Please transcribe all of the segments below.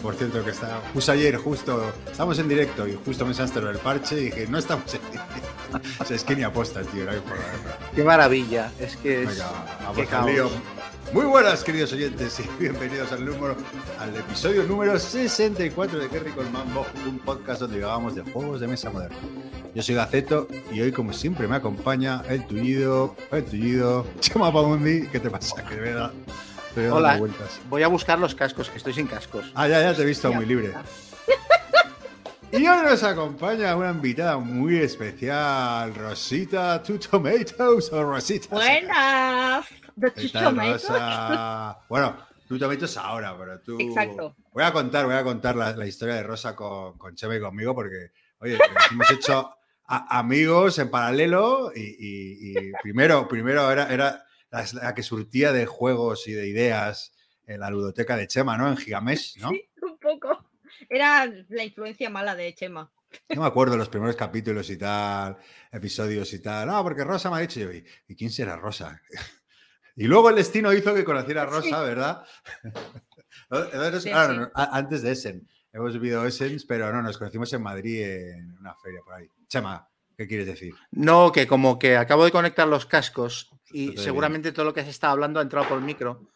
por cierto, que está, puse ayer justo, estamos en directo y justo me enseñaste lo del parche y dije, no estamos en directo. o sea, es que ni aposta, tío. No hay Qué maravilla. Es que es. Venga, lío. Muy buenas, queridos oyentes, y bienvenidos al número, al episodio número 64 de Qué rico el mambo, un podcast donde hablábamos de juegos de mesa modernos. Yo soy Gaceto y hoy, como siempre, me acompaña el tullido, el tullido, Chema Paundi. ¿Qué te pasa? Que dando Hola. vueltas. Voy a buscar los cascos, que estoy sin cascos. Ah, ya, ya te he visto muy libre. Y hoy nos acompaña una invitada muy especial, Rosita Two Tomatoes o Rosita. Buenas. The ¿Qué tal, Tomatoes. Rosa? Bueno, Two Tomatoes ahora, pero tú. Exacto. Voy a contar, voy a contar la, la historia de Rosa con, con Chema y conmigo, porque, oye, hemos hecho a- amigos en paralelo y, y- y primero, primero era, era la, la que surtía de juegos y de ideas en la ludoteca de Chema, ¿no? En Gigamesh, ¿no? Sí, un poco. Era la influencia mala de Chema. Yo me acuerdo de los primeros capítulos y tal, episodios y tal. No, porque Rosa me ha dicho, y yo, ¿y, quién será Rosa? Y luego el destino hizo que conociera a Rosa, Sí. ¿verdad? Entonces, Sí, no, antes de Essen. Hemos vivido Essen, pero no, nos conocimos en Madrid en una feria por ahí. Chema, ¿qué quieres decir? No, que como que acabo de conectar los cascos y seguramente todo lo que has estado hablando ha entrado por el micro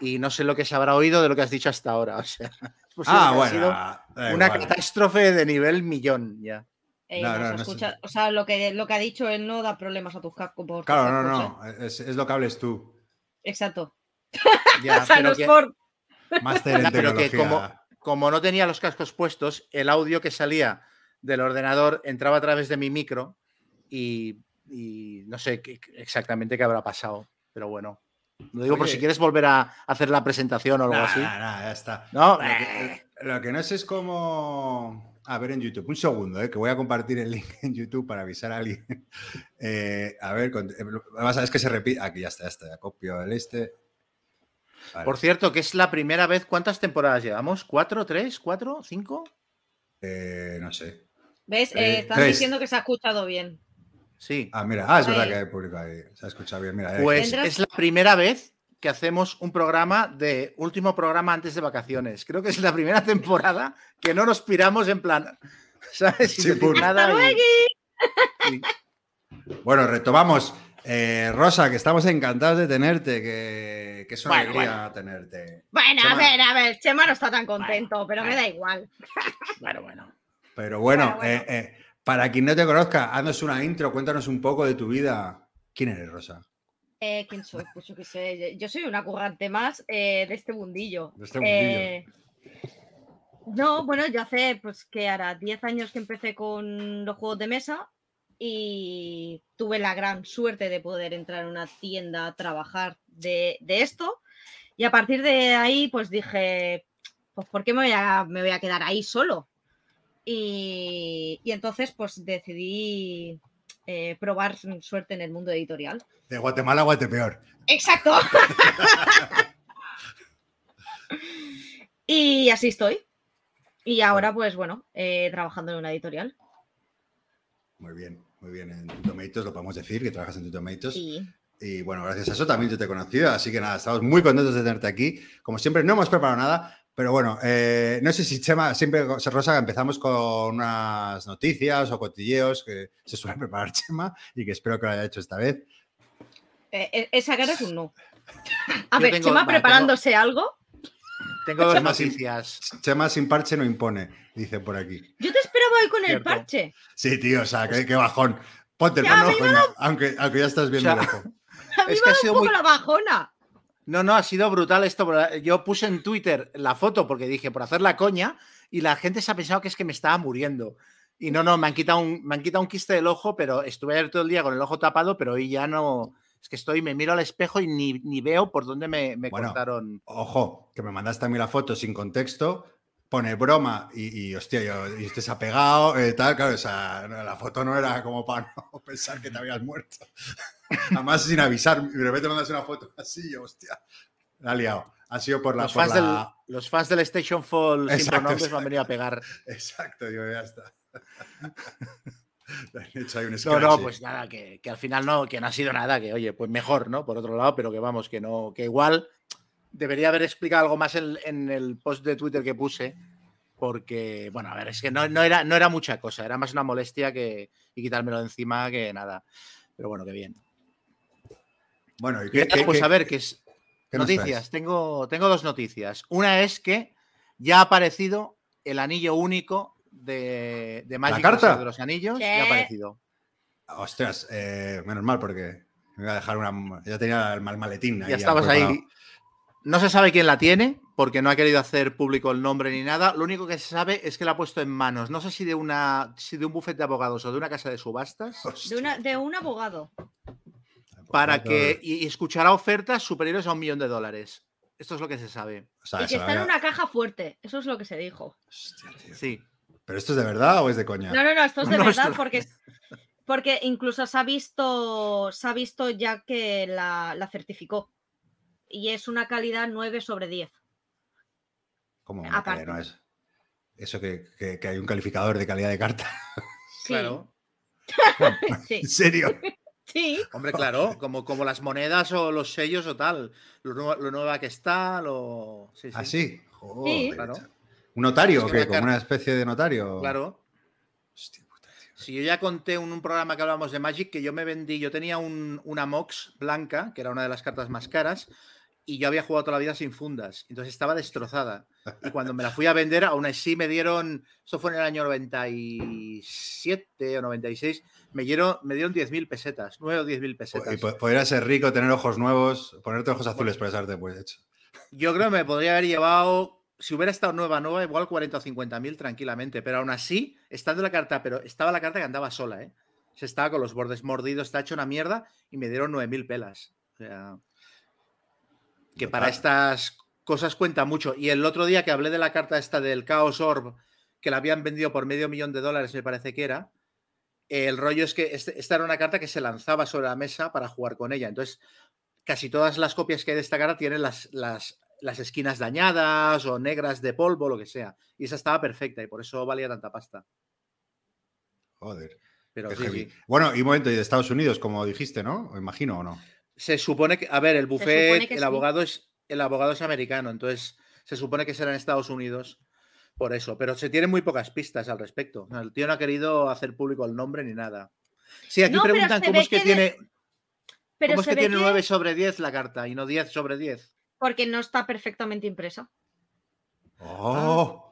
y no sé lo que se habrá oído de lo que has dicho hasta ahora. O sea, es posible Ah, que ha bueno. sido da una igual. catástrofe de nivel millón ya. Eh, No, no no, se no sé. escucha- O sea, lo que, lo que ha dicho él no da problemas a tus cascos. por Claro, no, no, es, es lo que hables tú. ¿eh? Exacto. Ya, o sea, pero no es que- por- Ya, pero que tecnología. como no tenía los cascos puestos, el audio que salía del ordenador entraba a través de mi micro y, y no sé qué- exactamente qué habrá pasado. Pero bueno, lo digo por si quieres volver a hacer la presentación o algo Nah, así. nah, nah, ya está. No, Lo que, lo que no sé es cómo. A ver en YouTube. Un segundo, eh, que voy a compartir el link en YouTube para avisar a alguien. Eh, a ver, con- eh, vas a ver es que se repite. Aquí ya está, ya está. Ya copio el este. Vale. Por cierto, que es la primera vez. ¿Cuántas temporadas llevamos? ¿Cuatro, tres, cuatro, cinco? Eh, no sé. ¿Ves? Eh, Eh, están tres. diciendo que se ha escuchado bien. Sí. Ah, mira. Ah, es verdad que hay público ahí. Se ha escuchado bien. Mira, Pues es la primera vez que hacemos un programa de último programa antes de vacaciones. Creo que es la primera temporada que no nos piramos en plan, ¿sabes? Sin Sí, pum. nada y- y- Bueno, retomamos. Eh, Rosa, que estamos encantados de tenerte. Que, que es una Bueno, alegría tenerte. Bueno, Chema. a ver, a ver. Chema no está tan contento, pero me da igual. Bueno, bueno. Pero bueno, Bueno, bueno. eh, eh, para quien no te conozca, haznos una intro, cuéntanos un poco de tu vida. ¿Quién eres, Rosa? Eh, ¿Quién soy? Pues yo qué sé. Yo soy una currante más eh, de este mundillo. De este mundillo. Eh, no, bueno, yo hace, pues, que hará 10 años que empecé con los juegos de mesa y tuve la gran suerte de poder entrar en una tienda a trabajar de, de esto. Y a partir de ahí, pues dije, pues, ¿por qué me voy a, me voy a quedar ahí solo? Y, y entonces, pues, decidí eh, probar suerte en el mundo editorial. De Guatemala a Guatepeor. Exacto. y así estoy. Y ahora, pues bueno, eh, trabajando en una editorial. Muy bien, muy bien. En Tutomatoes lo podemos decir, que trabajas en Tutomatoes. Y Y bueno, gracias a eso también yo te he conocido. Así que nada, estamos muy contentos de tenerte aquí. Como siempre, no hemos preparado nada. Pero bueno, eh, no sé si Chema, siempre, Rosa, empezamos con unas noticias o cotilleos que se suele preparar Chema y que espero que lo haya hecho esta vez. eh, eh, esa cara es un no. A Yo ver, tengo- Chema vale, preparándose algo. Tengo dos Chema, noticias. Chema sin parche no impone, dice por aquí. Yo te esperaba hoy con el parche. Sí, tío, o sea, qué, qué bajón. Ponte el coño, aunque, aunque ya estás viendo O sea. A mí Es me que ha da un sido poco muy- la bajona. No, no, ha sido brutal esto. Yo puse en Twitter la foto porque dije por hacer la coña y la gente se ha pensado que es que me estaba muriendo. Y no, no, me han quitado un, me han quitado un quiste del ojo, pero estuve todo el día con el ojo tapado, pero hoy ya no. Es que estoy, me miro al espejo y ni, ni veo por dónde me, me Bueno. cortaron. Ojo, que me mandaste a mí la foto sin contexto, pone broma y, y, hostia, yo, y este se ha pegado, eh, tal, claro, o sea, no, la foto no era como para no pensar que te habías muerto. Además, sin avisar, y de repente mandas una foto así, yo, hostia, la ha liado. Ha sido por la... Los por fans, la- del, los fans del Station Fall sin Exacto, pronombres me exacto. han venido a pegar. Exacto, yo ya está. Hecho un No, no, pues nada, que, que al final no, que no ha sido nada, que oye, pues mejor, ¿no? Por otro lado, pero que vamos, que no, que igual debería haber explicado algo más en, en el post de Twitter que puse, porque, bueno, a ver, es que no, no era, no era mucha cosa, era más una molestia que, y quitármelo de encima que nada. Pero bueno, qué bien. Bueno, ¿y qué, qué- pues qué- a ver, que es qué nos noticias. Tengo, tengo dos noticias. Una es que ya ha aparecido el anillo único de, de Magic carta? Museo de los Anillos. Ya ha aparecido. Ostras, eh, menos mal porque me iba a dejar una. Ya tenía el mal maletín. Ya estabas ahí. No se sabe quién la tiene, porque no ha querido hacer público el nombre ni nada. Lo único que se sabe es que la ha puesto en manos, no sé si de una, si de un bufete de abogados o de una casa de subastas, De, una, de un abogado. para que y, y escuchará ofertas superiores a un millón de dólares. Esto es lo que se sabe. O sea, Y que está en una caja fuerte. Eso es lo que se dijo. Hostia, tío. Sí. ¿Pero esto es de verdad o es de coña? No, no, no, esto es de No, verdad esto- porque, porque incluso se ha visto, se ha visto ya que la, la certificó. Y es una calidad 9 sobre 10. ¿Cómo? una aparte. calidad, no es- Eso que, que- que hay un calificador de calidad de carta. Sí, Claro. sí, ¿En serio? sí. Hombre, claro, como, como las monedas o los sellos o tal. Lo, nueva- lo nueva que está, lo. Sí, sí. ¿Así? Joder, Claro. ¿Un notario Es o que qué? una ¿Como una especie de notario? Claro. Hostia puta, tío. Si yo ya conté en un programa que hablamos de Magic que yo me vendí, yo tenía un- una Mox blanca, que era una de las cartas más caras, y yo había jugado toda la vida sin fundas, entonces estaba destrozada. Y cuando me la fui a vender, aún así me dieron, esto fue en el año 97 o 96, me dieron, me dieron 10.000 pesetas, 9 o 10.000 Y pesetas. podría ser rico, tener ojos nuevos, ponerte ojos azules por esa arte, pues hecho. Yo creo que me podría haber llevado, si hubiera estado nueva, nueva, igual 40 o 50 mil tranquilamente, pero aún así, estando la carta, pero estaba la carta que andaba sola, ¿eh? Se estaba con los bordes mordidos, está hecho una mierda y me dieron 9 mil pelas. O sea, que para estas cosas cuenta mucho. Y el otro día que hablé de la carta esta del Chaos Orb, que la habían vendido por medio millón de dólares, me parece que era, el rollo es que este- esta era una carta que se lanzaba sobre la mesa para jugar con ella. Entonces, casi todas las copias que hay de esta carta tienen las, las, las esquinas dañadas o negras de polvo, lo que sea. Y esa estaba perfecta y por eso valía tanta pasta. Joder. Pero sí. Bueno, y un momento, y de Estados Unidos, como dijiste, ¿no? Me imagino o no. Se supone que, a ver, el buffet, el sí. abogado es el abogado es americano, entonces se supone que será en Estados Unidos por eso, pero se tienen muy pocas pistas al respecto. El tío no ha querido hacer público el nombre ni nada. Sí, aquí No, preguntan cómo es que, tiene, Pero cómo es que tiene que 9 sobre 10 la carta y no 10 sobre 10. porque no está perfectamente impresa. ¡Oh!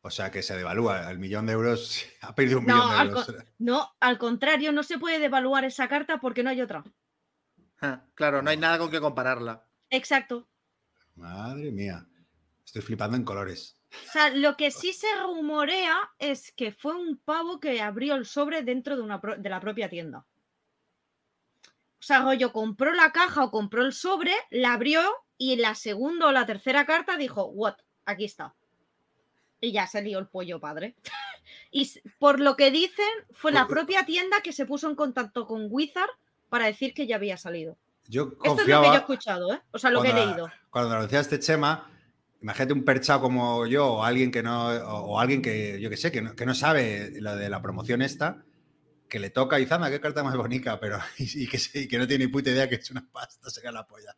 O sea que se devalúa el millón de euros. Ha perdido un No, millón de euros. No, al contrario, no se puede devaluar esa carta porque no hay otra. Ja, Claro, no hay nada con que compararla. Exacto. Madre mía. Estoy flipando en colores. O sea, lo que sí se rumorea es que fue un pavo que abrió el sobre dentro de, una pro- de la propia tienda. O sea, rollo, compró la caja o compró el sobre, la abrió y en la segunda o la tercera carta dijo, what, aquí está. Y ya se lió el pollo padre. y s- por lo que dicen, fue la propia tienda que se puso en contacto con Wizard para decir que ya había salido. Yo Esto es lo que yo he escuchado, ¿eh? O sea, lo que he leído. Cuando anunciaste Chema, imagínate un perchado como yo o alguien que no, o, o alguien que yo que sé, que no, que no sabe lo de la promoción esta, que le toca y Zama, qué carta más bonita, pero y, y que, se- y que no tiene ni puta idea que es una pasta, sería la polla.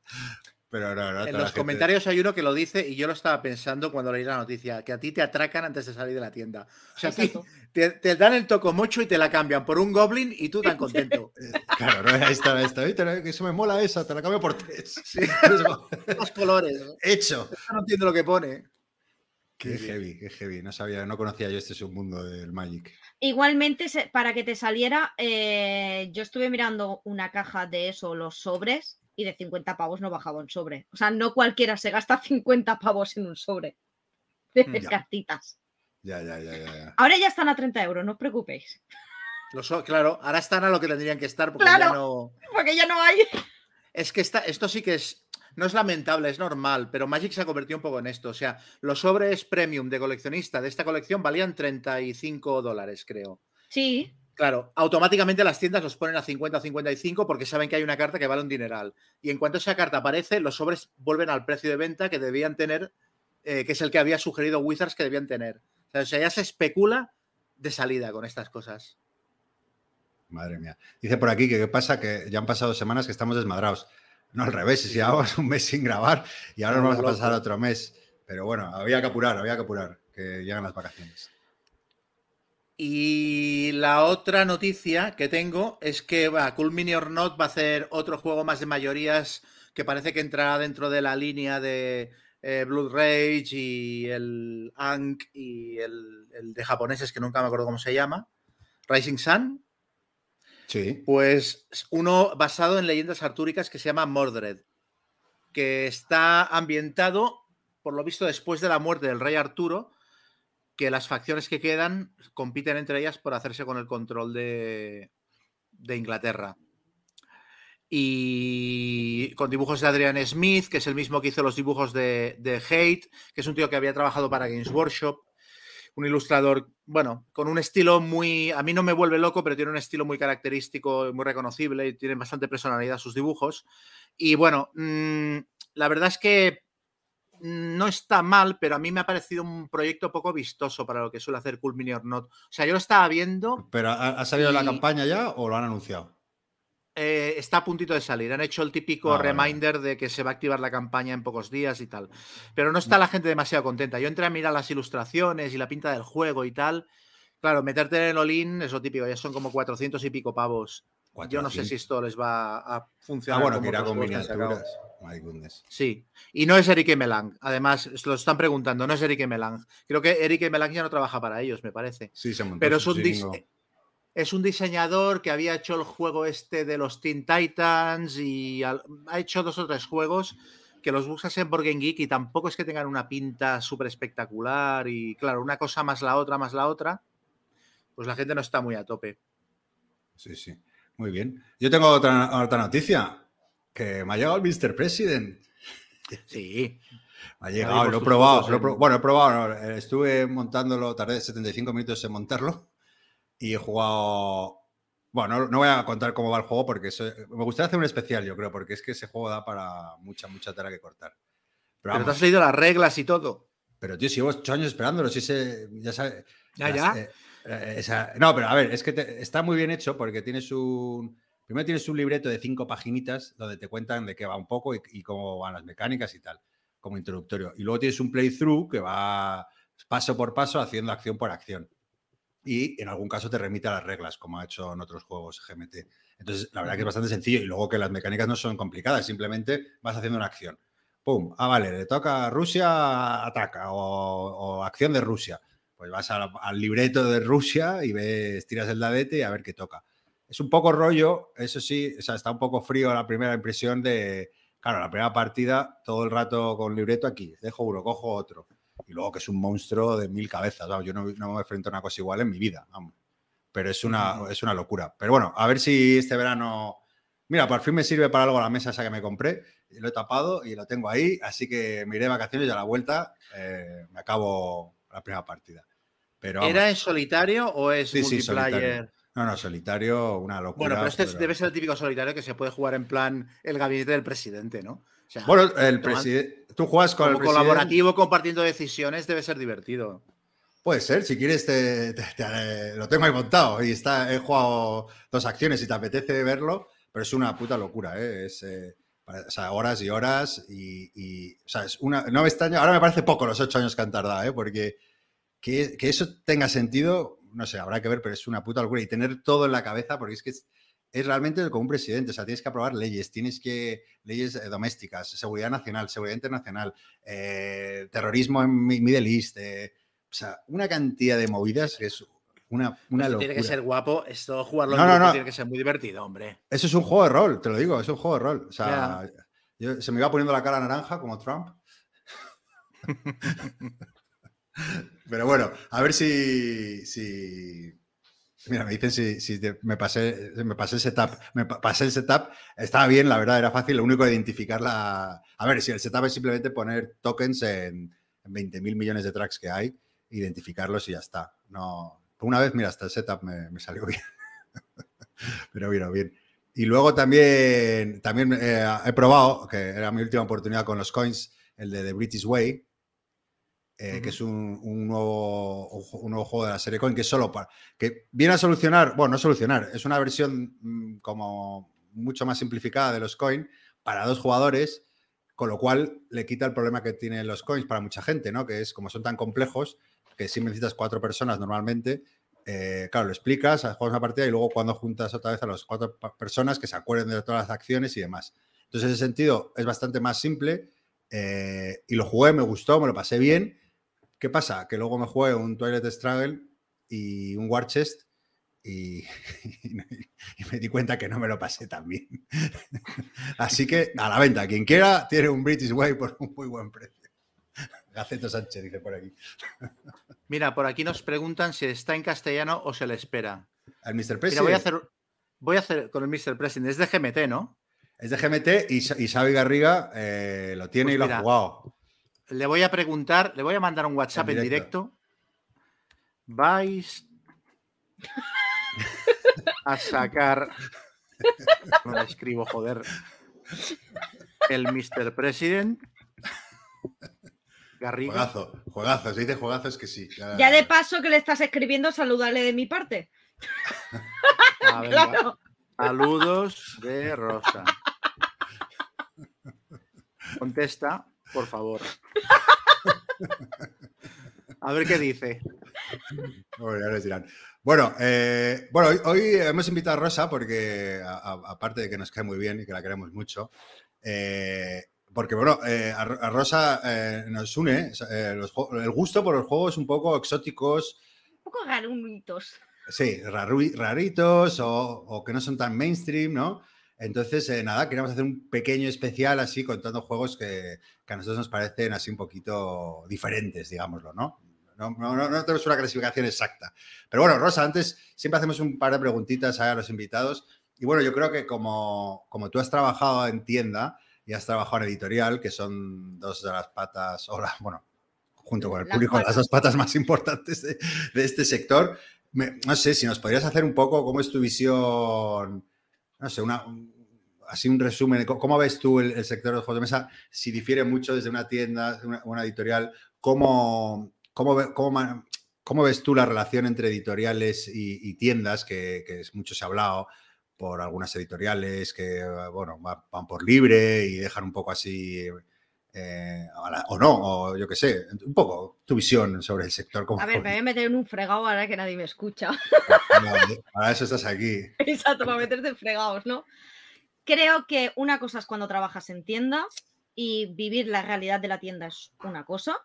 Pero no, no. En los gente- comentarios hay uno que lo dice y yo lo estaba pensando cuando leí la noticia, que a ti te atracan antes de salir de la tienda. O sea, ti te, te dan el tocomocho y te la cambian por un goblin y tú tan contento. Eh, Claro, ¿no? ahí está, ahí está. Eso me mola esa, te la cambio por tres. Sí, los colores. Hecho. No entiendo lo que pone. Qué heavy, qué heavy. No sabía, no conocía yo este submundo del Magic. Igualmente, para que te saliera, eh, yo estuve mirando una caja de eso, los sobres, y de 50 pavos no bajaba un sobre. O sea, no cualquiera se gasta 50 pavos en un sobre de Mm, ya. cartitas. Ya, ya, ya, ya. Ahora ya están a 30 euros, no os preocupéis. Los, claro, ahora están a lo que tendrían que estar porque Claro. ya no. Porque ya no hay. Es que esta, esto sí que es. No es lamentable, es normal, pero Magic se ha convertido un poco en esto. O sea, los sobres premium de coleccionista de esta colección valían 35 dólares, creo. Sí, Claro, automáticamente las tiendas los ponen a 50 o 55 porque saben que hay una carta que vale un dineral. Y en cuanto esa carta aparece, los sobres vuelven al precio de venta que debían tener, eh, que es el que había sugerido Wizards que debían tener. O sea, ya se especula de salida con estas cosas. Madre mía. Dice por aquí que qué pasa, que ya han pasado semanas que estamos desmadrados. No, al revés, si llevamos un mes sin grabar y ahora nos vamos a pasar otro mes. Pero bueno, había que apurar, había que apurar, que llegan las vacaciones. Y la otra noticia que tengo es que va, Cool Mini or Not va a hacer otro juego más de mayorías que parece que entrará dentro de la línea de eh, Blood Rage y el Ankh y el, el, de japoneses que nunca me acuerdo cómo se llama. Rising Sun. Sí. Pues uno basado en leyendas artúricas que se llama Mordred, que está ambientado, por lo visto, después de la muerte del rey Arturo, que las facciones que quedan compiten entre ellas por hacerse con el control de, Inglaterra. Y con dibujos de Adrian Smith, que es el mismo que hizo los dibujos de, de Hate, que es un tío que había trabajado para Games Workshop un ilustrador, bueno, con un estilo muy, a mí no me vuelve loco, pero tiene un estilo muy característico, muy reconocible y tiene bastante personalidad sus dibujos. Y bueno, mmm, la verdad es que no está mal, pero a mí me ha parecido un proyecto poco vistoso para lo que suele hacer Cool Mini or Not. O sea, yo lo estaba viendo. ¿Pero ha, ha salido y... la campaña ya o lo han anunciado? Eh, está a puntito de salir. Han hecho el típico ah, reminder vale. de que se va a activar la campaña en pocos días y tal. Pero no está la gente demasiado contenta. Yo entré a mirar las ilustraciones y la pinta del juego y tal. Claro, meterte en el Olin es lo típico, ya son como 400 y pico pavos. 400. Yo no sé si esto les va a funcionar. Ah, bueno, que irá con miniaturas. My sí, y no es Eric Melang. Además, lo están preguntando, no es Eric Melang. Creo que Eric Melang ya no trabaja para ellos, me parece. Sí, se montó Pero es un, es un diseñador que había hecho el juego este de los Teen Titans y ha hecho dos o tres juegos que los buscas en Game Geek y tampoco es que tengan una pinta súper espectacular y claro, una cosa más la otra, más la otra, pues la gente no está muy a tope. Sí, sí, muy bien. Yo tengo otra, otra noticia, que me ha llegado el Mr. President. Sí. Me ha llegado, lo he probado, lo he probado, bueno, he probado, no, estuve montándolo, tardé 75 minutos en montarlo y he jugado. Bueno, no, no, voy a contar cómo va el juego porque eso, me gustaría hacer un especial, yo creo, porque es que ese juego da para mucha, mucha tela que cortar. Pero, Pero te has leído las reglas y todo. Pero, tío, si llevo ocho años esperándolo, si ese. Ya sabes. Ya, ya. Eh, esa, no, pero a ver, es que te, está muy bien hecho porque tienes un. Primero tienes un libreto de cinco paginitas donde te cuentan de qué va un poco y, y cómo van las mecánicas y tal, como introductorio. Y luego tienes un playthrough que va paso por paso haciendo acción por acción y en algún caso te remite a las reglas, como ha hecho en otros juegos GMT. Entonces, la verdad que es bastante sencillo y luego que las mecánicas no son complicadas, simplemente vas haciendo una acción. ¡Pum! Ah, vale, le toca a Rusia, ataca, o, o acción de Rusia. Pues vas al, al, libreto de Rusia y ves, tiras el dadete y a ver qué toca. Es un poco rollo, eso sí, o sea, está un poco frío la primera impresión de, claro, la primera partida, todo el rato con libreto aquí, dejo uno, cojo otro y luego que es un monstruo de mil cabezas. Yo no, no, me enfrento a una cosa igual en mi vida, vamos. pero es una, es una locura. Pero bueno, a ver si este verano... Mira, por fin me sirve para algo la mesa esa que me compré. Lo he tapado y lo tengo ahí, así que me iré de vacaciones y a la vuelta eh, me acabo la primera partida. Pero, ¿Era en solitario o es sí, multiplayer? Sí, no, no, solitario, una locura. Bueno, pero este pero... debe ser el típico solitario que se puede jugar en plan el gabinete del presidente, ¿no? O sea, bueno, el presidente. Tú juegas con como el colaborativo compartiendo decisiones debe ser divertido. Puede ser, si quieres te, te, te, lo tengo ahí montado y está, he jugado dos acciones y te apetece verlo, pero es una puta locura, ¿eh? Es, eh, o sea, horas y horas y, y, o sea, es una, no me extraña, ahora me parece poco los ocho años que han tardado, ¿eh? Porque que, que, eso tenga sentido, no sé, habrá que ver, pero es una puta locura y tener todo en la cabeza, porque es que es, es realmente como un presidente, o sea, tienes que aprobar leyes, tienes que, leyes eh, domésticas, seguridad nacional, seguridad internacional, eh, terrorismo en Middle East, eh, o sea, una cantidad de movidas que es una, una locura. Tiene que ser guapo, esto jugarlo no, en no, no. tiene que ser muy divertido, hombre. Eso es un juego de rol, te lo digo, es un juego de rol. O sea, yeah. yo, se me iba poniendo la cara naranja como Trump. Pero bueno, a ver si, si Mira, me dicen si, si me, pasé, me pasé el setup. Me pasé el setup. Estaba bien, la verdad, era fácil. Lo único de identificarla. A ver, si el setup es simplemente poner tokens en, en 20 mil millones de tracks que hay, identificarlos y ya está. No. Una vez, mira, hasta el setup me, me salió bien. Pero mira, bien. Y luego también, también eh, he probado, que era mi última oportunidad con los coins, el de The British Way, eh, uh -huh. que es un, un, nuevo, un, nuevo, juego de la serie Coin, que solo para. que viene a solucionar, bueno, no solucionar, es una versión mmm, como mucho más simplificada de los Coin para dos jugadores, con lo cual le quita el problema que tienen los coins para mucha gente, ¿no? Que es como son tan complejos que si necesitas cuatro personas normalmente, eh, claro, lo explicas, juegas una partida y luego cuando juntas otra vez a las cuatro personas que se acuerden de todas las acciones y demás. Entonces, en ese sentido, es bastante más simple eh, y lo jugué, me gustó, me lo pasé bien. ¿Qué pasa? Que luego me jugué un Toilet Struggle y un War Chest y, y, me di cuenta que no me lo pasé tan bien. Así que a la venta, quien quiera tiene un British Way por un muy buen precio. Gaceto Sánchez dice por aquí. Mira, por aquí nos preguntan si está en castellano o se le espera. Al Mr. President. voy a hacer, voy a hacer con el Mr. President. Es de GMT, ¿no? Es de GMT y, y Xavi Garriga eh, lo tiene pues y lo ha jugado. Le voy a preguntar, le voy a mandar un WhatsApp en directo. ¿Vais a sacar. No me escribo, joder. El Mr. President. Garriga. Juegazo, juegazo, se dice juegazo, es que sí. Ya, de paso que le estás escribiendo, saludarle de mi parte. Saludos de Rosa. Contesta, por favor. A ver qué dice. Bueno, eh, bueno hoy, hemos invitado a Rosa porque, aparte de que nos cae muy bien y que la queremos mucho, eh, porque bueno, eh, a, Rosa nos une el gusto por los juegos un poco exóticos. Un poco raritos. Sí, raritos o, que no son tan mainstream, ¿no? Entonces, nada, queríamos hacer un pequeño especial así contando juegos que, que, a nosotros nos parecen así un poquito diferentes, digámoslo, ¿no? No, no, tenemos una clasificación exacta. Pero bueno, Rosa, antes siempre hacemos un par de preguntitas a los invitados. Y bueno, yo creo que como, como tú has trabajado en tienda y has trabajado en editorial, que son dos de las patas, o bueno, junto con el público, las dos patas más importantes de, este sector, no sé si nos podrías hacer un poco cómo es tu visión, no sé, una, así un resumen, ¿cómo ves tú el, sector de juegos de mesa? Si difiere mucho desde una tienda, una, una editorial, ¿cómo, ¿Cómo, ves tú la relación entre editoriales y, tiendas, que, mucho se ha hablado por algunas editoriales que, bueno, van por libre y dejan un poco así, eh, o no, o yo qué sé, un poco tu visión sobre el sector. a ver, me voy a meter en un fregado ahora que nadie me escucha. para eso estás aquí. Exacto, para meterte en fregados, ¿no? Creo que una cosa es cuando trabajas en tienda y vivir la realidad de la tienda es una cosa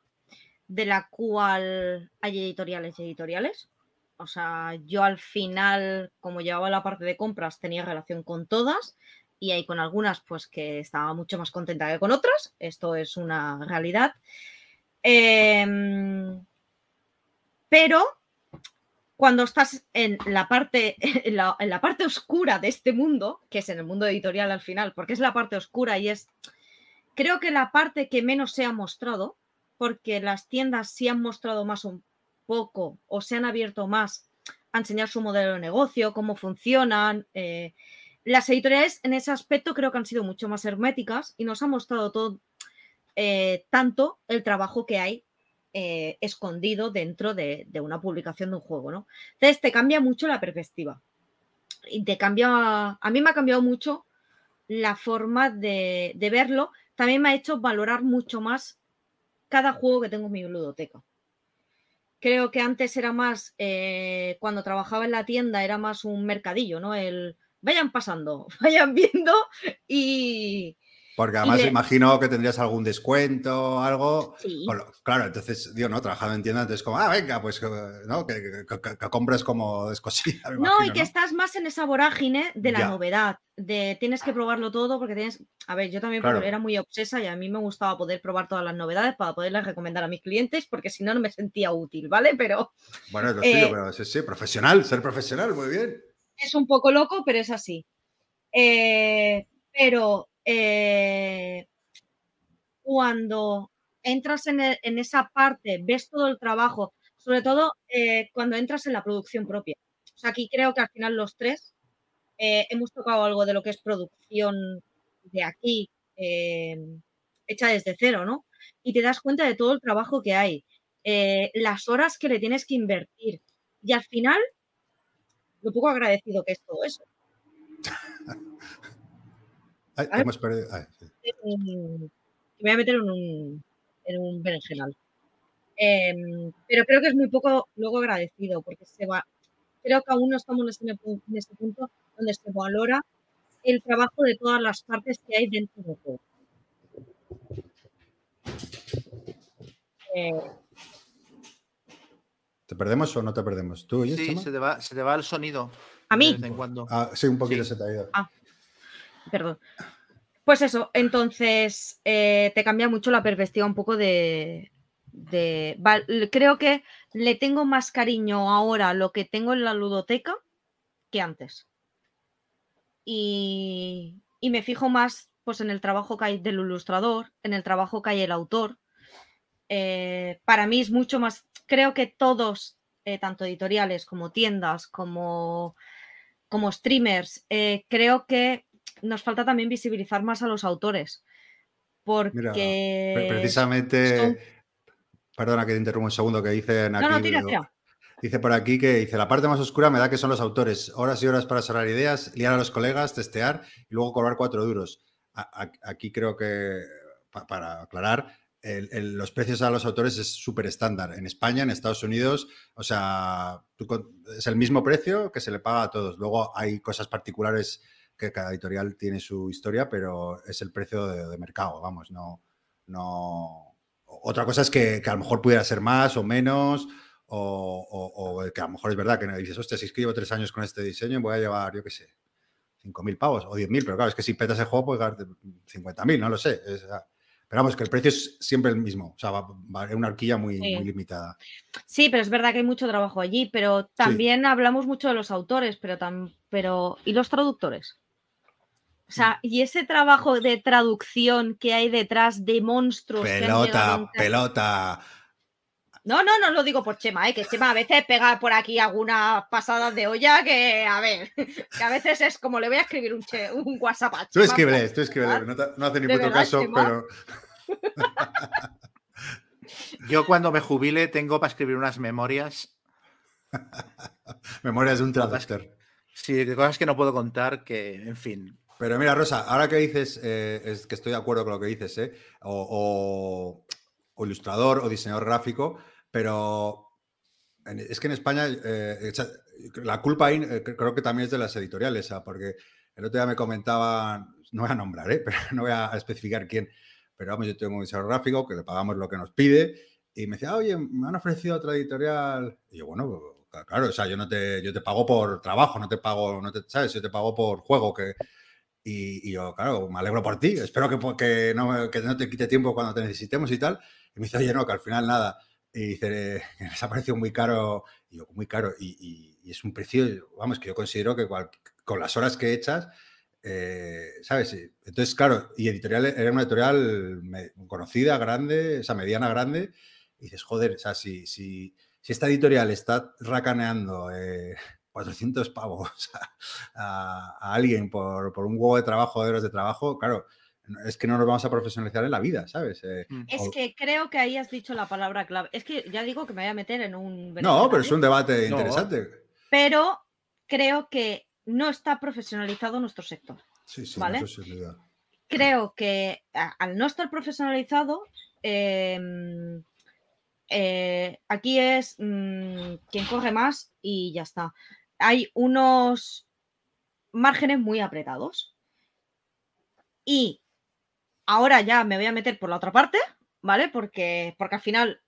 de la cual hay editoriales y editoriales. O sea, yo al final, como llevaba la parte de compras, tenía relación con todas y hay con algunas pues que estaba mucho más contenta que con otras. Esto es una realidad. Em, pero cuando estás en la, parte, en la, parte oscura de este mundo, que es en el mundo editorial al final, porque es la parte oscura y es, creo que la parte que menos se ha mostrado, porque las tiendas sí han mostrado más un poco o se han abierto más a enseñar su modelo de negocio, cómo funcionan. Eh, las editoriales en ese aspecto creo que han sido mucho más herméticas y nos han mostrado todo eh, tanto el trabajo que hay eh, escondido dentro de, una publicación de un juego, ¿no? Entonces te cambia mucho la perspectiva. Y te cambia, a mí me ha cambiado mucho la forma de, verlo. También me ha hecho valorar mucho más cada juego que tengo en mi biblioteca. Creo que antes era más, eh, cuando trabajaba en la tienda, era más un mercadillo, ¿no? El vayan pasando, vayan viendo y, porque además imagino que tendrías algún descuento, algo. claro, entonces, digo, no, trabajando en tienda, entonces como, ah, venga, pues, ¿no? Que, compras como descosida. No, y que estás más en esa vorágine de la novedad, de tienes que probarlo todo porque tienes. A ver, yo también era muy obsesa y a mí me gustaba poder probar todas las novedades para poderlas recomendar a mis clientes porque si no, no me sentía útil, ¿vale? Pero. Bueno, es lo eh, pero sí, sí, profesional, ser profesional, muy bien. Es un poco loco, pero es así. Eh, pero eh, cuando entras en, esa parte, ves todo el trabajo, sobre todo eh, cuando entras en la producción propia. O sea, aquí creo que al final los tres eh, hemos tocado algo de lo que es producción de aquí, hecha desde cero, ¿no? Y te das cuenta de todo el trabajo que hay, las horas que le tienes que invertir. Y al final, lo poco agradecido que es todo eso. Ay, Ay. hemos perdido. ay, sí. me voy a meter en un, en un berenjenal. Em, pero creo que es muy poco luego agradecido, porque se va. Creo que aún no estamos en ese, en ese punto donde se valora el trabajo de todas las partes que hay dentro del juego. Eh, ¿Te perdemos o no te perdemos? ¿Tú oyes, Sí, se te, va, se te va el sonido. ¿A mí? De vez en cuando. Ah, sí, un poquito Sí. se te ha ido. Perdón. Pues eso, entonces eh, te cambia mucho la perspectiva un poco de, de- Creo que le tengo más cariño ahora lo que tengo en la ludoteca que antes. Y, me fijo más pues, en el trabajo que hay del ilustrador, en el trabajo que hay el autor. Eh, para mí es mucho más... Creo que todos, eh, tanto editoriales como tiendas, como, como streamers, creo que nos falta también visibilizar más a los autores. Porque. Mira, Precisamente, son- perdona que te interrumpa un segundo, que dicen aquí, No, no, tira, tira. dice por aquí que dice, la parte más oscura me da que son los autores, horas y horas para cerrar ideas, liar a los colegas, testear y luego cobrar cuatro duros. A- a- aquí creo que, pa- para aclarar, el- el- los precios a los autores es súper estándar. En España, en Estados Unidos, o sea, tú es el mismo precio que se le paga a todos. Luego hay cosas particulares que cada editorial tiene su historia, pero es el precio de, de mercado, vamos, no, no. Otra cosa es que, que a lo mejor pudiera ser más o menos, o, o- o que a lo mejor es verdad que no dices, hostia, si es que llevo tres años con este diseño, voy a llevar, yo qué sé, 5.000 pavos o 10.000, pero claro, es que si petas el juego puedes ganar 50.000, no lo sé. es- ah, pero vamos, que el precio es siempre el mismo, o sea, va, va- es una horquilla muy, Sí. muy limitada. Sí, pero es verdad que hay mucho trabajo allí, pero también hablamos mucho de los autores, pero, tam- pero ¿y los traductores? O sea, y ese trabajo de traducción que hay detrás de monstruos. que han llegado Pelota, pelota. No, no, no lo digo por Chema, ¿eh? que Chema a veces pega por aquí algunas pasadas de olla que, a ver, que a veces es como le voy a escribir un, che- un WhatsApp a Tú Chema, escríbeles, tú escríbeles, no, hace ni ¿De puto verdad, caso, Chema? pero Yo cuando me jubile tengo para escribir unas memorias. memorias de un traductor. Sí, de cosas que no puedo contar, que, en fin. Pero mira, Rosa, ahora que dices, eh, es que estoy de acuerdo con lo que dices, ¿eh? o, ilustrador o diseñador gráfico, pero es que en España eh, la culpa ahí cre- creo que también es de las editoriales, ¿ah? porque el otro día me comentaban, no voy a nombrar, pero no voy a especificar quién, pero vamos, yo tengo un diseñador gráfico que le pagamos lo que nos pide y me decía, oye, me han ofrecido otra editorial. Y yo, bueno, pues, claro, o sea, yo no te, yo te pago por trabajo, no te pago, no te, ¿sabes? Yo te pago por juego, que, y, y yo, claro, me alegro por ti. Espero que, que, no, que no te quite tiempo cuando te necesitemos y tal. Y me dice, oye, no, que al final nada. Y dice, les ha parecido muy caro. Y yo, muy caro. Y, y- es un precio, vamos, que yo considero que cual- con las horas que echas, eh, ¿sabes? Entonces, claro, y editorial era una editorial conocida, grande, esa mediana, grande. Y dices, joder, o sea, si, si, si esta editorial está racaneando eh, 400 pavos a, a alguien por, por un huevo de trabajo, de horas de trabajo, claro, es que no nos vamos a profesionalizar en la vida, ¿sabes? Eh, Mm. Es o- que creo que ahí has dicho la palabra clave. Es que ya digo que me voy a meter en un. no, pero es un debate No. interesante. Pero creo que no está profesionalizado nuestro sector. Sí, sí, ¿Vale? eso duda. Creo que a- al no estar profesionalizado, em, eh, aquí es mm, quien coge más y ya está. Hay unos márgenes muy apretados. Y ahora ya me voy a meter por la otra parte, ¿vale? Porque, porque al final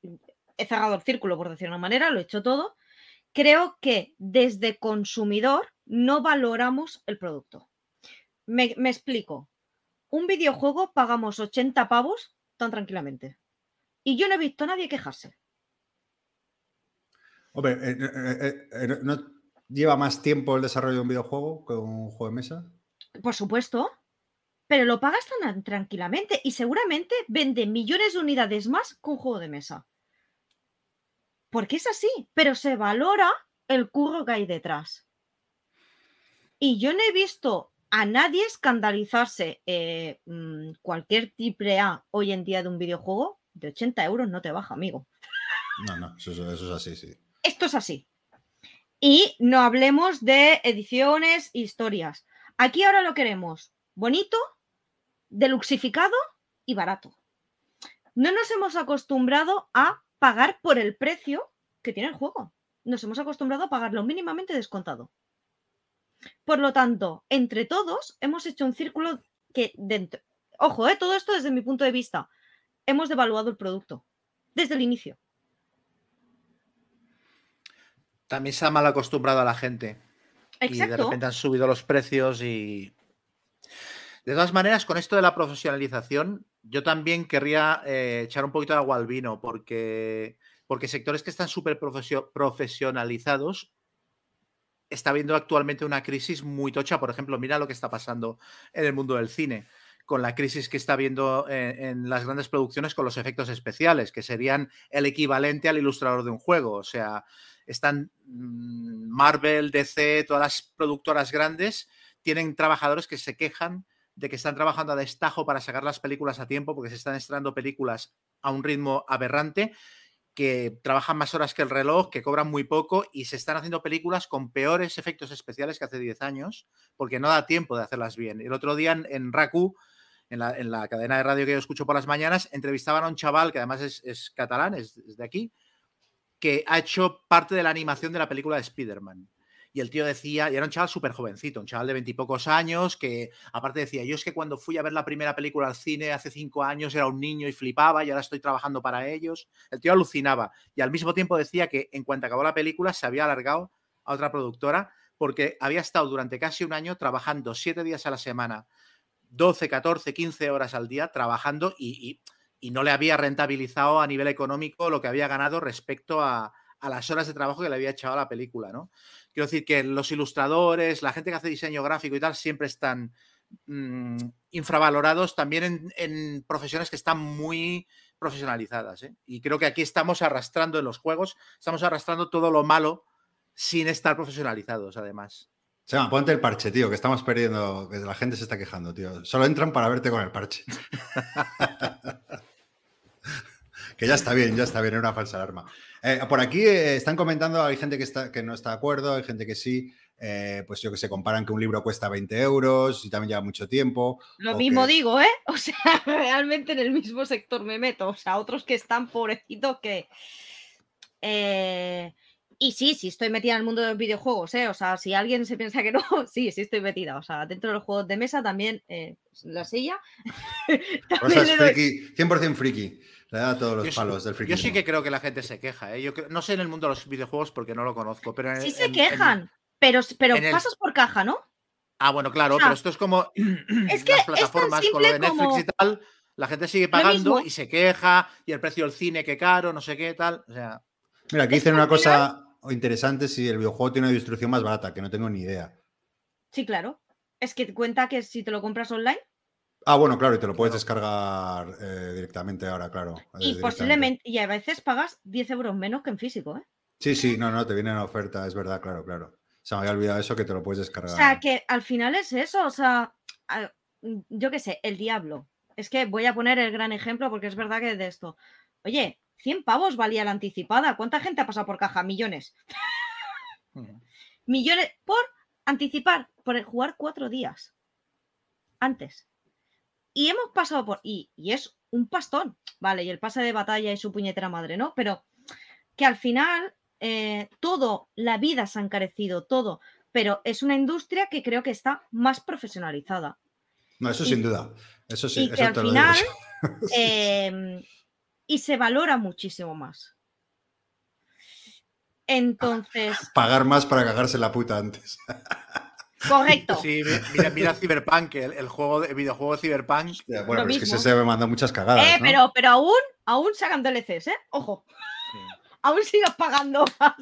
he cerrado el círculo, por decirlo de una manera, lo he hecho todo. Creo que desde consumidor no valoramos el producto. Me, explico. Un videojuego pagamos 80 pavos tan tranquilamente. Y yo no he visto a nadie quejarse. Hombre, eh, eh, eh, ¿no lleva más tiempo el desarrollo de un videojuego que un juego de mesa? Por supuesto. Pero lo pagas tan tranquilamente y seguramente vende millones de unidades más que un juego de mesa. Porque es así, pero se valora el curro que hay detrás. Y yo no he visto a nadie escandalizarse eh, mm, cualquier triple A hoy en día de un videojuego de 80 euros no te baja, amigo. No, no, eso, eso es así, sí. Esto es así. Y no hablemos de ediciones, historias. Aquí ahora lo queremos bonito, deluxificado y barato. No nos hemos acostumbrado a pagar por el precio que tiene el juego. Nos hemos acostumbrado a pagarlo mínimamente descontado. Por lo tanto, entre todos hemos hecho un círculo que dentro... Ojo, ¿eh? todo esto desde mi punto de vista. Hemos devaluado el producto desde el inicio. También se ha mal acostumbrado a la gente. Y de repente han subido los precios y. De todas maneras, con esto de la profesionalización, yo también querría eh, echar un poquito de agua al vino, porque, porque sectores que están súper profesionalizados está habiendo actualmente una crisis muy tocha. Por ejemplo, mira lo que está pasando en el mundo del cine, con la crisis que está habiendo en, en, las grandes producciones con los efectos especiales, que serían el equivalente al ilustrador de un juego. O sea, están mm, Marvel, DC, todas las productoras grandes, tienen trabajadores que se quejan de que están trabajando a destajo para sacar las películas a tiempo porque se están estrenando películas a un ritmo aberrante, que trabajan más horas que el reloj, que cobran muy poco y se están haciendo películas con peores efectos especiales que hace 10 años porque no da tiempo de hacerlas bien. El otro día en, en Raku, en la, en la, cadena de radio que yo escucho por las mañanas, entrevistaban a un chaval que además es, catalán, es de aquí, que ha hecho parte de la animación de la película de Spider-Man. Y el tío decía, y era un chaval súper jovencito, un chaval de veintipocos años, que aparte decía, yo es que cuando fui a ver la primera película al cine hace cinco años era un niño y flipaba y ahora estoy trabajando para ellos. El tío alucinaba. Y al mismo tiempo decía que en cuanto acabó la película se había alargado a otra productora porque había estado durante casi un año trabajando siete días a la semana, 12, 14, 15 horas al día trabajando y, y y no le había rentabilizado a nivel económico lo que había ganado respecto a, a, las horas de trabajo que le había echado a la película, ¿no? Quiero decir que los ilustradores, la gente que hace diseño gráfico y tal, siempre están mmm, infravalorados también en, en, profesiones que están muy profesionalizadas. ¿eh? Y creo que aquí estamos arrastrando en los juegos, estamos arrastrando todo lo malo sin estar profesionalizados, además. Se llama, ponte el parche, tío, que estamos perdiendo, que la gente se está quejando, tío. Solo entran para verte con el parche. que ya está bien, ya está bien, era una falsa alarma. Eh, por aquí eh, están comentando, hay gente que, está, que no está de acuerdo, hay gente que sí, eh, pues yo que sé, comparan que un libro cuesta 20 euros y también lleva mucho tiempo. Lo mismo que... digo, ¿eh? O sea, realmente en el mismo sector me meto, o sea, otros que están pobrecitos que... Eh, y sí, sí estoy metida en el mundo de los videojuegos, ¿eh? O sea, si alguien se piensa que no, sí, sí estoy metida. O sea, dentro de los juegos de mesa también, eh, la silla. también es friki, 100% friki. Le da todos los yo palos sí, del. Yo sí que creo que la gente se queja, ¿eh? Yo creo, no sé en el mundo de los videojuegos porque no lo conozco, pero... En, sí se en, quejan, en, pero, pero pasas el... por caja, ¿no? Ah, bueno, claro, o sea, pero esto es como es que las plataformas es con lo de Netflix como... y tal, la gente sigue pagando y se queja, y el precio del cine, que caro, no sé qué, tal. O sea... Mira, aquí dicen una cosa interesante si el videojuego tiene una distribución más barata, que no tengo ni idea. Sí, claro. Es que cuenta que si te lo compras online. Ah, bueno, claro, y te lo puedes descargar eh, directamente ahora, claro. Y posiblemente, y a veces pagas 10 euros menos que en físico, ¿eh? Sí, sí, no, no, te viene en oferta, es verdad, claro, claro. Se me había olvidado eso que te lo puedes descargar. O sea, que al final es eso, o sea, yo qué sé, el diablo. Es que voy a poner el gran ejemplo porque es verdad que de esto. Oye, 100 pavos valía la anticipada. ¿Cuánta gente ha pasado por caja? Millones. Millones por anticipar, por jugar cuatro días antes. Y hemos pasado por. Y, y, es un pastón, vale, y el pase de batalla y su puñetera madre, ¿no? Pero que al final eh, todo, la vida se ha encarecido, todo. Pero es una industria que creo que está más profesionalizada. No, eso y, sin duda. Eso sí. Y que al final. Eh, y se valora muchísimo más. Entonces. Pagar más para cagarse la puta antes. Correcto. Sí, mira, mira Cyberpunk, el, el, juego de, el videojuego de Cyberpunk. Hostia, bueno, pero es que se, se me manda muchas cagadas. Eh, ¿no? pero, pero aún, aún sacan DLCs, ¿eh? Ojo. Sí. Aún sigas pagando más.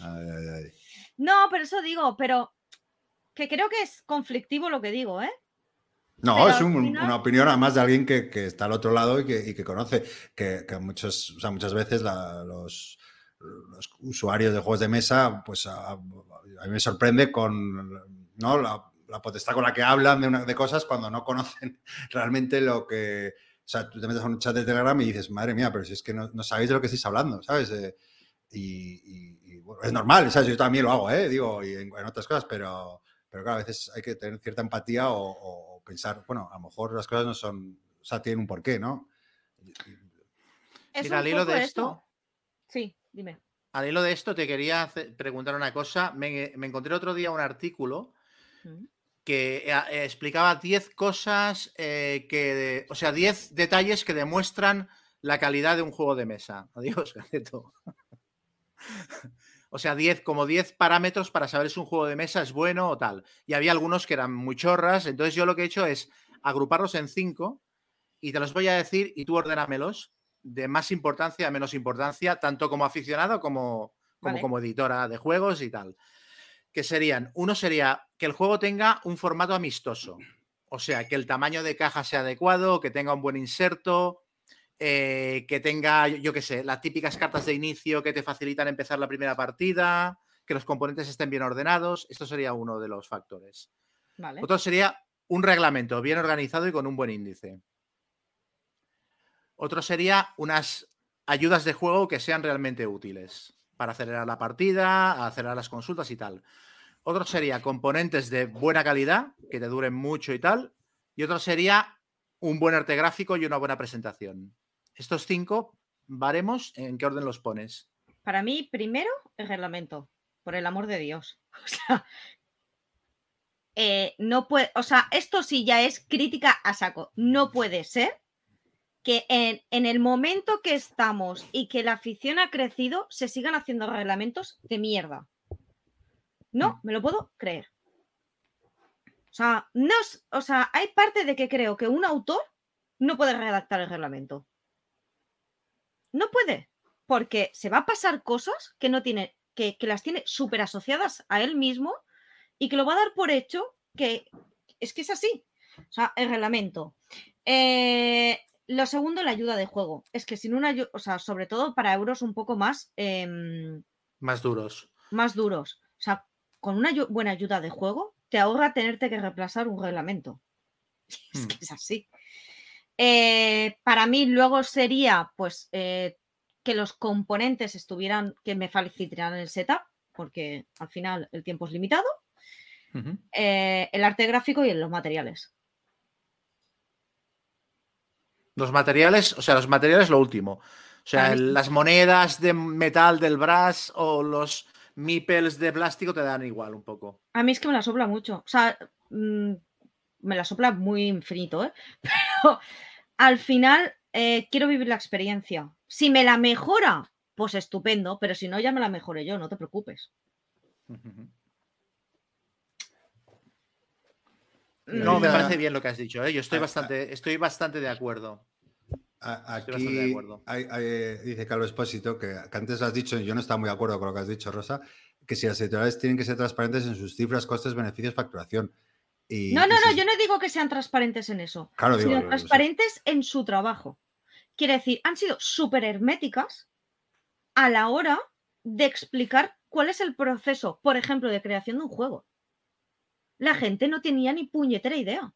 Ay, ay, ay. No, pero eso digo, pero que creo que es conflictivo lo que digo, ¿eh? No, Pero es un, final... una opinión además de alguien que, que, está al otro lado y que, y que conoce, que, que muchos, o sea, muchas veces la, los, los, usuarios de juegos de mesa, pues a, a, mí me sorprende con ¿no? la, la, potestad con la que hablan de, una, de cosas cuando no conocen realmente lo que... O sea, tú te metes a un chat de Telegram y dices, madre mía, pero si es que no, no sabéis de lo que estáis hablando, ¿sabes? Eh, y, y, y bueno, es normal, ¿sabes? Yo también lo hago, ¿eh? Digo, y en, en otras cosas, pero, pero claro, a veces hay que tener cierta empatía o, o pensar, bueno, a lo mejor las cosas no son, o sea, tienen un porqué, ¿no? Es Mira, un al hilo poco de eso. esto, Sí, dime. Al hilo de esto te quería preguntar una cosa. Me, me encontré otro día un artículo Mm. que eh, eh, explicaba 10 cosas eh, que, o sea, 10 detalles que demuestran la calidad de un juego de mesa. Adiós, Gaceto. O sea, 10, como 10 parámetros para saber si un juego de mesa es bueno o tal. Y había algunos que eran muy chorras. Entonces yo lo que he hecho es agruparlos en 5 y te los voy a decir y tú ordénamelos de más importancia a menos importancia, tanto como aficionado como, como, Vale. como editora de juegos y tal. Que serían, uno sería que el juego tenga un formato amistoso. O sea, que el tamaño de caja sea adecuado, que tenga un buen inserto, eh, que tenga, yo- qué sé, las típicas cartas de inicio que te facilitan empezar la primera partida, que los componentes estén bien ordenados. Esto sería uno de los factores. Vale. Otro sería un reglamento bien organizado y con un buen índice. Otro sería unas ayudas de juego que sean realmente útiles para acelerar la partida, acelerar las consultas y tal. Otro sería componentes de buena calidad, que te duren mucho y tal. Y otro sería un buen arte gráfico y una buena presentación. Estos cinco baremos, ¿en qué orden los pones? Para mí, primero, el reglamento. Por el amor de Dios. O sea, eh, no puede, o sea, esto sí ya es crítica a saco. No puede ser que en, en el momento que estamos y que la afición ha crecido, se sigan haciendo reglamentos de mierda. No, me lo puedo creer. O sea, no, o sea, hay parte de que creo que un autor no puede redactar el reglamento. No puede porque se va a pasar cosas que no tiene, que, que las tiene súper asociadas a él mismo y que lo va a dar por hecho que es que es así. O sea, el reglamento. Eh, lo segundo, la ayuda de juego. Es que sin una ayuda, o sea, sobre todo para euros un poco más, em, Más duros. más duros. O sea, con una buena ayuda de juego, te ahorra tenerte que reemplazar un reglamento. Es Hmm. que es así. Eh, para mí, luego sería, pues, eh, que los componentes estuvieran, que me facilitaran el setup, porque al final el tiempo es limitado, eh, el arte gráfico y los materiales. Los materiales, o sea, los materiales lo último. O sea, el- las monedas de metal del brass o los meeples de plástico te dan igual un poco. A mí es que me la sopla mucho. O sea, mm, me la sopla muy infinito, ¿eh? Pero al final eh, quiero vivir la experiencia. Si me la mejora, pues estupendo, pero si no, ya me la mejoré yo, no te preocupes. Ujú. Mm, No, me parece bien lo que has dicho, ¿eh? Yo estoy bastante, estoy bastante de acuerdo. De Aquí acuerdo. hay- hay- dice Carlos Espósito que, que antes has dicho, y yo no estaba muy de acuerdo con lo que has dicho, Rosa, que si las editoriales tienen que ser transparentes en sus cifras, costes, beneficios, facturación. Y, No, no, y no, yo no digo que sean transparentes en eso, Claro, digo, sino yo- yo sé. transparentes en su trabajo. Quiere decir, han sido súper herméticas a la hora de explicar cuál es el proceso, por ejemplo, de creación de un juego. La gente no tenía ni puñetera idea.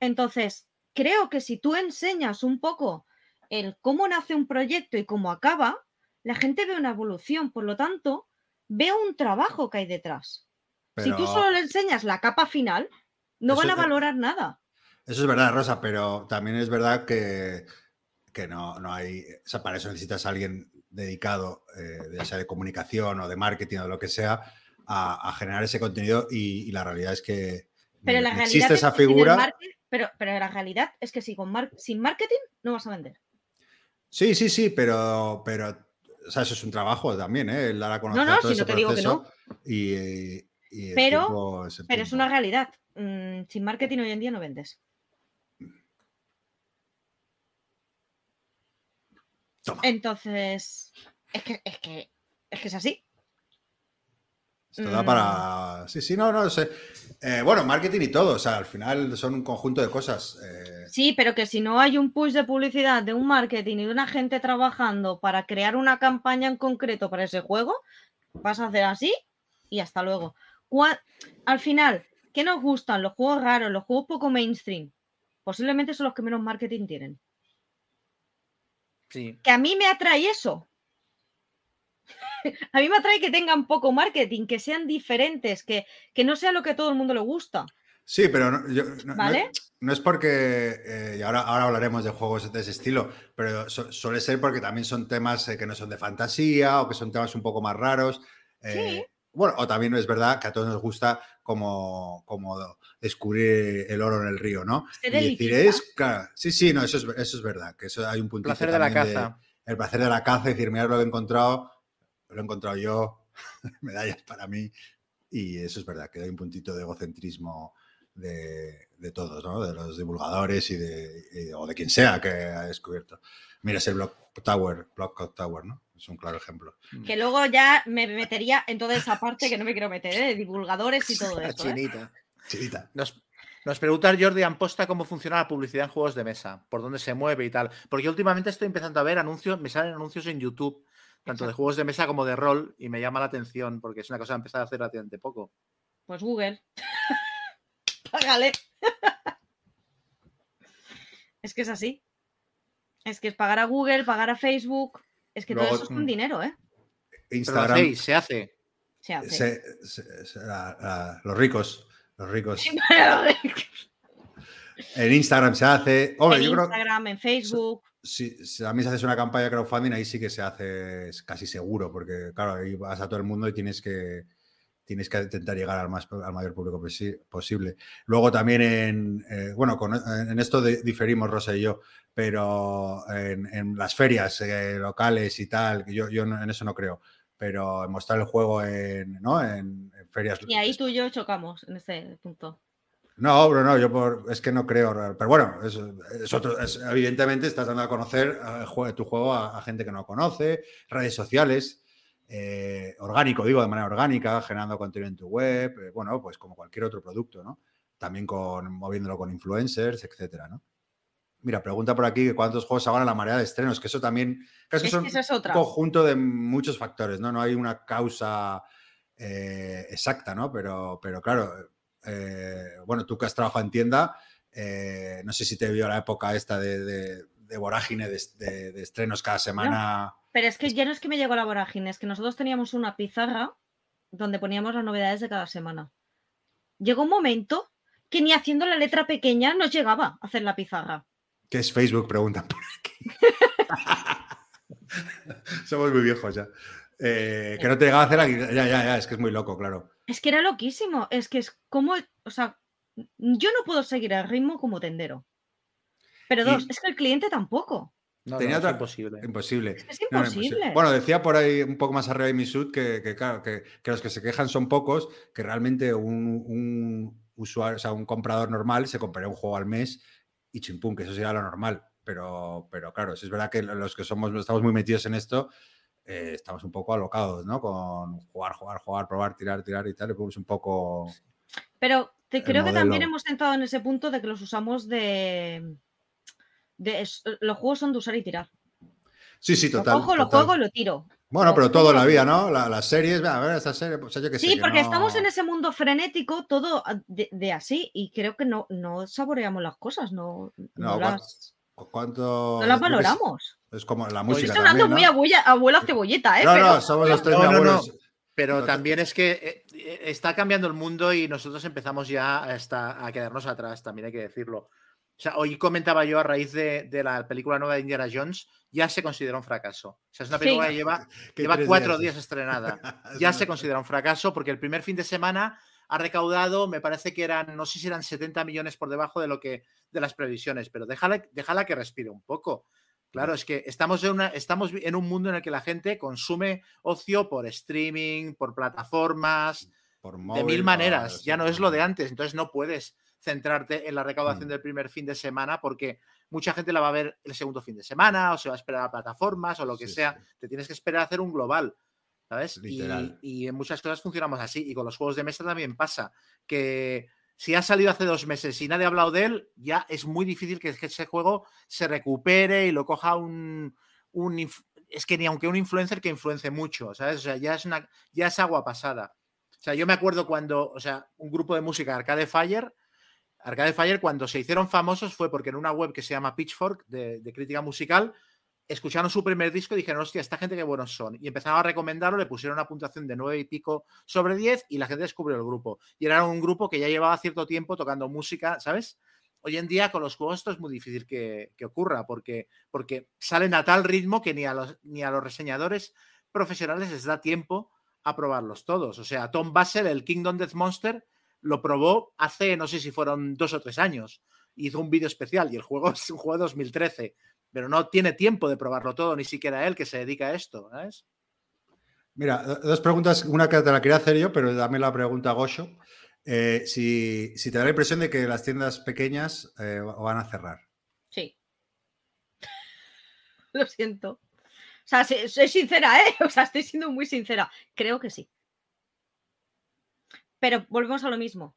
Entonces, creo que si tú enseñas un poco el cómo nace un proyecto y cómo acaba, la gente ve una evolución. Por lo tanto, ve un trabajo que hay detrás. Si tú solo le enseñas la capa final, no Eso van a es- valorar nada. Eso es verdad, Rosa, pero también es verdad que, que no, no hay. O sea, para eso necesitas a alguien dedicado, eh, ya sea de comunicación o de marketing o de lo que sea, a, a generar ese contenido. Y, y la realidad es que Pero la realidad existe es esa figura. market- pero, pero la realidad es que si con mar- sin marketing no vas a vender. Sí, sí, sí, pero, pero o sea, eso es un trabajo también, ¿eh? El dar a conocer no, todo si no ese te digo que proceso y, Pero- Pero es una realidad. Mm, sin marketing hoy en día no vendes. Toma. Entonces, es que es que es que es así. Esto da Mm. para. Sí, sí, no, no sé. Eh, bueno, marketing y todo. O sea, al final son un conjunto de cosas. eh, Sí, pero que si no hay un push de publicidad, de un marketing y de una gente trabajando para crear una campaña en concreto para ese juego, vas a hacer así y hasta luego. Al final, ¿qué nos gustan? Los juegos raros, los juegos poco mainstream. Posiblemente son los que menos marketing tienen. Sí. Que a mí me atrae eso. A mí me atrae que tengan poco marketing, que sean diferentes, que, que no sea lo que a todo el mundo le gusta. Sí, pero no, yo- no- no- ¿Vale? no es porque, eh, y ahora, ahora hablaremos de juegos de ese estilo, pero su- suele ser porque también son temas eh, que no son de fantasía o que son temas un poco más raros. eh, Bueno, o también es verdad que a todos nos gusta como, como descubrir el oro en el río, ¿no? Y decir, es, claro, sí, sí, no, eso es, eso es verdad, que eso hay un puntito Placer de la caza. el placer de la caza, decir, mira lo que he encontrado, lo he encontrado yo, medallas para mí, y eso es verdad, que hay un puntito de egocentrismo de, de todos, ¿no? De los divulgadores y de, y o de quien sea que ha descubierto. Mira, es el Block Tower, Block Tower, ¿no? Es un claro ejemplo. Que luego ya me metería en toda esa parte que no me quiero meter, ¿eh? de divulgadores y todo eso. ¿eh? chinita. Chilita. Nos, nos pregunta Jordi Amposta cómo funciona la publicidad en juegos de mesa, por dónde se mueve y tal. Porque últimamente estoy empezando a ver anuncios, me salen anuncios en YouTube, tanto de juegos de mesa como de rol, y me llama la atención porque es una cosa que he empezado a hacer relativamente poco. Pues Google. Págale. es que es así. Es que es pagar a Google, pagar a Facebook. Es que Luego, todo eso es con mm. dinero, ¿eh? Pero Instagram, hacéis, se hace. Se hace. se- se- se- la- la- los ricos, los ricos. En Instagram se hace. Hombre, en yo creo Instagram, en Facebook. si, si también se haces una campaña de crowdfunding, ahí sí que se hace casi seguro, porque claro, ahí vas a todo el mundo y tienes que, tienes que intentar llegar al, más, al mayor público posi- posible. Luego también en, eh, bueno, con, en esto de- diferimos Rosa y yo, pero en, en las ferias eh, locales y tal, yo, yo no- en eso no creo, pero mostrar el juego en, ¿no? en, en ferias. Y ahí tú y yo chocamos en este punto. No, pero no, yo por, es que no creo. Pero bueno, es, es otro, es- evidentemente estás dando a conocer eh, tu juego a, a gente que no conoce, redes sociales, eh, orgánico, digo, de manera orgánica, generando contenido en tu web, eh, bueno, pues como cualquier otro producto, ¿no? También con, moviéndolo con influencers, etcétera, ¿no? Mira, pregunta por aquí cuántos juegos habrá la marea de estrenos, que eso también, que eso Es son que es un conjunto de muchos factores, ¿no? No hay una causa eh, exacta, ¿no? Pero, pero claro, eh, bueno, tú que has trabajado en tienda, eh, no sé si te vio la época esta de, de- de vorágine de, estrenos cada semana. Pero es que ya no es que me llegó la vorágine, es que nosotros teníamos una pizarra donde poníamos las novedades de cada semana. Llegó un momento que ni haciendo la letra pequeña nos llegaba a hacer la pizarra. ¿Qué es Facebook? Preguntan por aquí. Somos muy viejos ya. Eh, que no te llegaba a hacer la... Ya, ya, ya, es que es muy loco, claro. Es que era loquísimo, es que es como, o sea, yo no puedo seguir el ritmo como tendero. Pero Y- dos, es que el cliente tampoco. No, Tenía no, otra- es imposible. Imposible. Es No, no, imposible. imposible. Bueno, decía por ahí un poco más arriba de mi sud que, que, claro, que, que los que se quejan son pocos, que realmente un, un usuario, o sea, un comprador normal se compraría un juego al mes y chimpún, que eso sería lo normal. Pero, pero claro, sí es verdad que los que somos, estamos muy metidos en esto, eh, estamos un poco alocados, ¿no? Con jugar, jugar, jugar, probar, tirar, tirar y tal, y pues un poco. Pero te, creo que también hemos entrado en ese punto de que los usamos de... de es- los juegos son de usar y tirar. Sí, sí, Lo total. cojo, lo total. juego y lo tiro. Bueno, pero lo todo en la vida, ¿no? La- las series, a ver, esta serie, pues yo sé. Sí, que porque estamos en ese mundo frenético, todo a- de, de así, y creo que no, no saboreamos las cosas, no, no No, las, ¿cu- ¿Cuánto? no las sé, valoramos. Es como la música. Estoy hablando también, muy ¿no? abuela, abuela cebolleta, ¿eh? No, Pero- no, somos los tres No, no. Pero también es que eh, eh, está cambiando el mundo y nosotros empezamos ya hasta a quedarnos atrás, también hay que decirlo. O sea, hoy comentaba yo a raíz de, de la película nueva de Indiana Jones, ya se considera un fracaso. O sea, es una Sí. película que lleva, lleva cuatro días. días estrenada. Es ya se considera un fracaso porque el primer fin de semana ha recaudado, me parece que eran, no sé si eran 70 millones por debajo de lo que de las previsiones, pero déjala, déjala que respire un poco. Claro, es que estamos en, una, estamos en un mundo en el que la gente consume ocio por streaming, por plataformas, por de mil maneras. Ya no es lo de antes. Entonces no puedes centrarte en la recaudación Mm. del primer fin de semana porque mucha gente la va a ver el segundo fin de semana o se va a esperar a plataformas o lo que Sí, sea. sí. Te tienes que esperar a hacer un global. ¿Sabes? Y-. Y, en muchas cosas funcionamos así. Y con los juegos de mesa también pasa. Que si ha salido hace dos meses y nadie ha hablado de él, ya es muy difícil que ese juego se recupere y lo coja un. es que ni aunque un influencer que influence mucho, ¿sabes? O sea, ya es, una, ya es agua pasada. O sea, yo me acuerdo cuando, o sea, un grupo de música, Arcade Fire, Arcade Fire, cuando se hicieron famosos fue porque en una web que se llama Pitchfork, de, de crítica musical, escucharon su primer disco y dijeron, hostia, esta gente qué buenos son. Y empezaron a recomendarlo, le pusieron una puntuación de 9 y pico sobre 10 y la gente descubrió el grupo. Y era un grupo que ya llevaba cierto tiempo tocando música, ¿sabes? Hoy en día con los juegos esto es muy difícil que, ocurra porque, porque salen a tal ritmo que ni a, los, ni a los reseñadores profesionales les da tiempo a probarlos todos. O sea, Tom Basel, el Kingdom Death Monster, lo probó hace, no sé si fueron dos o tres años. Hizo un vídeo especial y el juego es un juego de 2013 pero no tiene tiempo de probarlo todo, ni siquiera él que se dedica a esto. ¿sabes? Mira, dos preguntas, una que te la quería hacer yo, pero dame la pregunta a Gosho. Eh, si, te da la impresión de que las tiendas pequeñas eh, van a cerrar. Sí. Lo siento. O sea, soy sincera, ¿eh? O sea, estoy siendo muy sincera. Creo que sí. Pero volvemos a lo mismo.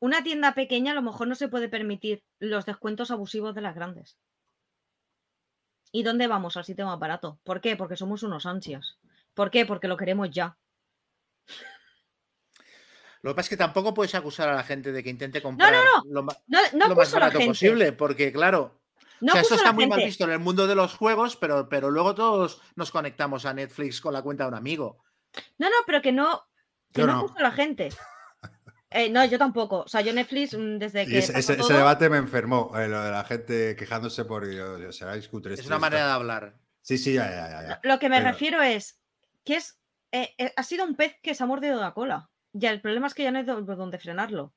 Una tienda pequeña a lo mejor no se puede permitir los descuentos abusivos de las grandes. ¿Y dónde vamos al sitio más barato? ¿Por qué? Porque somos unos ansias. ¿Por qué? Porque lo queremos ya. Lo que pasa es que tampoco puedes acusar a la gente de que intente comprar lo, más barato posible, porque claro, o sea, eso está muy mal visto en el mundo de los juegos, pero, pero luego todos nos conectamos a Netflix con la cuenta de un amigo. No, no, pero que no, que no, a la gente. Eh, no, yo tampoco. O sea, yo Netflix mm, desde que. Ese, debate me enfermó, eh, lo de la gente quejándose por. Es una manera de hablar. Sí, sí, ya, ya, ya. Lo que me refiero es que es. Eh, ha sido un pez que se ha mordido la cola. Ya el problema es que ya no hay dónde frenarlo.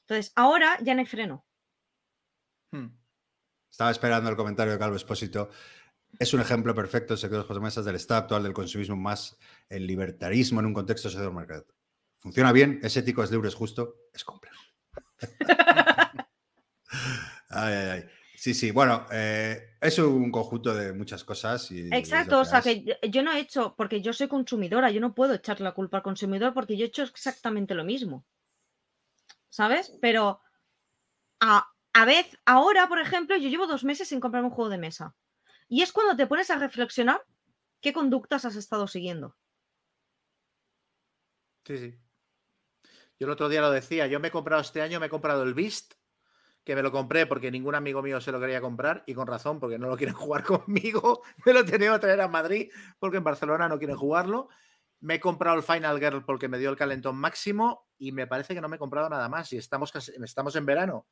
Entonces, ahora ya no hay freno. Hmm. Estaba esperando el comentario de Calvo Espósito. Es un ejemplo perfecto, se quedó José Mesas, del estado actual del consumismo más el libertarismo en un contexto de mercado. Funciona bien, es ético, es libre, es justo, es complejo. ay, ay, ay. Sí, sí, bueno, eh, es un conjunto de muchas cosas. Y, Exacto, o sea que yo no he hecho, porque yo soy consumidora, yo no puedo echarle la culpa al consumidor porque yo he hecho exactamente lo mismo. ¿Sabes? Pero a, a vez, ahora, por ejemplo, yo llevo dos meses sin comprar un juego de mesa. Y es cuando te pones a reflexionar qué conductas has estado siguiendo. Sí, sí. Yo el otro día lo decía, yo me he comprado este año, me he comprado el Beast, que me lo compré porque ningún amigo mío se lo quería comprar y con razón, porque no lo quieren jugar conmigo. Me lo tenido que traer a Madrid porque en Barcelona no quieren jugarlo. Me he comprado el Final Girl porque me dio el calentón máximo y me parece que no me he comprado nada más y estamos, estamos en verano.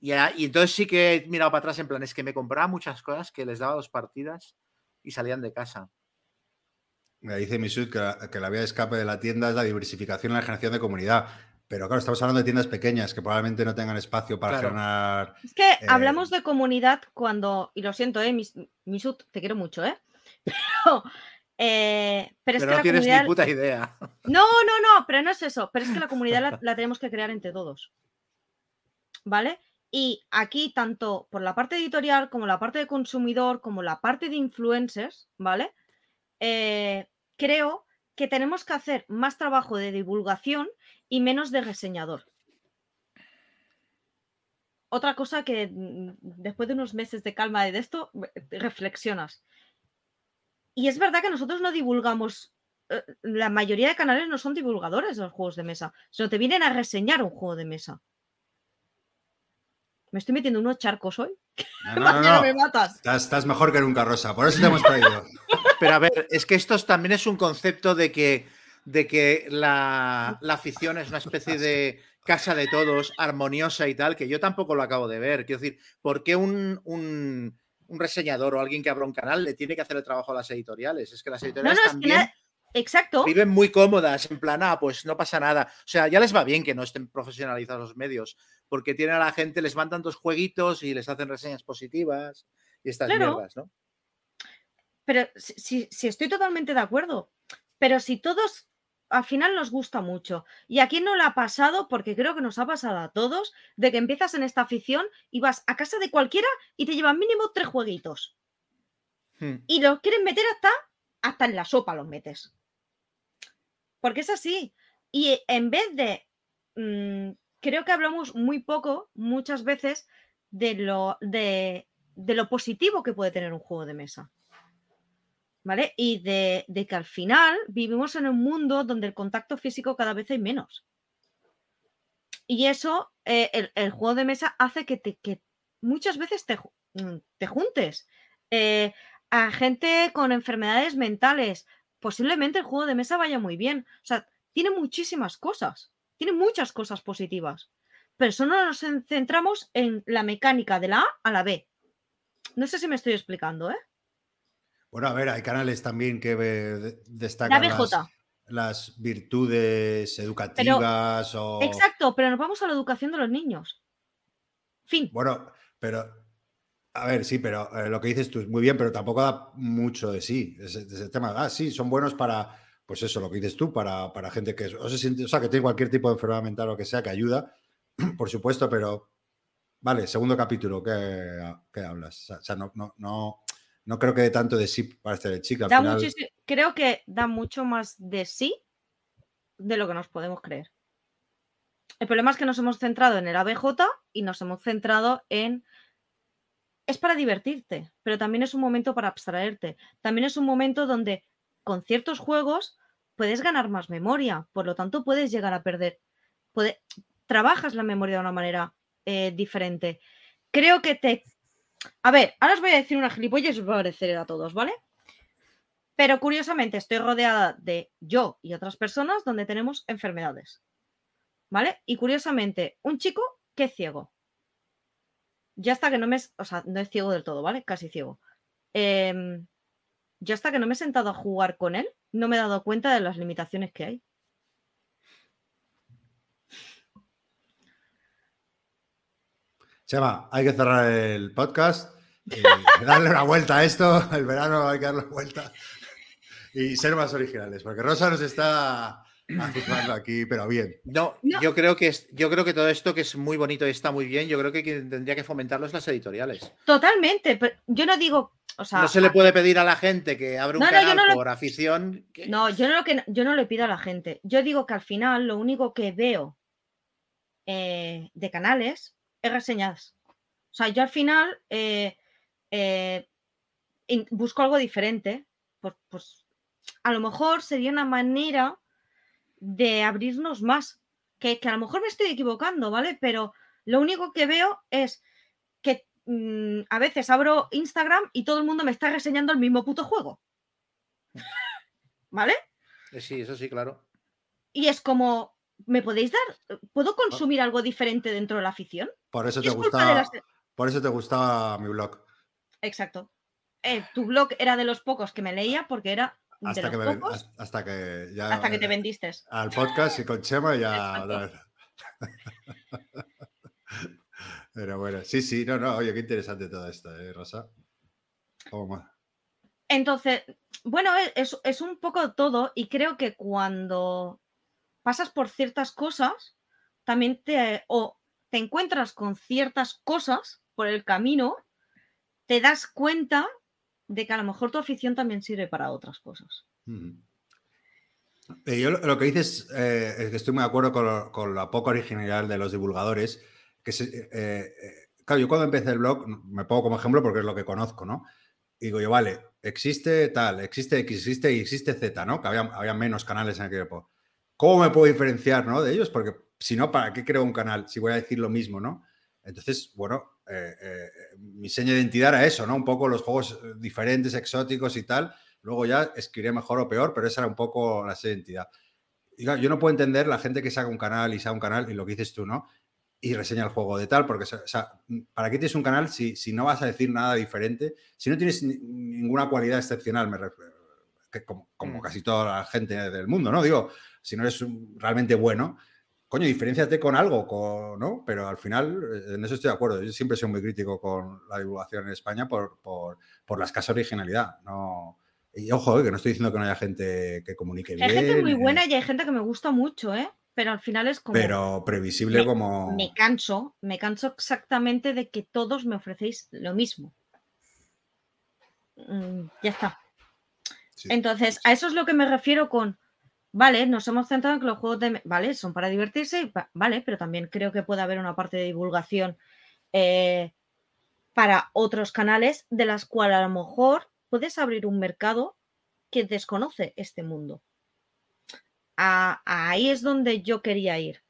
Y, y entonces sí que he mirado para atrás en plan, es que me compraba muchas cosas que les daba dos partidas y salían de casa. Me dice Misut que, que, la vía de escape de la tienda es la diversificación y la generación de comunidad. Pero claro, estamos hablando de tiendas pequeñas que probablemente no tengan espacio para generar. Es que eh, hablamos de comunidad cuando, y lo siento, eh, Misut, te quiero mucho, ¿eh? Pero, eh, pero, es que no tienes ni puta idea. No, no, no, pero no es eso. Pero es que la comunidad la tenemos que crear entre todos. ¿Vale? Y aquí, tanto por la parte editorial, como la parte de consumidor, como la parte de influencers, ¿vale? Eh, creo que tenemos que hacer más trabajo de divulgación y menos de reseñador. Otra cosa que mm, después de unos meses de calma de esto, reflexionas. Y es verdad que nosotros no divulgamos, eh, la mayoría de canales no son divulgadores de los juegos de mesa, sino te vienen a reseñar un juego de mesa. Me estoy metiendo unos charcos hoy. No, no, me matas. Estás, estás, mejor que nunca, Rosa. Por eso te hemos traído. Pero a ver, es que esto también es un concepto de que, de que la, afición es una especie de casa de todos, armoniosa y tal, que yo tampoco lo acabo de ver. Quiero decir, ¿por qué un, un, reseñador o alguien que abra un canal le tiene que hacer el trabajo a las editoriales? Es que las editoriales también... Exacto. Viven muy cómodas, en plan, ah, pues no pasa nada. O sea, ya les va bien que no estén profesionalizados los medios, porque tienen a la gente, les van tantos jueguitos y les hacen reseñas positivas y estas mierdas, ¿no? Pero si, estoy totalmente de acuerdo. Pero si todos al final nos gusta mucho. Y aquí no lo ha pasado, porque creo que nos ha pasado a todos, de que empiezas en esta afición y vas a casa de cualquiera y te llevan mínimo tres jueguitos. Hmm. Y los quieren meter hasta, hasta en la sopa, los metes. Porque es así. Y en vez de. Mm, creo que hablamos muy poco, muchas veces, de lo, de lo positivo que puede tener un juego de mesa. ¿vale? Y de, que al final vivimos en un mundo donde el contacto físico cada vez hay menos. Y eso, eh, el, juego de mesa hace que, te, que muchas veces te, mm, te juntes. Eh, a gente con enfermedades mentales, posiblemente el juego de mesa vaya muy bien. O sea, tiene muchísimas cosas, tiene muchas cosas positivas. Pero solo nos centramos en la mecánica de la A a la B. No sé si me estoy explicando, ¿eh? Bueno, a ver, hay canales también que destacan La las, BJ. las virtudes educativas o... Exacto, pero nos vamos a la educación de los niños. Fin. Bueno, pero... A ver, sí, pero eh, lo que dices tú es muy bien, pero tampoco da mucho de sí. Ese, ese tema, ah, sí, son buenos para, pues eso, lo que dices tú, para, para gente que, o, se siente- o sea, que tiene cualquier tipo de enfermedad mental o que sea, que ayuda, por supuesto, pero... Vale, segundo capítulo, ¿qué, qué hablas? O sea, no, no, no, no creo que dé tanto de sí para este chico. Al Da final, muchísimo- creo que da mucho más de sí de lo que nos podemos creer. El problema es que nos hemos centrado en el ABJ y nos hemos centrado en... Es para divertirte, pero también es un momento para abstraerte. También es un momento donde con ciertos juegos puedes ganar más memoria, por lo tanto puedes llegar a perder. Trabajas la memoria de una manera eh, diferente. Creo que te... A ver, ahora os voy a decir una gilipollas y os va a parecer a todos, ¿vale? Pero curiosamente estoy rodeada de yo y otras personas donde tenemos enfermedades. ¿Vale? Y curiosamente, un chico que es ciego. Ya hasta que no me... O sea, no es ciego del todo, ¿vale? Casi ciego. Em, yo hasta que no me he sentado a jugar con él, no me he dado cuenta de las limitaciones que hay. Chema, hay que cerrar el podcast, y darle una vuelta a esto, el verano hay que darle una vuelta y ser más originales, porque Rosa nos está aquí, pero bien. No, No. Yo, creo que es, yo creo que todo esto que es muy bonito y está muy bien, yo creo que quien tendría que fomentarlo es las editoriales. Totalmente, pero yo no digo... O sea, no se le puede pedir a la gente que abra un No, canal no lo- por afición. que- No, yo no, lo que, yo no le pido a la gente. Yo digo que al final lo único que veo eh, de canales es reseñas. O sea, yo al final eh, eh, busco algo diferente. Pues, pues a lo mejor sería una manera de abrirnos más. Que, que a lo mejor me estoy equivocando, ¿vale? Pero lo único que veo es que mm, a veces abro Instagram y todo el mundo me está reseñando el mismo puto juego. ¿Vale? Eh, Sí, eso sí, claro. Y es como, ¿me podéis dar? ¿Puedo consumir algo diferente dentro de la afición? Por eso te gustaba, las- por eso te gustaba mi blog. Exacto. Eh, tu blog era de los pocos que me leía porque era Hasta que, me hasta- hasta que ya hasta que te vendiste. al podcast y con Chema ya Exacto. otra vez. Pero bueno, sí, sí, no, no, oye, qué interesante todo esto, ¿eh, Rosa? ¿Cómo? Entonces, bueno, e- es, es un poco todo y creo que cuando pasas por ciertas cosas, también te, o te encuentras con ciertas cosas por el camino, te das cuenta de que a lo mejor tu afición también sirve para otras cosas. Eh, Yo lo, que dices eh, es que estoy muy de acuerdo con, lo- con la poca originalidad de los divulgadores. Que eh, claro, yo cuando empecé el blog, me pongo como ejemplo porque es lo que conozco, ¿no? Y digo yo, vale, existe tal, existe X, existe Y, existe Z, ¿no? Que había, había menos canales en aquel tiempo. ¿Cómo me puedo diferenciar, ¿no? De ellos, porque si no, ¿para qué creo un canal? Si voy a decir lo mismo, ¿no? Entonces, bueno, eh, eh, mi seña de identidad era eso, ¿no? Un poco los juegos eh, diferentes, exóticos y tal. Luego ya escribiré mejor o peor, pero esa era un poco la seña de identidad. Y claro, yo no puedo entender la gente que saca un canal y saca un canal y lo que dices tú, ¿no? Y reseña el juego de tal, porque, o sea, ¿para qué tienes un canal si, si no vas a decir nada diferente? Si no tienes ni- ninguna cualidad excepcional, me refiero, que como, como Mm. casi toda la gente del mundo, ¿no? Digo, si no eres realmente bueno, coño, diferenciate con algo, con- ¿no? Pero al final, eh, en eso estoy de acuerdo. Yo siempre soy muy crítico con la divulgación en España por, por, por la escasa originalidad. No, y ojo, eh, que no estoy diciendo que no haya gente que comunique bien. Hay gente muy buena y hay gente que me gusta mucho, ¿eh? Pero al final es como... pero previsible me- como. Me canso, me canso exactamente de que todos me ofrecéis lo mismo. Mm, ya está. Sí. Entonces, a eso es lo que me refiero con, vale, nos hemos centrado en que los juegos de, vale, son para divertirse, vale, pero también creo que puede haber una parte de divulgación eh, para otros canales de las cuales a lo mejor puedes abrir un mercado que desconoce este mundo. Ahí es donde yo quería ir.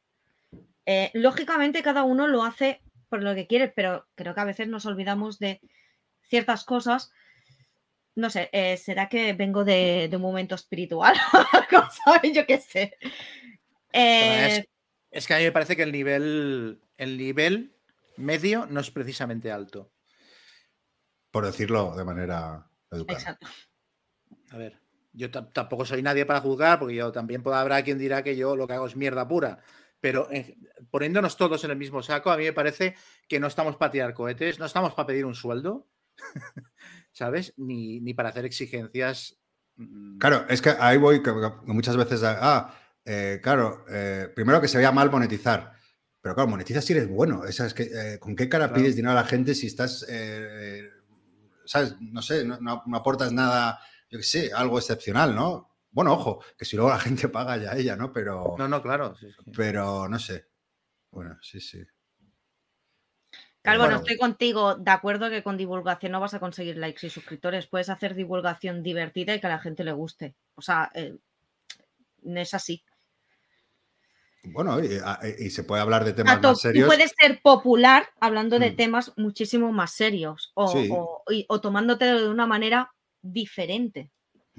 Eh, lógicamente, cada uno lo hace por lo que quieres, pero creo que a veces nos olvidamos de ciertas cosas. No sé, eh, ¿será que vengo de, de un momento espiritual? ¿Sabes? Yo qué sé. Es, Eh, es que a mí me parece que el nivel, el nivel medio no es precisamente alto. Por decirlo de manera educada. exacto. A ver, yo tam- tampoco soy nadie para juzgar, porque yo también puedo, habrá quien dirá que yo lo que hago es mierda pura. Pero eh, poniéndonos todos en el mismo saco, a mí me parece que no estamos para tirar cohetes, no estamos para pedir un sueldo, ¿sabes? Ni, ni para hacer exigencias. mm, Claro, es que ahí voy, que muchas veces, ah, eh, claro, eh, primero que se vea mal monetizar, pero claro, monetizas si eres bueno. Esa es que, eh, ¿Con qué cara Claro. pides dinero a la gente si estás, eh, sabes, no sé, no, no- no aportas nada, yo qué sé, algo excepcional, ¿no? Bueno, ojo, que si luego la gente paga ya ella, ¿no? Pero, No, no, claro. sí, sí. pero no sé. Bueno, sí, sí. Calvo, Bueno. no estoy contigo de acuerdo que con divulgación no vas a conseguir likes y suscriptores. Puedes hacer divulgación divertida y que a la gente le guste. O sea, eh, es así. Bueno, y, a- y se puede hablar de temas tú- más tú serios. puedes ser popular hablando de Mm. temas muchísimo más serios o, Sí. o- y- o tomándotelo de una manera diferente.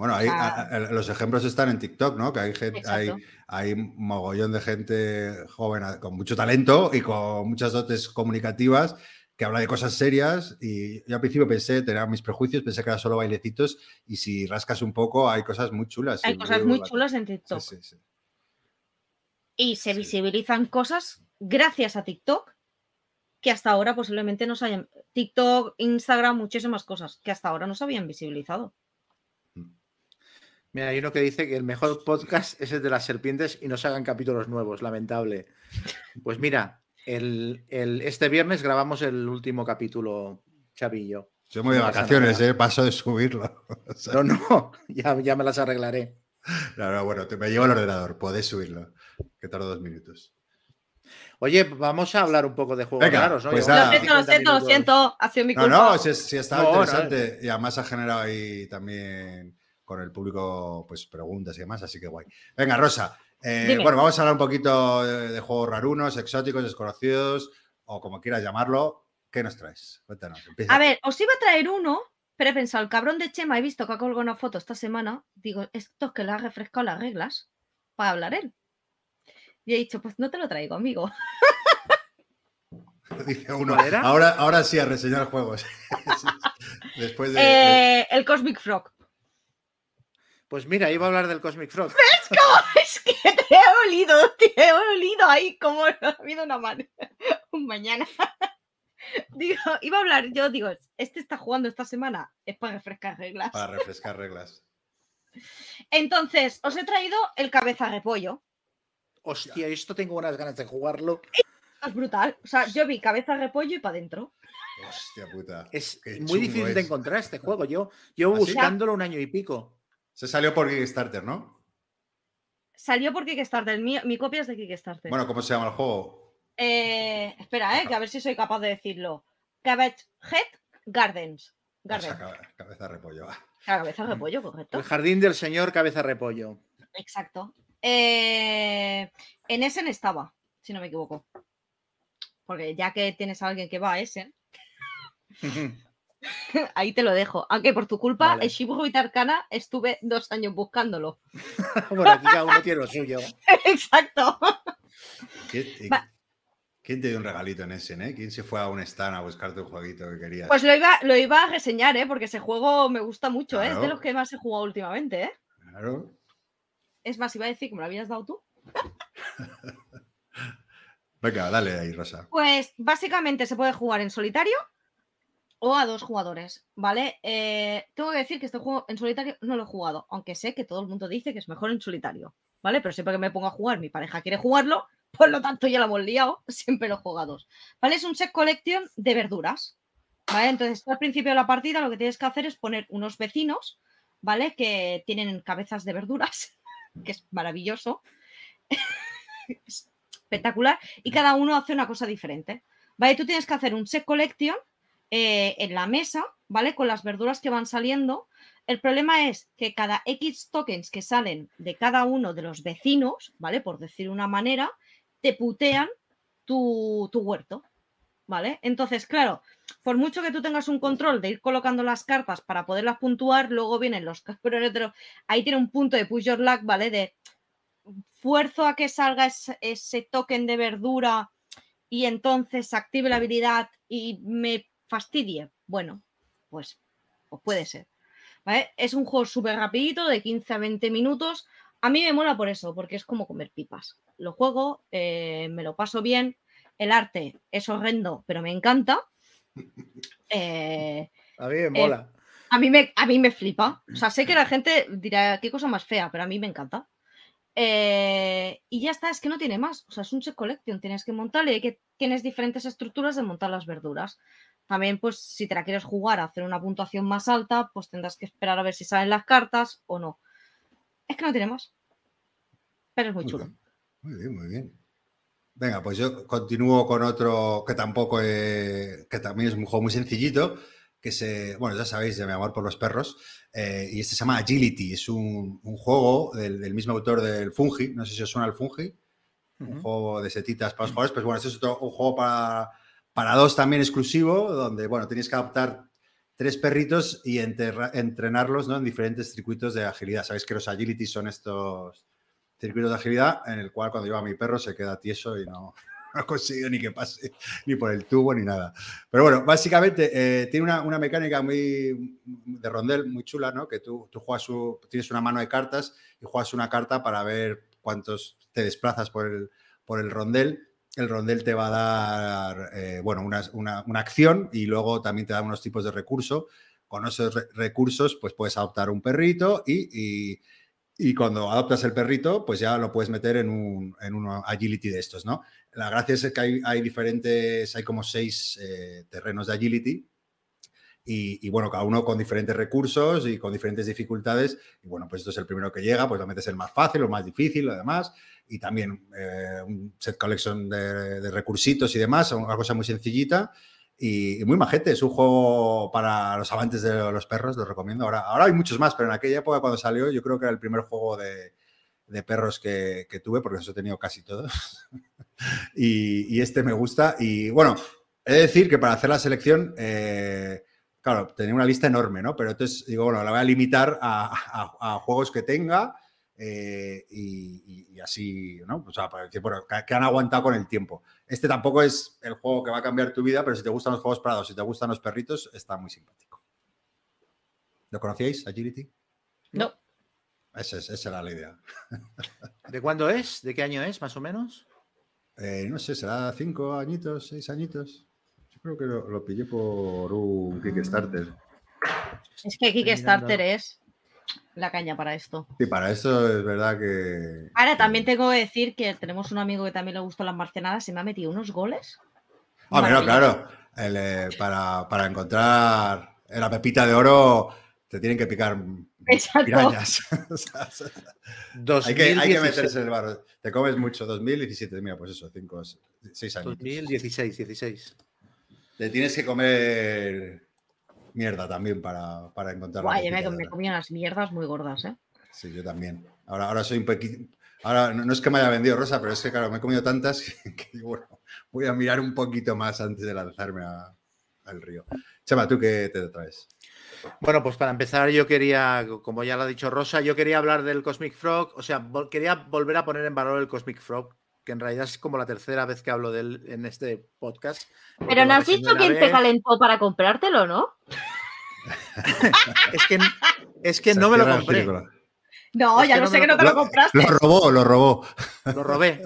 Bueno, a- a- los ejemplos están en TikTok, ¿no? Que hay, gente, hay, hay mogollón de gente joven con mucho talento y con muchas dotes comunicativas que habla de cosas serias y yo al principio pensé, tenía mis prejuicios, pensé que era solo bailecitos y si rascas un poco hay cosas muy chulas. Hay cosas muy chulas en TikTok sí, sí. y se visibilizan cosas gracias a TikTok que hasta ahora posiblemente no se hayan. TikTok, Instagram, muchísimas cosas que hasta ahora no se habían visibilizado. Mira, hay uno que dice que el mejor podcast es el de las serpientes y no se hagan capítulos nuevos, lamentable. Pues mira, el, el- este viernes grabamos el último capítulo, Chavillo. Yo me voy de No vacaciones. ¿eh? paso de subirlo. O sea, No, no, ya, ya me las arreglaré. no, no, bueno, te, me llevo el ordenador, podés subirlo, que tardo dos minutos. Oye, vamos a hablar un poco de juegos Venga, raros, ¿no? pues. Lo siento, lo 50 siento, lo minutos. siento. Ha sido mi No, culpa. no, si, si estaba No, no, interesante y además ha generado ahí también con el público pues preguntas y demás, así que guay. Venga, Rosa, eh, bueno, vamos a hablar un poquito de, de juegos rarunos, exóticos, desconocidos o como quieras llamarlo. ¿Qué nos traes? Cuéntanos. empieza A ver, os iba a traer uno, pero he pensado, el cabrón de Chema, he visto que ha colgado una foto esta semana. Digo, esto es que le ha refrescado las reglas para hablar él. Y he dicho, pues no te lo traigo, amigo. Dice uno, ahora, ahora sí a reseñar juegos. Después de... de- Eh, el Cosmic Frog. Pues mira, iba a habber del Cosmic Frog. es que te he olido, te he olido ahí como ha habido una mano. Un mañana. Digo, iba a hablar, yo digo, este está jugando esta semana, es para refrescar reglas. Para refrescar reglas. Entonces, os he traído el cabeza repollo. Hostia, esto tengo unas ganas de jugarlo. Es brutal. O sea, yo vi cabeza repollo y para adentro. Hostia puta. Es Qué muy difícil de encontrar este juego. Yo llevo ¿Ah, sí? buscándolo un año y pico. Se salió por Kickstarter, ¿no? Salió por Kickstarter. Mi, mi copia es de Kickstarter. Bueno, ¿cómo se llama el juego? Eh, espera, eh, que a ver si soy capaz de decirlo. Cabbage Head Gardens. Esa Garden. cabe- cabeza de repollo. ah. La cabeza repollo, correcto. El jardín del señor Cabeza Repollo. Exacto. Eh, en Essen estaba, si no me equivoco. Porque ya que tienes a alguien que va a Essen, ahí te lo dejo. Aunque por tu culpa, Vale. el Shibuya y Tarkana estuve dos años buscándolo. bueno, aquí cada uno tiene lo suyo. Exacto. ¿Quién, y- Va. quién te dio un regalito en ese, eh? ¿Quién se fue a un stand a buscarte un jueguito que querías? Pues lo iba, lo iba a reseñar, ¿eh? porque ese juego me gusta mucho. ¿eh? Es de los que más he jugado últimamente. ¿eh? Claro. Es más, iba a decir que me lo habías dado tú. Venga, dale ahí, Rosa. Pues básicamente se puede jugar en solitario o a dos jugadores, ¿vale? Eh, tengo que decir que este juego en solitario no lo he jugado, aunque sé que todo el mundo dice que es mejor en solitario, ¿vale? Pero siempre que me pongo a jugar, mi pareja quiere jugarlo, por lo tanto ya lo hemos liado, siempre lo he jugado. ¿Vale? Es un set collection de verduras, ¿vale? Entonces, al principio de la partida lo que tienes que hacer es poner unos vecinos, ¿vale? Que tienen cabezas de verduras, que es maravilloso. es espectacular. Y cada uno hace una cosa diferente. ¿Vale? Tú tienes que hacer un set collection eh, en la mesa, ¿vale? Con las verduras que van saliendo. El problema es que cada X tokens que salen de cada uno de los vecinos, ¿vale? Por decir una manera, te putean tu, huerto. ¿vale? Entonces, claro, por mucho que tú tengas un control de ir colocando las cartas para poderlas puntuar, luego vienen los pero ahí tiene un punto de push your luck, ¿vale? De fuerzo a que salga ese token de verdura y entonces active la habilidad y me fastidie. Bueno, pues, pues puede ser. ¿vale? Es un juego súper rapidito, de 15 a 20 minutos. A mí me mola por eso, porque es como comer pipas. Lo juego, eh, me lo paso bien. El arte es horrendo, pero me encanta. Eh, a mí me eh, mola. a, mí me, a mí me flipa. O sea, sé que la gente dirá, qué cosa más fea, pero a mí me encanta. y ya está, es que no tiene más. O sea, es un set collection. Tienes que montarle que tienes diferentes estructuras de montar las verduras. También, pues, si te la quieres jugar a hacer una puntuación más alta, pues tendrás que esperar a ver si salen las cartas o no. Es que no tiene más. Pero es muy, chulo. Muy bien, muy bien. Venga, pues yo continúo con otro que tampoco, que también es un juego muy sencillito, que se, bueno, ya sabéis de mi amor por los perros, eh, y este se llama Agility, es un, juego del, mismo autor del Fungi, no sé si os suena el Fungi, un juego de setitas para los jugadores, pues bueno, este es otro, un juego para, para dos también exclusivo, donde, bueno, tenéis que adaptar tres perritos y entrenarlos ¿no? en diferentes circuitos de agilidad. Sabéis que los agility son estos circuitos de agilidad en el cual cuando lleva a mi perro se queda tieso y no, no consigue ni que pase ni por el tubo ni nada. Pero bueno, básicamente eh, tiene una, mecánica muy de rondel muy chula, ¿no? Que tú, tú juegas tienes una mano de cartas y juegas una carta para ver cuántos te desplazas por el, por el rondel el rondel te va a dar, eh, bueno, una, acción y luego también te da unos tipos de recurso. Con esos recursos, pues puedes adoptar un perrito y, cuando adoptas el perrito, pues ya lo puedes meter en un, en agility de estos, ¿no? La gracia es que hay, diferentes, hay como seis eh, terrenos de agility y, bueno, cada uno con diferentes recursos y con diferentes dificultades. Y bueno, pues esto es el primero que llega, pues lo metes el más fácil o más difícil, lo demás. Y también eh, un set collection de, recursitos y demás, una cosa muy sencillita y, muy majete. Es un juego para los amantes de los perros, lo recomiendo. Ahora, ahora hay muchos más, pero en aquella época cuando salió, yo creo que era el primer juego de, perros que, tuve, porque eso he tenido casi todos. y, este me gusta. Y bueno, he de decir que para hacer la selección. Eh, claro, tenía una lista enorme, ¿no? Pero entonces digo, bueno, la voy a limitar a, juegos que tenga eh, y, así, ¿no? O sea, para decir, bueno, que, han aguantado con el tiempo. Este tampoco es el juego que va a cambiar tu vida, pero si te gustan los juegos parados, si te gustan los perritos, está muy simpático. ¿Lo conocíais, Agility? No. Esa, es, esa era la idea. ¿De cuándo es? ¿De qué año es, más o menos? Eh, no sé, será cinco añitos, seis añitos. Creo que lo, pillé por un Kickstarter. Es que Kickstarter es la caña para esto. Sí, para eso es verdad que. Ahora también tengo que decir que tenemos un amigo que también le gustan las marcianadas y me ha metido unos goles. Ah, pero claro. Eh, para, encontrar la pepita de oro te tienen que picar pirañas. hay, que, hay, que, meterse en el barro. Te comes mucho. 2017, mira, pues eso, 5, 6 años. 2016, 16. Te tienes que comer mierda también para, para encontrar. Guay, me, me comí unas mierdas muy gordas, ¿eh? Sí, yo también. Ahora, ahora soy un poquito. Ahora, no, es que me haya vendido Rosa, pero es que, claro, me he comido tantas que, bueno, voy a mirar un poquito más antes de lanzarme al río. Chema, ¿tú qué te traes? Bueno, pues para empezar, yo quería, como ya lo ha dicho Rosa, yo quería hablar del Cosmic Frog, o sea, quería volver a poner en valor el Cosmic Frog, que en realidad es como la tercera vez que hablo de él en este podcast. Pero no has dicho quién te calentó para comprártelo, ¿no? es que, es que no me lo compré. No, ya no, sé que no te lo, compraste. Lo robó, lo robó. Lo robé.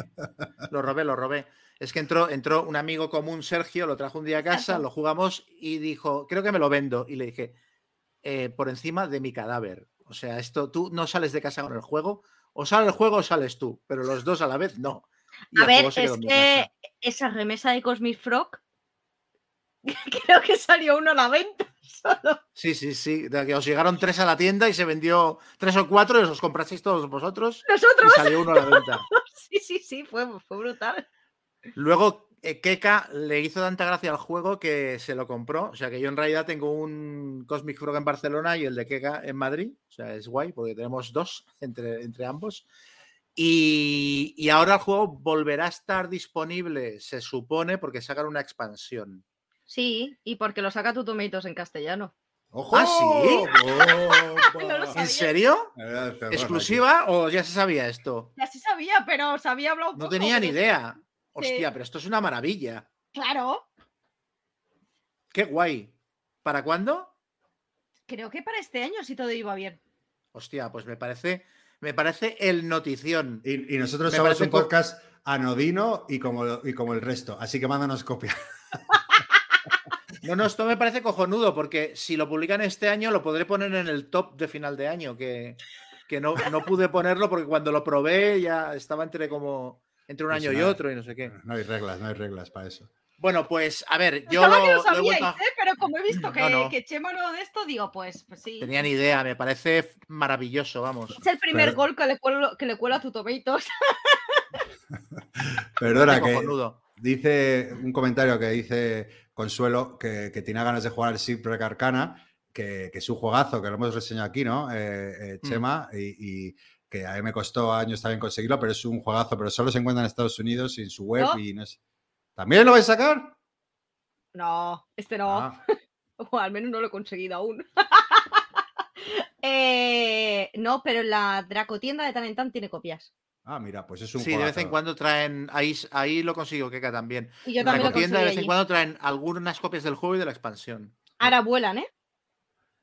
Lo robé, lo robé. Es que entró, entró un amigo común, Sergio, lo trajo un día a casa, lo jugamos y dijo, creo que me lo vendo. Y le dije, eh, por encima de mi cadáver. O sea, esto, tú no sales de casa con el juego, o sale el juego o sales tú, pero los dos a la vez no a ver, es que esa remesa de Cosmic Frog, creo que salió uno a la venta. Sí, sí, sí. De que os llegaron tres a la tienda y se vendió tres o cuatro y os comprasteis todos vosotros. Nosotros. Y salió uno a la venta. sí, sí, sí, fue, fue brutal. Luego, eh, Keka le hizo tanta gracia al juego que se lo compró. O sea que yo en realidad tengo un Cosmic Frog en Barcelona y el de Keka en Madrid. O sea, es guay porque tenemos dos entre, entre ambos. Y, y ahora el juego volverá a estar disponible, se supone, porque sacan una expansión. Sí, y porque lo saca tu Tomatoes en castellano. ¡Ojo! ¿Ah, sí? ¿En serio? ¿Exclusiva o ya se sabía esto? Ya sí sabía, pero os había hablado No poco, tenía ni idea. Hostia, Sí. pero esto es una maravilla. Claro, Qué guay. ¿Para cuándo? creo que para este año si todo iba bien. Hostia, pues me parece, me parece el notición. Y, y nosotros Me somos un podcast anodino y como, y como el resto. Así que mándanos copia. No, no, esto me parece cojonudo, porque si lo publican este año, lo podré poner en el top de final de año, que, que no, no pude ponerlo porque cuando lo probé ya estaba entre como entre un Pues año y nada. otro y no sé qué. No hay reglas, no hay reglas para eso. Bueno, pues a ver, yo lo, que lo lo he sabíais, vuelto a- ¿eh? pero como he visto que, No, no. que Chema no de esto, digo, pues, pues sí. tenía ni idea, me parece maravilloso, vamos. Es el primer Pero- gol que le, cuelo, que le cuelo a tu Tomatoes. Perdona, que dice un comentario que dice Consuelo que, que tiene ganas de jugar el Shipwreck Arcana, que, que es un juegazo, que lo hemos reseñado aquí, ¿no? Eh, eh, Mm. Chema, y, y que a mí me costó años también conseguirlo, pero es un juegazo, pero solo se encuentra en Estados Unidos y en su web No. y no es... ¿También lo vais a sacar? No, este no. Ah, O al menos no lo he conseguido aún. Eh, no, pero la Dracotienda de tan en tan tiene copias. ah, mira, pues es un Sí, de vez en cuando traen, ahí, ahí lo consigo, Keka también. Y yo también lo tienda de vez en allí. cuando traen algunas copias del juego y de la expansión. Ahora vuelan, ¿eh?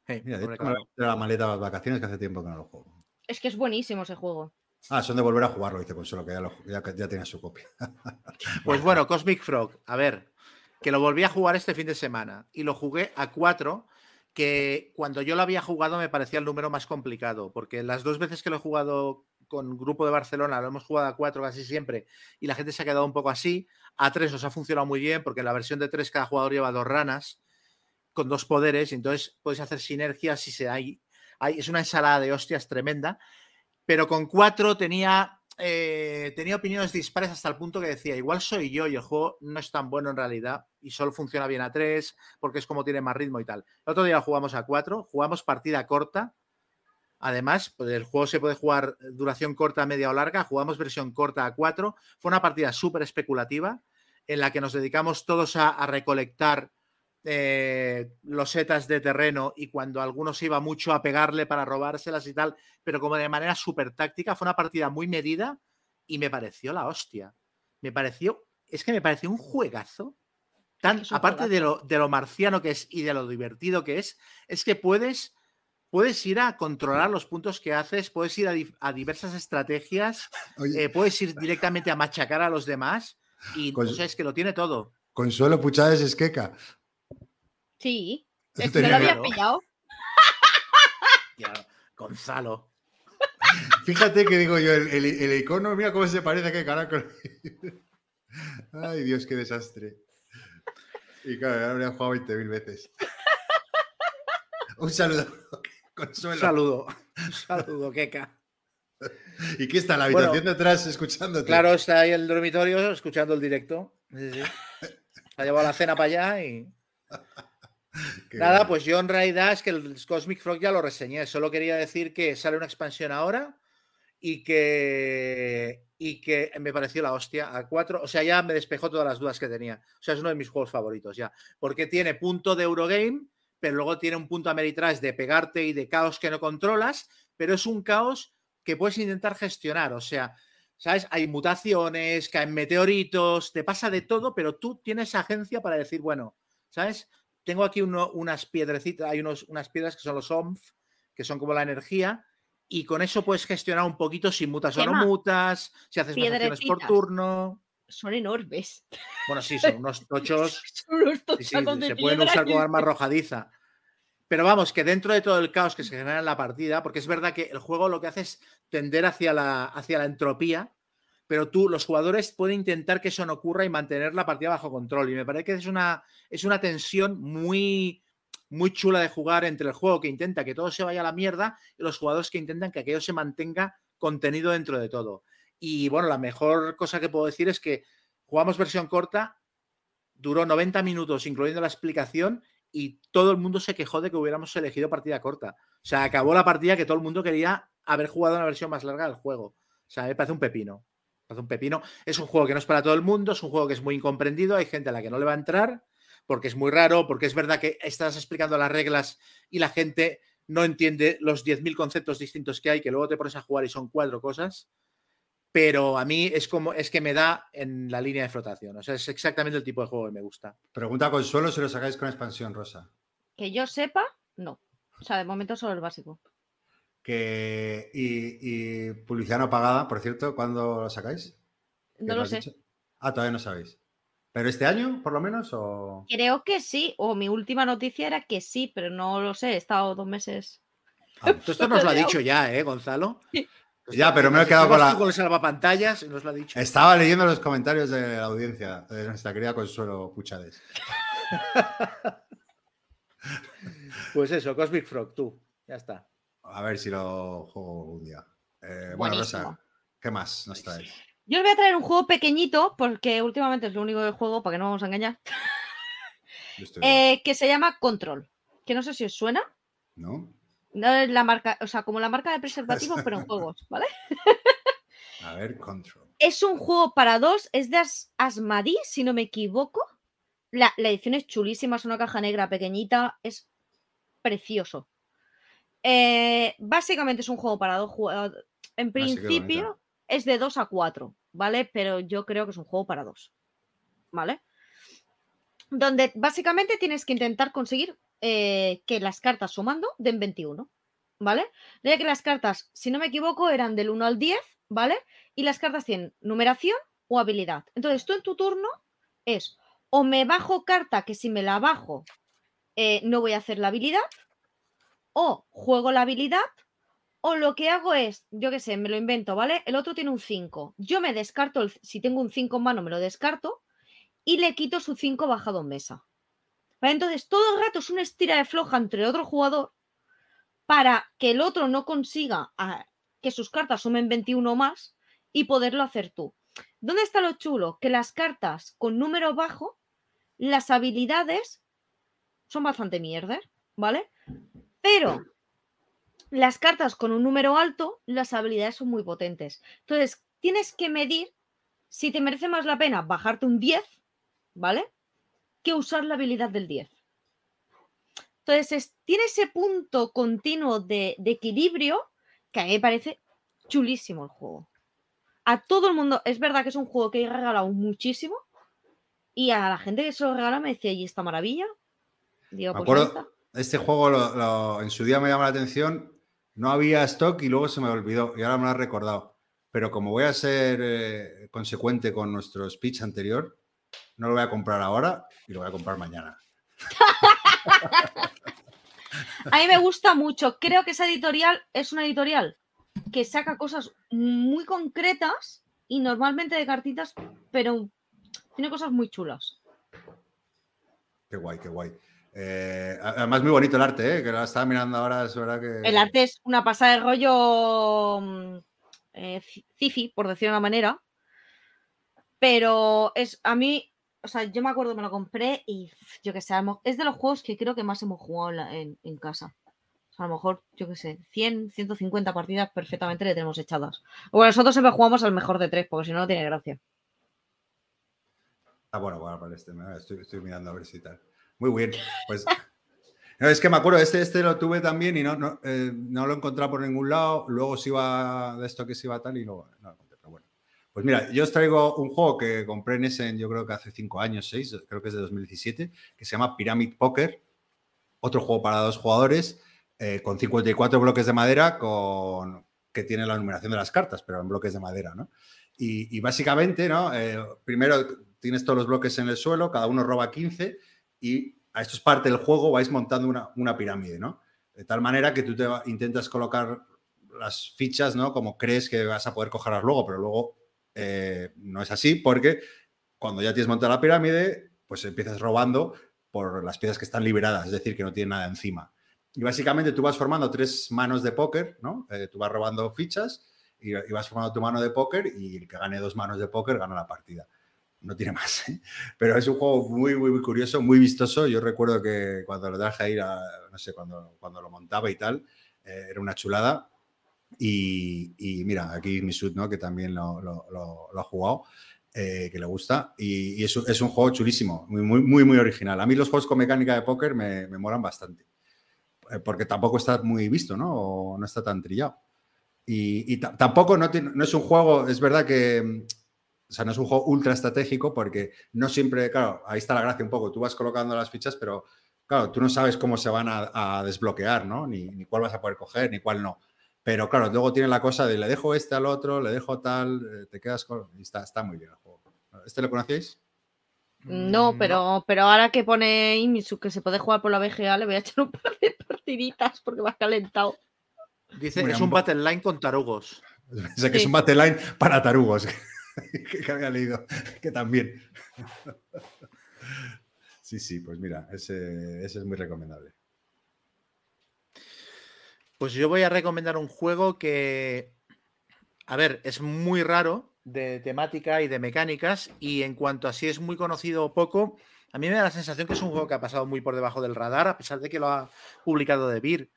Hey, Mira, de la maleta a las vacaciones que hace tiempo que no lo juego. Es que es buenísimo ese juego. Ah, son de volver a jugarlo, dice Consuelo, que ya, lo- su copia. Pues bueno, Cosmic Frog, a ver, que lo volví a jugar este fin de semana y lo jugué a 4, que cuando yo lo había jugado me parecía el número más complicado, porque las dos veces que lo he jugado con grupo de Barcelona, lo hemos jugado a 4 casi siempre, y la gente se ha quedado un poco así. A 3 nos ha funcionado muy bien, porque en la versión de 3 cada jugador lleva dos ranas con dos poderes, y entonces puedes hacer sinergias y se hay, es una ensalada de hostias tremenda. Pero con 4 tenía eh, tenía opiniones dispares hasta el punto que decía, igual soy yo y el juego no es tan bueno en realidad y solo funciona bien a 3 porque es como tiene más ritmo y tal. El otro día jugamos a 4, jugamos partida corta. Además, pues el juego se puede jugar duración corta, media o larga. Jugamos versión corta a 4. Fue una partida súper especulativa en la que nos dedicamos todos a recolectar eh, losetas de terreno y cuando alguno se iba mucho a pegarle para robárselas y tal, pero como de manera súper táctica. Fue una partida muy medida y me pareció la hostia. Me pareció, es que me pareció un juegazo. Tan, Es un aparte de lo, de lo marciano que es y de lo divertido que es, es que puedes, puedes ir a controlar los puntos que haces, puedes ir a, di- a diversas estrategias, eh, puedes ir directamente a machacar a los demás y es que lo tiene todo. Consuelo Puchades Esqueca. Sí. Eso Es que no lo había claro. pillado. Ya, Gonzalo. Fíjate que digo yo, el, el- el icono, mira cómo se parece a qué carajo. Ay, Dios, qué desastre. Y claro, ya lo habría jugado 20.000 veces. Un saludo, Un Consuelo. saludo. Un saludo, Keka. ¿Y qué está en la Bueno, habitación detrás escuchándote? Claro, está ahí el dormitorio escuchando el directo. Sí, sí. Ha llevado la cena para allá y. Nada, pues yo en realidad es que el Cosmic Frog ya lo reseñé. Solo quería decir que sale una expansión ahora y que, y que me pareció la hostia a cuatro. O sea, ya me despejó todas las dudas que tenía. O sea, es uno de mis juegos favoritos ya. Porque tiene punto de Eurogame, pero luego tiene un punto Ameritrash de pegarte y de caos que no controlas, pero es un caos que puedes intentar gestionar. O sea, ¿sabes? Hay mutaciones, caen meteoritos, te pasa de todo, pero tú tienes agencia para decir, bueno, ¿sabes? Tengo aquí uno- unas piedrecitas, hay unos, unas piedras que son los OMF, que son como la energía, y con eso puedes gestionar un poquito si mutas o no mutas, si haces acciones por turno. Son enormes. Bueno, sí, son unos tochos Son unos Sí, sí, de se pueden usar como arma arrojadiza. Pero vamos, que dentro de todo el caos que se genera en la partida, porque es verdad que el juego lo que hace es tender hacia la, hacia la entropía, pero tú, los jugadores pueden intentar que eso no ocurra y mantener la partida bajo control. Y me parece que es una, es una tensión muy, muy chula de jugar entre el juego que intenta que todo se vaya a la mierda y los jugadores que intentan que aquello se mantenga contenido dentro de todo. Y bueno, la mejor cosa que puedo decir es que jugamos versión corta, duró 90 minutos, incluyendo la explicación, y todo el mundo se quejó de que hubiéramos elegido partida corta. O sea, acabó la partida que todo el mundo quería haber jugado una versión más larga del juego. sea, me parece un pepino. Un pepino. Es un juego que no es para todo el mundo, es un juego que es muy incomprendido, hay gente a la que no le va a entrar porque es muy raro, porque es verdad que estás explicando las reglas y la gente no entiende los 10.000 conceptos distintos que hay, que luego te pones a jugar y son cuatro cosas. Pero a mí es como es que me da en la línea de flotación. O sea, es exactamente el tipo de juego que me gusta. Pregunta Consuelo si lo sacáis con expansión, Rosa. Que yo sepa, no. O sea, de momento solo el básico. Que, y, y publicidad no pagada, por cierto, ¿cuándo lo sacáis? ¿Qué No lo sé. dicho? Ah, todavía no sabéis. ¿Pero este año, por lo menos? O... Creo que sí, o mi última noticia era que sí, pero no lo sé. He estado dos meses. Ah, Tú esto nos lo ha dicho ya, ¿eh, Gonzalo? Ya, pero me he quedado con la- Con el salvapantallas y nos lo ha dicho. Estaba leyendo los comentarios de la audiencia de nuestra querida Consuelo Puchades. Pues eso, Cosmic Frog, tú. Ya está. A ver si lo juego un día. Eh, bueno. Rosa, ¿qué más nos traes? Yo os voy a traer un juego pequeñito, porque últimamente es lo único que juego, para que no vamos a engañar, eh, que se llama Control. Que no sé si os suena. ¿No? No es la marca, o sea, como la marca de preservativos, pero en juegos, ¿vale? A ver, Control. Es un juego para dos, es de As- Asmadi, si no me equivoco. La, la edición es chulísima, es una caja negra pequeñita, es precioso. Eh, básicamente es un juego para dos jugadores. En Ah, qué bonita. principio es de 2 a 4, ¿vale? Pero yo creo que es un juego para dos, ¿vale? Donde básicamente tienes que intentar conseguir eh, que las cartas sumando den 21, ¿vale? Ya que las cartas, si no me equivoco, eran del 1 al 10, ¿vale? Y las cartas tienen numeración o habilidad. Entonces tú en tu turno es o me bajo carta que si me la bajo eh, no voy a hacer la habilidad, o juego la habilidad, o lo que hago es, yo qué sé, me lo invento, ¿vale? El otro tiene un 5. Yo me descarto, el- si tengo un 5 en mano, me lo descarto y le quito su 5 bajado en mesa. ¿Vale? Entonces, todo el rato es una estira de floja entre otro jugador para que el otro no consiga ah, que sus cartas sumen 21 o más y poderlo hacer tú. ¿Dónde está lo chulo? Que las cartas con número bajo, las habilidades son bastante mierder, ¿vale? Pero las cartas con un número alto, las habilidades son muy potentes. Entonces, tienes que medir si te merece más la pena bajarte un 10, ¿vale? Que usar la habilidad del 10. Entonces, es- tiene ese punto continuo de, de equilibrio que a mí me parece chulísimo el juego. A todo el mundo, es verdad que es un juego que he regalado muchísimo y a la gente que se lo regala me decía, ¿y esta maravilla? Digo, Me pues acuerdo. Este juego lo- lo- en su día me llamó la atención, no había stock y luego se me olvidó y ahora me lo has recordado. Pero como voy a ser eh, consecuente con nuestro speech anterior, no lo voy a comprar ahora y lo voy a comprar mañana. A mí me gusta mucho. Creo que esa editorial es una editorial que saca cosas muy concretas y normalmente de cartitas, pero tiene cosas muy chulas. Qué guay, qué guay. Eh, además, muy bonito el arte, ¿eh? que lo estaba mirando ahora, es verdad que... El arte es una pasada de rollo mm, eh, ci- cifi, por decirlo de una manera. Pero es a mí, o sea, yo me acuerdo, me lo compré y yo que sé, es de los juegos que creo que más hemos jugado en, casa. O sea, a lo mejor, yo que sé, 100, 150 partidas perfectamente le tenemos echadas. Bueno, nosotros siempre jugamos al mejor de tres, porque si no, no tiene gracia. Ah, bueno, bueno, para este, estoy, estoy mirando a ver si tal. Muy bien, pues... No, es que me acuerdo, este, este lo tuve también y no, no, eh, no lo he encontrado por ningún lado. Luego se iba de esto que se iba tal y no, no lo encontré. Pero bueno. Pues mira, yo os traigo un juego que compré en Essen, yo creo que hace cinco años, seis, creo que es de 2017, que se llama Pyramid Poker. Otro juego para dos jugadores eh, con 54 bloques de madera con, que tiene la numeración de las cartas, pero en bloques de madera, ¿no? Y, y básicamente, ¿no? Eh, primero tienes todos los bloques en el suelo, cada uno roba 15 y a esto es parte del juego, vais montando una, una pirámide, ¿no? De tal manera que tú te intentas colocar las fichas, ¿no? Como crees que vas a poder cogerlas luego, pero luego eh, no es así porque cuando ya tienes montada la pirámide, pues empiezas robando por las piezas que están liberadas, es decir, que no tienen nada encima. Y básicamente tú vas formando tres manos de póker, ¿no? Eh, tú vas robando fichas y vas formando tu mano de póker y el que gane dos manos de póker gana la partida. No tiene más. ¿eh? Pero es un juego muy, muy, muy curioso, muy vistoso. Yo recuerdo que cuando lo traje a ir, a, no sé, cuando, cuando lo montaba y tal, eh, era una chulada. Y, mira, aquí Misut, ¿no? Que también lo, ha jugado. Eh, que le gusta y, es, un juego chulísimo, muy, muy, muy, original. A mí los juegos con mecánica de póker me, me molan bastante, porque tampoco está muy visto, ¿no? O no está tan trillado. Y, tampoco no, es un juego, es verdad que, o sea, no es un juego ultra estratégico porque no siempre, claro, ahí está la gracia un poco, tú vas colocando las fichas, pero claro, tú no sabes cómo se van a, desbloquear, ¿no? Ni, ni, cuál vas a poder coger, ni cuál no. Pero claro, luego tiene la cosa de le dejo este al otro, le dejo tal, eh, te quedas con... Y está, está muy bien el juego. ¿Este lo conocéis? No, mm, pero, pero ahora que pone Imisu que se puede jugar por la VGA, le voy a echar un par de partiditas porque me ha calentado. Dice, es un Battle Line con tarugos. O que es un Battle Line para tarugos. que había leído, que también. sí, sí, pues mira, ese es muy recomendable. Pues yo voy a recomendar un juego que, a ver, es muy raro de temática y de mecánicas y en cuanto a si es muy conocido o poco, a mí me da la sensación que es un juego que ha pasado muy por debajo del radar, a pesar de que lo ha publicado De Beer.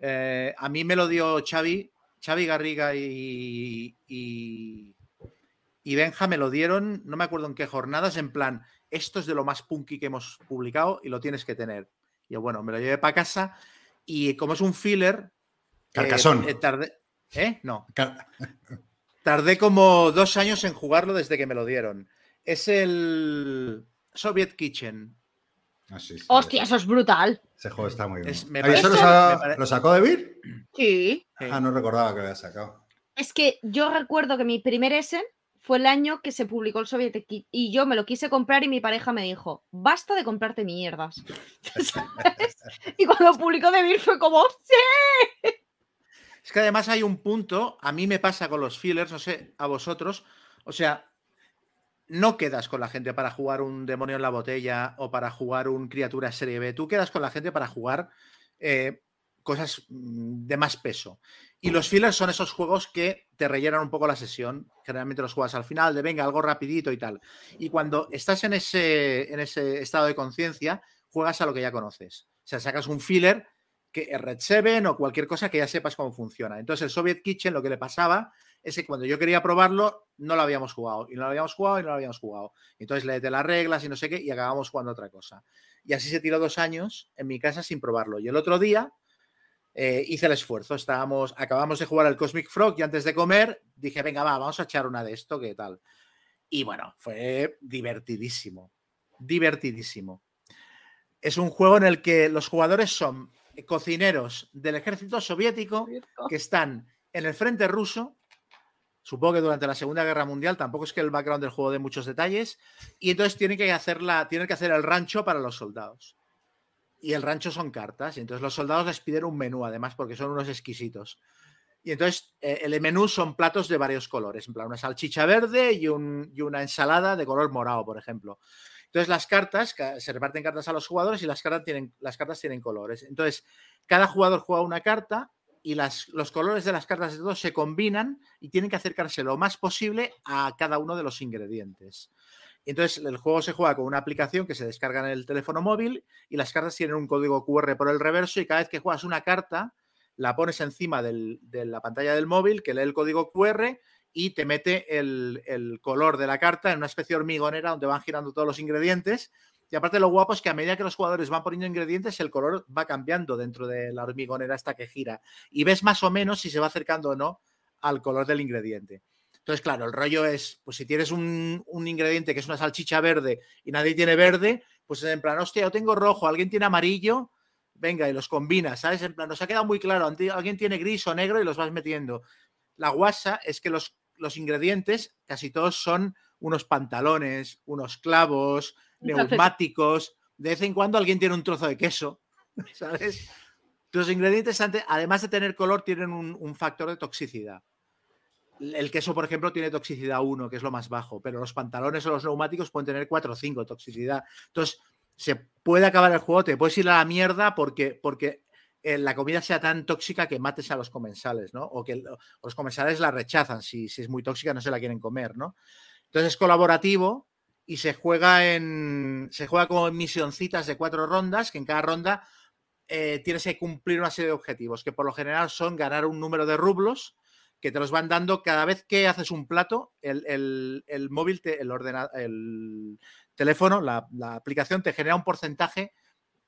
Eh, a mí me lo dio Xavi, Xavi Garriga y, y, Benja me lo dieron, no me acuerdo en qué jornadas, en plan, esto es de lo más punky que hemos publicado y lo tienes que tener. Y bueno, me lo llevé para casa y como es un filler, Carcasón. Eh, tardé, ¿Eh? No. tardé como dos años en jugarlo desde que me lo dieron. Es el Soviet Kitchen. Ah, Hostia, eso es brutal. Ese juego está muy bien. ¿Eso lo, sacó de Vir? Sí. Ah, no recordaba que lo había sacado. Es que yo recuerdo que mi primer Essen fue el año que se publicó el Soviet y yo me lo quise comprar y mi pareja me dijo, basta de comprarte mierdas. y cuando publicó de Vir fue como, ¡sí! Es que además hay un punto, a mí me pasa con los fillers, no sé, a vosotros, o sea, no quedas con la gente para jugar un demonio en la botella o para jugar un criatura serie B, tú quedas con la gente para jugar eh, cosas mm, de más peso. Y los fillers son esos juegos que te rellenan un poco la sesión, generalmente los juegas al final, de venga, algo rapidito y tal. Y cuando estás en ese, en ese estado de conciencia, juegas a lo que ya conoces. O sea, sacas un filler que Red 7 o cualquier cosa que ya sepas cómo funciona. Entonces, el Soviet Kitchen lo que le pasaba es que cuando yo quería probarlo, no lo habíamos jugado, y no lo habíamos jugado, y no lo habíamos jugado. Entonces, le las reglas y no sé qué, y acabamos jugando otra cosa. Y así se tiró dos años en mi casa sin probarlo. Y el otro día eh, hice el esfuerzo. Estábamos, acabamos de jugar al Cosmic Frog y antes de comer dije, venga, va, vamos a echar una de esto, ¿qué tal? Y bueno, fue divertidísimo. Divertidísimo. Es un juego en el que los jugadores son cocineros del ejército soviético que están en el frente ruso. Supongo que durante la Segunda Guerra Mundial tampoco es que el background del juego dé muchos detalles. Y entonces tienen que, hacer tienen que hacer el rancho para los soldados. Y el rancho son cartas. Y entonces los soldados les piden un menú, además, porque son unos exquisitos. Y entonces eh, el menú son platos de varios colores, en plan una salchicha verde y, una ensalada de color morado, por ejemplo. Entonces las cartas, se reparten cartas a los jugadores y las cartas tienen, las cartas tienen colores. Entonces, cada jugador juega una carta y las, los colores de las cartas de todos se combinan y tienen que acercarse lo más posible a cada uno de los ingredientes. Entonces, el juego se juega con una aplicación que se descarga en el teléfono móvil y las cartas tienen un código QR por el reverso y cada vez que juegas una carta, la pones encima de la pantalla del móvil que lee el código QR y te mete el, color de la carta en una especie de hormigonera donde van girando todos los ingredientes. Y aparte lo guapo es que a medida que los jugadores van poniendo ingredientes, el color va cambiando dentro de la hormigonera hasta que gira. Y ves más o menos si se va acercando o no al color del ingrediente. Entonces, claro, el rollo es, pues si tienes un, ingrediente que es una salchicha verde y nadie tiene verde, pues es en plan, hostia, yo tengo rojo, alguien tiene amarillo, venga, y los combinas, ¿sabes? En plan, nos ha quedado muy claro, alguien tiene gris o negro y los vas metiendo. La guasa es que los los ingredientes casi todos son unos pantalones, unos clavos, neumáticos. De vez en cuando alguien tiene un trozo de queso, ¿sabes? Los ingredientes, además de tener color, tienen un, factor de toxicidad. El queso, por ejemplo, tiene toxicidad 1, que es lo más bajo, pero los pantalones o los neumáticos pueden tener 4 o 5 de toxicidad. Entonces, se puede acabar el juego, te puedes ir a la mierda porque, porque eh, la comida sea tan tóxica que mates a los comensales, ¿no? O que los comensales la rechazan, si, si, es muy tóxica no se la quieren comer, ¿no? Entonces es colaborativo y se juega en se juega como en misioncitas de cuatro rondas, que en cada ronda eh, tienes que cumplir una serie de objetivos, que por lo general son ganar un número de rublos que te los van dando cada vez que haces un plato, el, móvil, el, el teléfono, la, aplicación te genera un porcentaje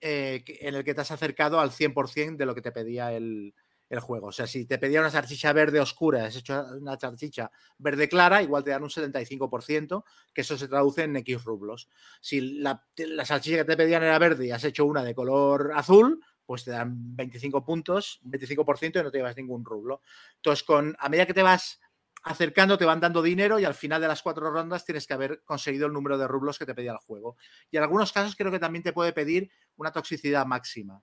eh, en el que te has acercado al 100% de lo que te pedía el, juego. O sea, si te pedía una salchicha verde oscura, has hecho una salchicha verde clara, igual te dan un 75%, que eso se traduce en X rublos. Si la, la salchicha que te pedían era verde y has hecho una de color azul, pues te dan 25 puntos, 25% y no te llevas ningún rublo. Entonces, con, a medida que te vas acercando, te van dando dinero y al final de las cuatro rondas tienes que haber conseguido el número de rublos que te pedía el juego. Y en algunos casos creo que también te puede pedir una toxicidad máxima.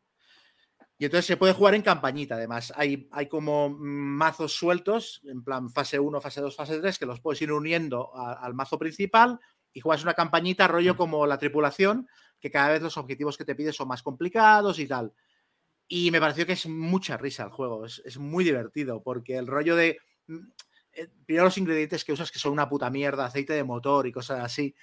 Y entonces se puede jugar en campañita, además. Hay, hay como mazos sueltos, en plan fase 1, fase 2, fase 3, que los puedes ir uniendo al mazo principal y juegas una campañita rollo como la tripulación, que cada vez los objetivos que te pides son más complicados y tal. Y me pareció que es mucha risa el juego, es, muy divertido, porque el rollo de... Mm, eh, primero los ingredientes que usas que son una puta mierda, aceite de motor y cosas así,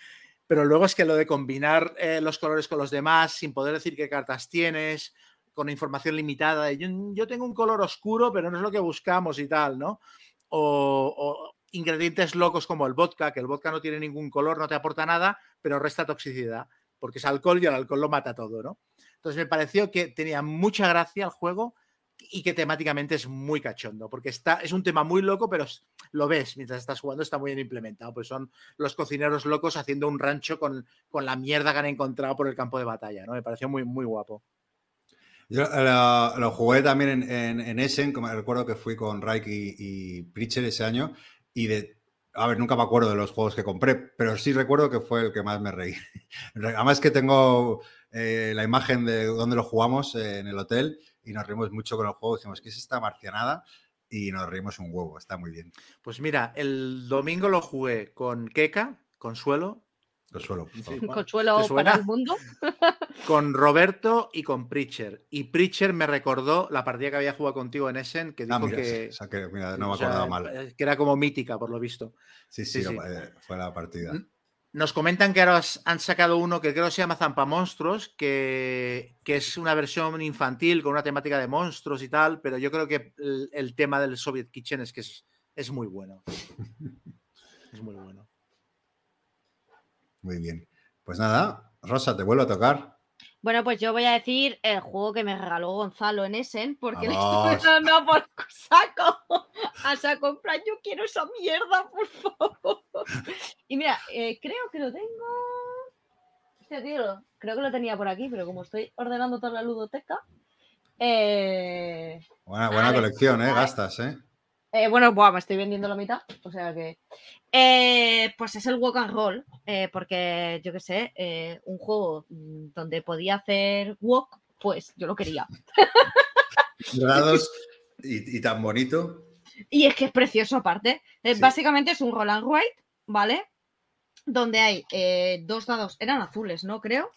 pero luego es que lo de combinar eh, los colores con los demás sin poder decir qué cartas tienes, con información limitada, yo, yo, tengo un color oscuro, pero no es lo que buscamos y tal, ¿no? O, o, ingredientes locos como el vodka, que el vodka no tiene ningún color, no te aporta nada, pero resta toxicidad, porque es alcohol y el alcohol lo mata todo, ¿no? Entonces me pareció que tenía mucha gracia el juego y que temáticamente es muy cachondo, porque está, es un tema muy loco, pero lo ves mientras estás jugando, está muy bien implementado. Pues son los cocineros locos haciendo un rancho con, con la mierda que han encontrado por el campo de batalla, ¿no? Me pareció muy, muy guapo. Yo eh, lo, jugué también en, en, Essen, como recuerdo que fui con Raik y, y ese año, y de a ver, nunca me acuerdo de los juegos que compré, pero sí recuerdo que fue el que más me reí. Además que tengo eh, la imagen de donde lo jugamos eh, en el hotel y nos reímos mucho con el juego. Decimos, ¿qué es esta marcianada? Y nos reímos un huevo, está muy bien. Pues mira, el domingo lo jugué con Keka, Consuelo. Consuelo, Consuelo para el mundo. con Roberto y con Preacher. Y Preacher me recordó la partida que había jugado contigo en Essen, que ah, dijo que, no me acordaba mal. Eh, que era como mítica, por lo visto. Sí, sí, fue la partida. Nos comentan que ahora han sacado uno que creo que se llama Zampa Monstruos, que, es una versión infantil con una temática de monstruos y tal, pero yo creo que el, tema del Soviet Kitchen es que es, muy bueno. es muy bueno. Muy bien. Pues nada, Rosa, te vuelvo a tocar. Bueno, pues yo voy a decir el juego que me regaló Gonzalo en Essen, porque le estoy dando por saco. A saco, en yo quiero esa mierda, por favor. Y mira, eh, creo que lo tengo. Hostia, tío, creo que lo tenía por aquí, pero como estoy ordenando toda la ludoteca. Eh... Buena, buena colección, ¿eh? Gastas, ¿eh? Eh, bueno, buah, me estoy vendiendo la mitad, o sea que. Eh, pues es el walk and roll, eh, porque yo qué sé, un juego mm, donde podía hacer walk, pues yo lo quería. Dorados y, tan bonito. Y es que es precioso aparte. Básicamente es un roll and write, ¿vale? Donde hay dos dados, eran azules, ¿no? Creo.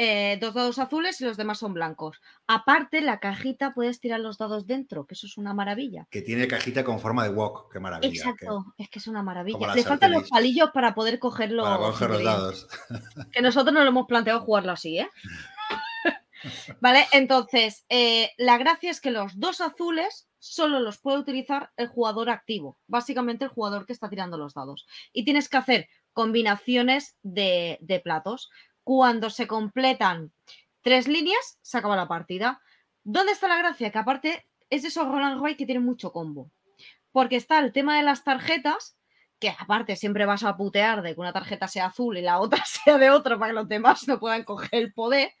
Eh, dos dados azules y los demás son blancos. Aparte, la cajita puedes tirar los dados dentro, que eso es una maravilla. Que tiene cajita con forma de wok, qué maravilla. Exacto, es que es una maravilla. Le faltan los palillos para poder cogerlo. Para coger los dados. Que nosotros no lo hemos planteado jugarlo así, ¿eh? vale, entonces, eh, la gracia es que los dos azules solo los puede utilizar el jugador activo, básicamente el jugador que está tirando los dados. Y tienes que hacer combinaciones de, de platos. Cuando se completan tres líneas, se acaba la partida. ¿Dónde está la gracia? Que aparte es de esos Roland que tienen mucho combo. Porque está el tema de las tarjetas, que aparte siempre vas a putear de que una tarjeta sea azul y la otra sea de otro para que los demás no puedan coger el poder,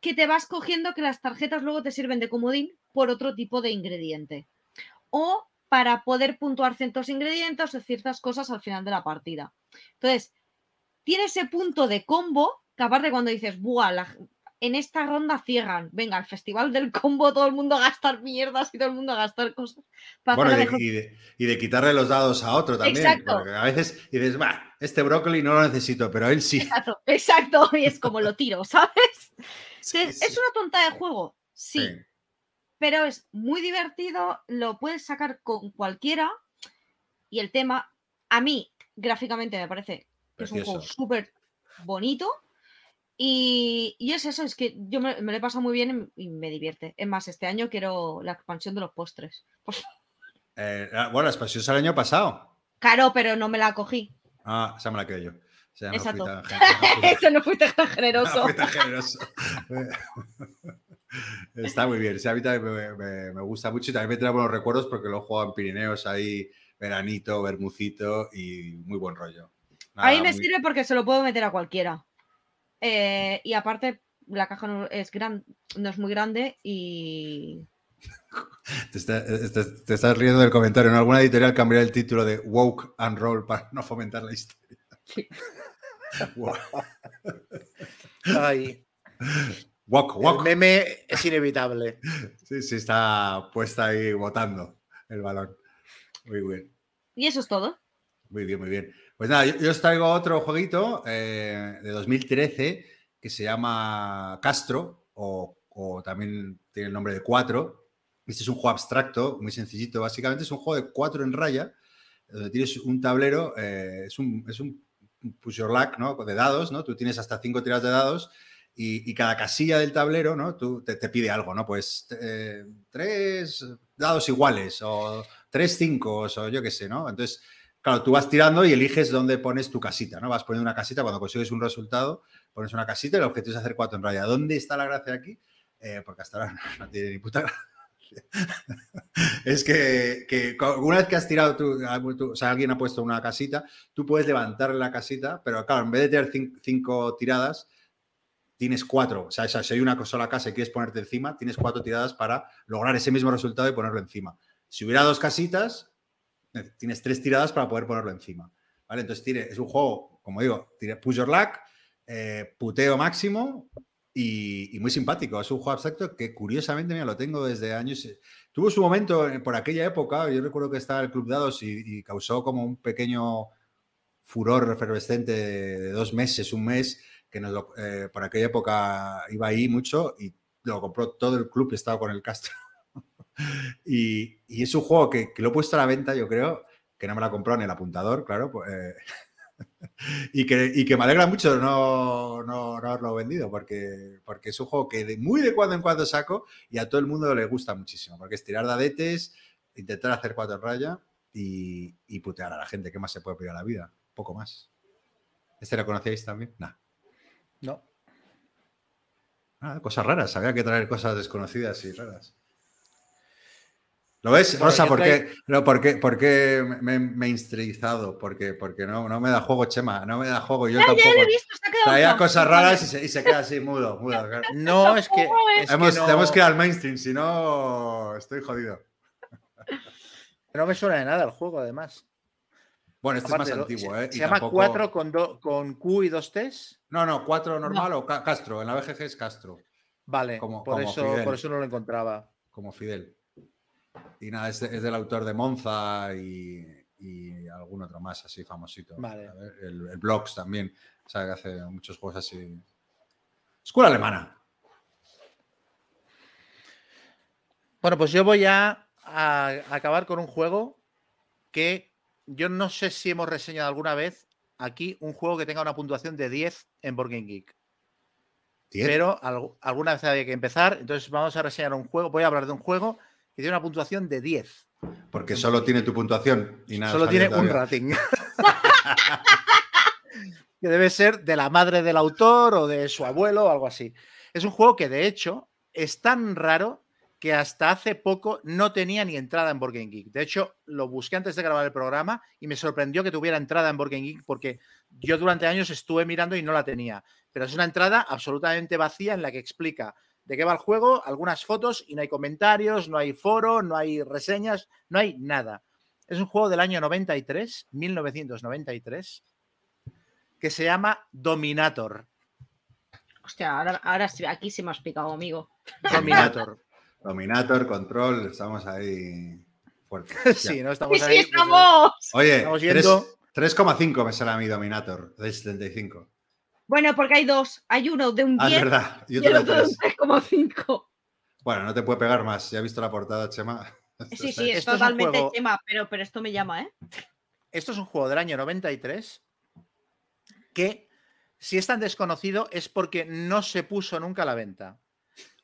que te vas cogiendo que las tarjetas luego te sirven de comodín por otro tipo de ingrediente. O para poder puntuar ciertos ingredientes o ciertas cosas al final de la partida. Entonces, tiene ese punto de combo que aparte cuando dices, buah, en esta ronda cierran, venga, el festival del combo, todo el mundo a gastar mierdas y todo el mundo a gastar cosas. bueno, y, de, quitarle los dados a otro también. Exacto. Porque a veces dices, va, este brócoli no lo necesito, pero él sí. Exacto, exacto. Y es como lo tiro, ¿sabes? ¿Es una tonta de juego? Sí. Pero es muy divertido, lo puedes sacar con cualquiera. Y el tema, a mí, gráficamente me parece que es un juego súper bonito Y, y es eso, es que yo me, me lo he pasado muy bien y me divierte. Es más, este año quiero la expansión de los postres. Eh, ah, bueno, la expansión salió el año pasado. claro, pero no me la cogí. Ah, esa me la quedo yo. O sea, no fui tan Eso no fuiste tan no generoso. fui tan generoso. Está muy bien. Mí también me, me- me gusta mucho y también me trae buenos recuerdos porque lo he jugado en Pirineos ahí, veranito, bermucito y muy buen rollo. Nada, Ahí me muy- sirve porque se lo puedo meter a cualquiera. Eh, y aparte, la caja no es, gran, no es muy grande y. Te, está- te- te estás riendo del comentario. En alguna editorial cambiará el título de Woke and Roll para no fomentar la historia. Sí. Wo- Ay, Woke, el woke. meme es inevitable. Sí, sí, está puesta ahí botando el balón. Muy bien, Y eso es todo. muy bien, muy bien. Pues nada, yo, yo os traigo otro jueguito eh, de 2013 que se llama Castro o, o también tiene el nombre de Cuatro. Este es un juego abstracto, muy sencillito. Básicamente es un juego de cuatro en raya, donde tienes un tablero, eh, es un, es un push your luck, ¿no? De dados, ¿no? Tú tienes hasta cinco tiradas de dados y, y cada casilla del tablero, ¿no? Tú te, te pide algo, ¿no? Pues eh, tres dados iguales o tres cinco o yo qué sé, ¿no? Entonces, claro, tú vas tirando y eliges dónde pones tu casita, ¿no? Vas poniendo una casita, cuando consigues un resultado, pones una casita y el objetivo es hacer cuatro en raya. ¿Dónde está la gracia aquí? Eh, porque hasta ahora no tiene ni puta gracia. es que, que una vez que has tirado, o sea, alguien ha puesto una casita, tú puedes levantar la casita, pero claro, en vez de tener cin- cinco tiradas, tienes cuatro. O sea, si hay una sola casa y quieres ponerte encima, tienes cuatro tiradas para lograr ese mismo resultado y ponerlo encima. Si hubiera dos casitas, tienes tres tiradas para poder ponerlo encima. ¿Vale? Entonces es un juego, como digo, tiene push your luck, eh, puteo máximo y, muy simpático. Es un juego abstracto que curiosamente, mira, lo tengo desde años. eh, Tuvo su momento por aquella época, yo recuerdo que estaba el Club Dados y, causó como un pequeño furor efervescente de, dos meses, un mes, que nos lo- eh, por aquella época iba ahí mucho y lo compró todo el club, estaba con el Castro. Y, y es un juego que, que lo he puesto a la venta, yo creo, que no me la compró ni el apuntador, claro. pues, eh, y, que, y que me alegra mucho no, no, no haberlo vendido, porque, porque es un juego que de, muy de cuando en cuando saco y a todo el mundo le gusta muchísimo, porque es tirar dadetes, intentar hacer cuatro en raya y, y putear a la gente. ¿Qué más se puede pedir a la vida? Poco más. ¿Este lo conocíais también? Nah. No. Ah, cosas raras, había que traer cosas desconocidas y raras. ¿Lo ves, Rosa? ¿Por qué, no, por qué- por qué me, me he instrizado? Porque, porque no, no me da juego, Chema, no me da juego. Yo Ya, ya tampoco. lo he visto, se ha quedado Traía cosas raras y se, y se queda así, mudo, mudo. No, es que. es que Hemos, no, Tenemos que ir al mainstream, si no, estoy jodido. no me suena de nada el juego, además. Bueno, este Aparte, es más antiguo, se, ¿eh? se Y llama tampoco- 4 con, do- con Q y dos T's. No, no, 4 normal o Ca- Castro. En la BGG es Castro, Vale, Como- por, como eso, Fidel. por eso no lo encontraba. como Fidel. Y nada, es, de- es del autor de Monza y, y algún otro más así famosito. Vale. A ver, el, el también, sabe que hace muchos juegos así. Escuela alemana. Bueno, pues yo voy a, a acabar con un juego que yo no sé si hemos reseñado alguna vez aquí un juego que tenga una puntuación de 10 en Board Game Geek. Pero al- alguna vez había que empezar, entonces vamos a reseñar un juego. Voy a hablar de un juego que tiene una puntuación de 10. Porque solo tiene tu puntuación y nada. Solo tiene un rating. que debe ser de la madre del autor o de su abuelo o algo así. Es un juego que de hecho es tan raro que hasta hace poco no tenía ni entrada en Board Game Geek. De hecho, lo busqué antes de grabar el programa y me sorprendió que tuviera entrada en Board Game Geek porque yo durante años estuve mirando y no la tenía. Pero es una entrada absolutamente vacía en la que explica de qué va el juego, algunas fotos y no hay comentarios, no hay foro, no hay reseñas, no hay nada. Es un juego del año 93, 1993, que se llama Dominator. Hostia, ahora, ahora sí, aquí sí me has picado, amigo. Dominator. Dominator, control, estamos ahí fuertes. sí, no estamos ¡Sí, sí, ahí, pues, estamos! Oye, Estamos tres- viendo- 3,5 me sale a mi Dominator de 75. Bueno, porque hay dos. Hay uno de un Ah, es 10 verdad. Y y otro el de otro de un 3. 3,5. Bueno, no te puede pegar más. Ya he visto la portada, Chema. Sí, sí, es Esto es un totalmente juego- tema, pero, pero esto me llama, ¿eh? Esto es un juego del año 93 que si es tan desconocido es porque no se puso nunca a la venta.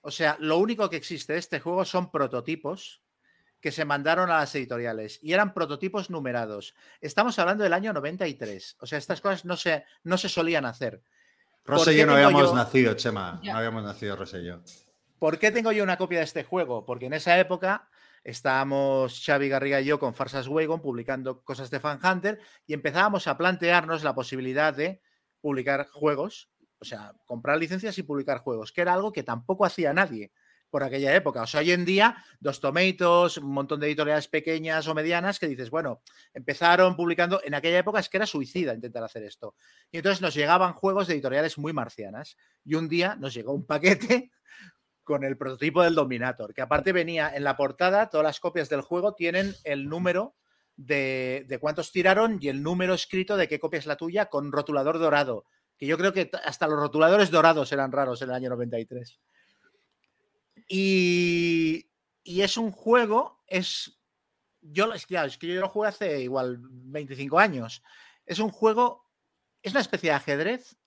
O sea, lo único que existe de este juego son prototipos que se mandaron a las editoriales y eran prototipos numerados. Estamos hablando del año 93. O sea, estas cosas no se, no se solían hacer. Rosa y yo no habíamos nacido, Chema. No habíamos nacido, Rosa y yo. ¿Por qué tengo yo una copia de este juego? Porque en esa época estábamos Xavi Garriga y yo con Farsas Wagon publicando cosas de Fan Hunter y empezábamos a plantearnos la posibilidad de publicar juegos, o sea, comprar licencias y publicar juegos, que era algo que tampoco hacía nadie por aquella época. O sea, hoy en día, Dos Tomatoes, un montón de editoriales pequeñas o medianas que dices, bueno, empezaron publicando, en aquella época es que era suicida intentar hacer esto. Y entonces nos llegaban juegos de editoriales muy marcianas. Y un día nos llegó un paquete con el prototipo del Dominator, que aparte venía en la portada, todas las copias del juego tienen el número de, de cuántos tiraron y el número escrito de qué copia es la tuya con rotulador dorado, que yo creo que hasta los rotuladores dorados eran raros en el año 93. Y, es un juego, es. Yo, es que yo lo jugué hace igual 25 años. Es un juego, es una especie de ajedrez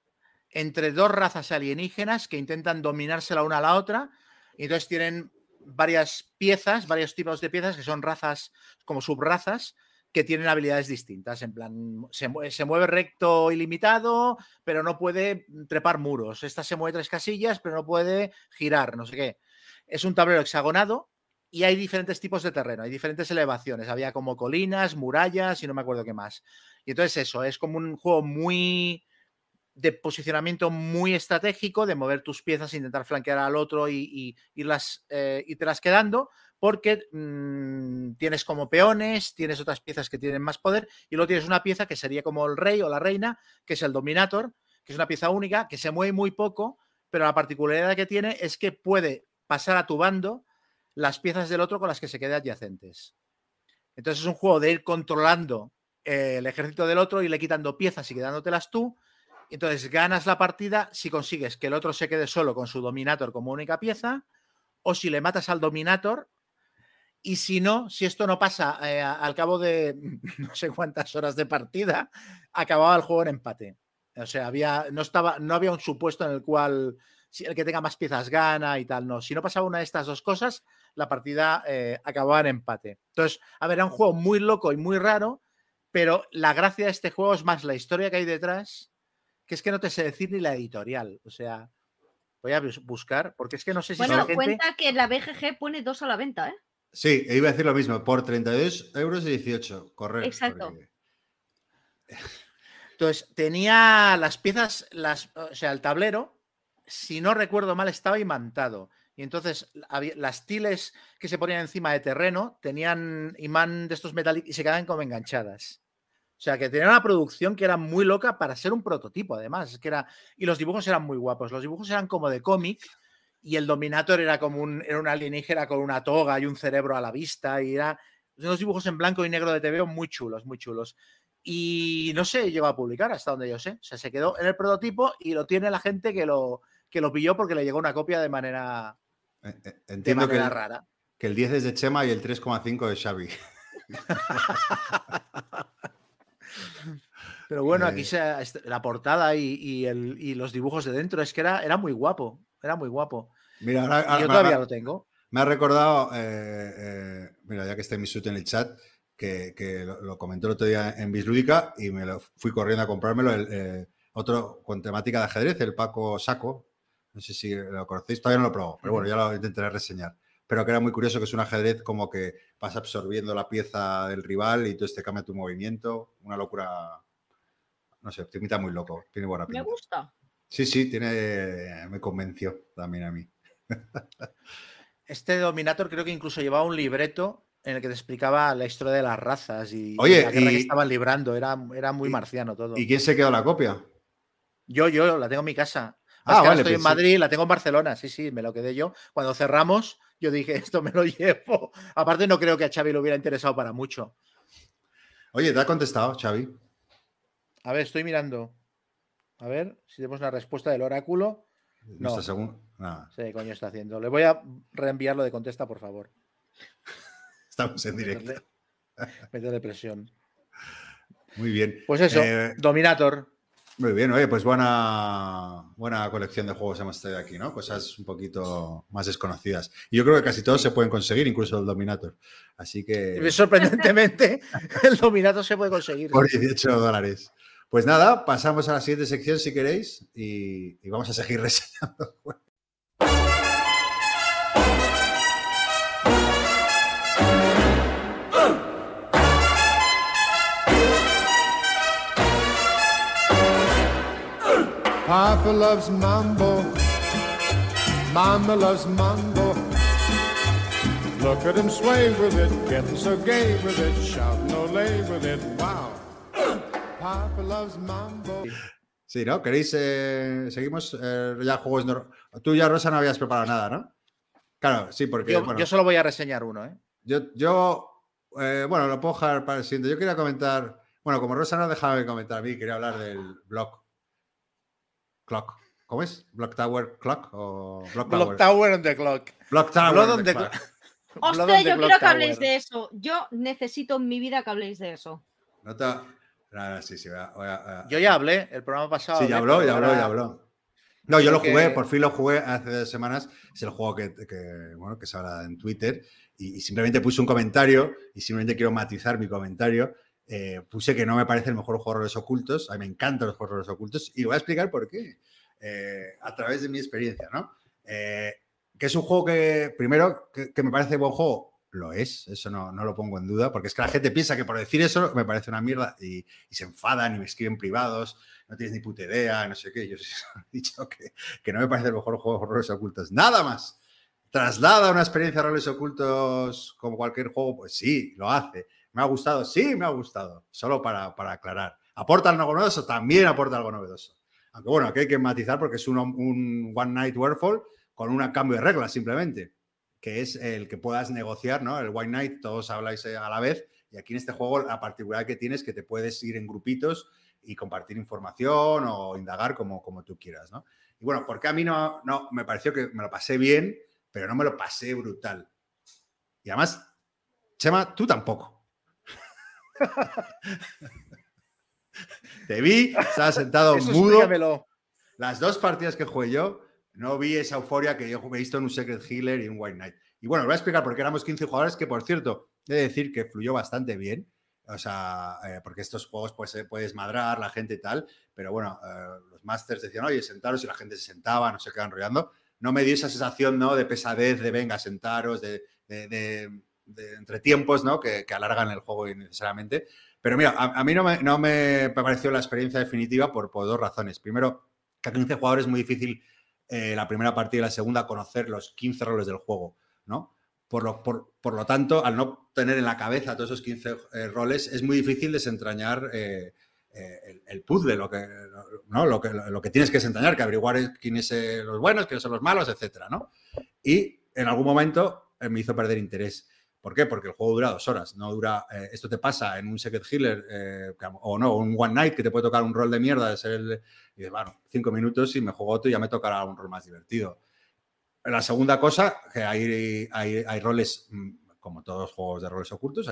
entre dos razas alienígenas que intentan dominarse la una a la otra. Y entonces tienen varias piezas, varios tipos de piezas que son razas como subrazas que tienen habilidades distintas. En plan, se, se, mueve recto ilimitado, pero no puede trepar muros. Esta se mueve tres casillas, pero no puede girar, no sé qué. Es un tablero hexagonado y hay diferentes tipos de terreno, hay diferentes elevaciones. Había como colinas, murallas y no me acuerdo qué más. Y entonces eso, es como un juego muy de posicionamiento muy estratégico, de mover tus piezas, intentar flanquear al otro y, irlas, eh, te las quedando, porque mm, tienes como peones, tienes otras piezas que tienen más poder, y luego tienes una pieza que sería como el rey o la reina, que es el dominator, que es una pieza única, que se mueve muy poco, pero la particularidad que tiene es que puede pasar a tu bando las piezas del otro con las que se quede adyacentes. Entonces es un juego de ir controlando el ejército del otro y le quitando piezas y quedándotelas tú. Entonces ganas la partida si consigues que el otro se quede solo con su Dominator como única pieza, o si le matas al Dominator, y si no, si esto no pasa eh, al cabo de no sé cuántas horas de partida, acababa el juego en empate. O sea, había, no, estaba, no había un supuesto en el cual el que tenga más piezas gana y tal. No, si no pasaba una de estas dos cosas, la partida eh, acababa en empate. Entonces, a ver, era un juego muy loco y muy raro, pero la gracia de este juego es más la historia que hay detrás, que es que no te sé decir ni la editorial. O sea, voy a buscar, porque es que no sé si... Bueno, cuenta que la BGG pone dos a la venta, ¿eh? Sí, iba a decir lo mismo, por 32 euros y 18, correcto. Exacto. Entonces, tenía las piezas, las, o sea, el tablero, si no recuerdo mal, estaba imantado. Y entonces las tiles que se ponían encima de terreno tenían imán de estos metálicos y se quedaban como enganchadas. O sea, que tenía una producción que era muy loca para ser un prototipo, además. que era, y los dibujos eran muy guapos. Los dibujos eran como de cómic y el Dominator era como un, era alienígena con una toga y un cerebro a la vista. Y era unos dibujos en blanco y negro de TVO muy chulos, muy chulos. Y no se llegó a publicar hasta donde yo sé. O sea, se quedó en el prototipo y lo tiene la gente que lo, que lo pilló porque le llegó una copia de manera, eh, eh, Entiendo que rara. Que el 10 es de Chema y el 3,5 de Xavi. Pero bueno, aquí eh. se, la portada y, los dibujos de dentro es que era, era muy guapo. Era muy guapo. Mira, ahora, yo todavía lo tengo. Me ha recordado, mira, ya que está Misut en el chat, que, lo, comentó el otro día en Bislúdica y me lo fui corriendo a comprármelo. El, otro con temática de ajedrez, el Paco Saco, no sé si lo conocéis, todavía no lo probado, pero bueno, ya lo intentaré reseñar. Pero que era muy curioso que es un ajedrez como que vas absorbiendo la pieza del rival y entonces te cambia tu movimiento. Una locura. No sé, te imita muy loco. Tiene buena pinta. Me gusta. Sí, sí, tiene. Me convenció también a mí. Este Dominator creo que incluso llevaba un libreto en el que te explicaba la historia de las razas y, Oye, la guerra que estaban librando. Era, era muy marciano todo. ¿Y quién se quedó la copia? Yo, yo, la tengo en mi casa. Ah, vale, estoy en Madrid, la tengo en Barcelona, sí, sí, me lo quedé yo. Cuando cerramos, yo dije, esto me lo llevo. Aparte, no creo que a Xavi lo hubiera interesado para mucho. Oye, ¿te ha contestado, Xavi? A ver, estoy mirando. A ver si tenemos una respuesta del oráculo. No. Según... Nada. Sí, coño está haciendo. Le voy a reenviarlo de contesta, por favor. Estamos en directo. Meterle presión. Muy bien. Pues eso, eh, Dominator. Muy bien, oye, pues buena, buena colección de juegos hemos tenido aquí, ¿no? Cosas un poquito más desconocidas. Y yo creo que casi todos se pueden conseguir, incluso el Dominator. Así que. Sorprendentemente, el Dominator se puede conseguir. Por 18 dólares. Pues nada, pasamos a la siguiente sección si queréis y, y vamos a seguir reseñando. Papa loves mambo. Mama loves mambo. Look at him sway with it, getting so gay with it, shout no lay with it, wow. Papa loves mambo. Sí, ¿no? ¿Queréis? eh, seguimos eh, ya juegos. nor- Tú ya, Rosa, no habías preparado nada, ¿no? Claro, sí, porque. Yo, bueno, yo solo voy a reseñar uno, ¿eh? Yo, yo eh, bueno, lo puedo dejar para el siguiente. Yo quería comentar, bueno, como Rosa no dejaba de comentar a mí, quería hablar del Block Clock. ¿Cómo es? ¿Block Tower Clock o Block Tower? Block Tower on the Clock. Block Tower. Blood on the the Clock. Hostia, yo quiero que habléis de eso. Yo necesito en mi vida que habléis de eso. No te- no, no, sí, sí, voy a- voy a- voy a- Yo ya hablé, el programa pasado. Sí, ya habló, ya habló, ya habló. No, yo lo jugué, por fin lo jugué hace dos semanas. Es el juego que, que, bueno, que se habla en Twitter. Y, y simplemente puse un comentario y simplemente quiero matizar mi comentario. Eh, puse que no me parece el mejor juego de roles ocultos. A mí me encantan los juegos de roles ocultos y voy a explicar por qué. Eh, a través de mi experiencia, ¿no? Eh, que es un juego que, primero, que, que me parece buen juego. Lo es, eso no, no lo pongo en duda, porque es que la gente piensa que por decir eso me parece una mierda y, y se enfadan y me escriben privados no tienes ni puta idea, no sé qué. Yo he dicho que, que no me parece el mejor juego de roles ocultos. Nada más. Traslada una experiencia de roles ocultos como cualquier juego, pues sí, lo hace. ¿Me ha gustado? Sí, me ha gustado. Solo para, para aclarar. ¿Aporta algo novedoso? También aporta algo novedoso. Aunque bueno, aquí hay que matizar porque es un, One Night Warfall con un cambio de reglas simplemente, que es el que puedas negociar, ¿no? El One Night, todos habláis eh, a la vez, y aquí en este juego la particularidad que tienes es que te puedes ir en grupitos y compartir información o indagar como, como tú quieras, ¿no? Y bueno, porque a mí no, no, me pareció que me lo pasé bien, pero no me lo pasé brutal. Y además, Chema, tú tampoco. Te vi, estabas sentado Eso mudo. explícamelo. Las dos partidas que jugué yo, no vi esa euforia que yo he visto en un Secret Healer y en White Knight. Y bueno, voy a explicar por qué éramos 15 jugadores, que por cierto, he de decir que fluyó bastante bien. O sea, eh, porque estos juegos pues, se puedes madrar la gente y tal, pero bueno, eh, los masters decían, oye, sentaros y la gente se sentaba, no se quedan enrollando. No me dio esa sensación, ¿no? De pesadez, de venga, sentaros, de, de, de, de entretiempos, ¿no? Que, alargan el juego innecesariamente. Pero mira, a, mí no me, no me, pareció la experiencia definitiva por, por dos razones. Primero, que a 15 jugadores es muy difícil eh, la primera partida y la segunda conocer los 15 roles del juego, ¿no? Por lo, por, por lo, tanto, al no tener en la cabeza todos esos 15 eh, roles, es muy difícil desentrañar eh, el, puzzle, lo que, ¿no? lo, que, lo, que tienes que desentrañar, que averiguar quiénes son los buenos, quiénes son los malos, etcétera, ¿no? Y en algún momento me hizo perder interés. ¿Por qué? Porque el juego dura dos horas, no dura... Eh, esto te pasa en un Secret Healer eh, o no, un One Night que te puede tocar un rol de mierda de ser el... Y dices, bueno, cinco minutos y me juego otro y ya me tocará un rol más divertido. La segunda cosa, que hay, hay, hay roles, mm, como todos los juegos de roles ocultos,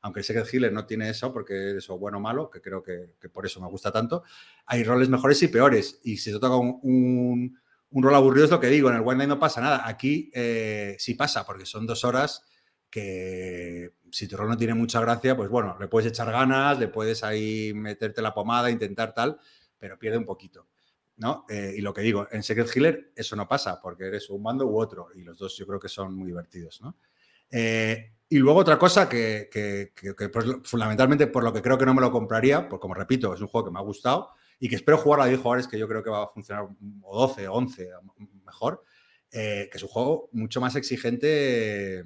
aunque el Secret Healer no tiene eso, porque es eso bueno o malo, que creo que, por eso me gusta tanto, hay roles mejores y peores. Y si te toca un, un, un rol aburrido, es lo que digo, en el One Night no pasa nada. Aquí eh, sí pasa, porque son dos horas que si tu rol no tiene mucha gracia, pues bueno, le puedes echar ganas, le puedes ahí meterte la pomada, intentar tal, pero pierde un poquito. ¿no? Eh, y lo que digo, en Secret Healer eso no pasa, porque eres un bando u otro, y los dos yo creo que son muy divertidos, ¿no? Eh, y luego otra cosa que, que, pues, fundamentalmente por lo que creo que no me lo compraría, porque como repito, es un juego que me ha gustado y que espero jugar a 10 jugadores que yo creo que va a funcionar, o 12, 11, mejor, eh, que es un juego mucho más exigente,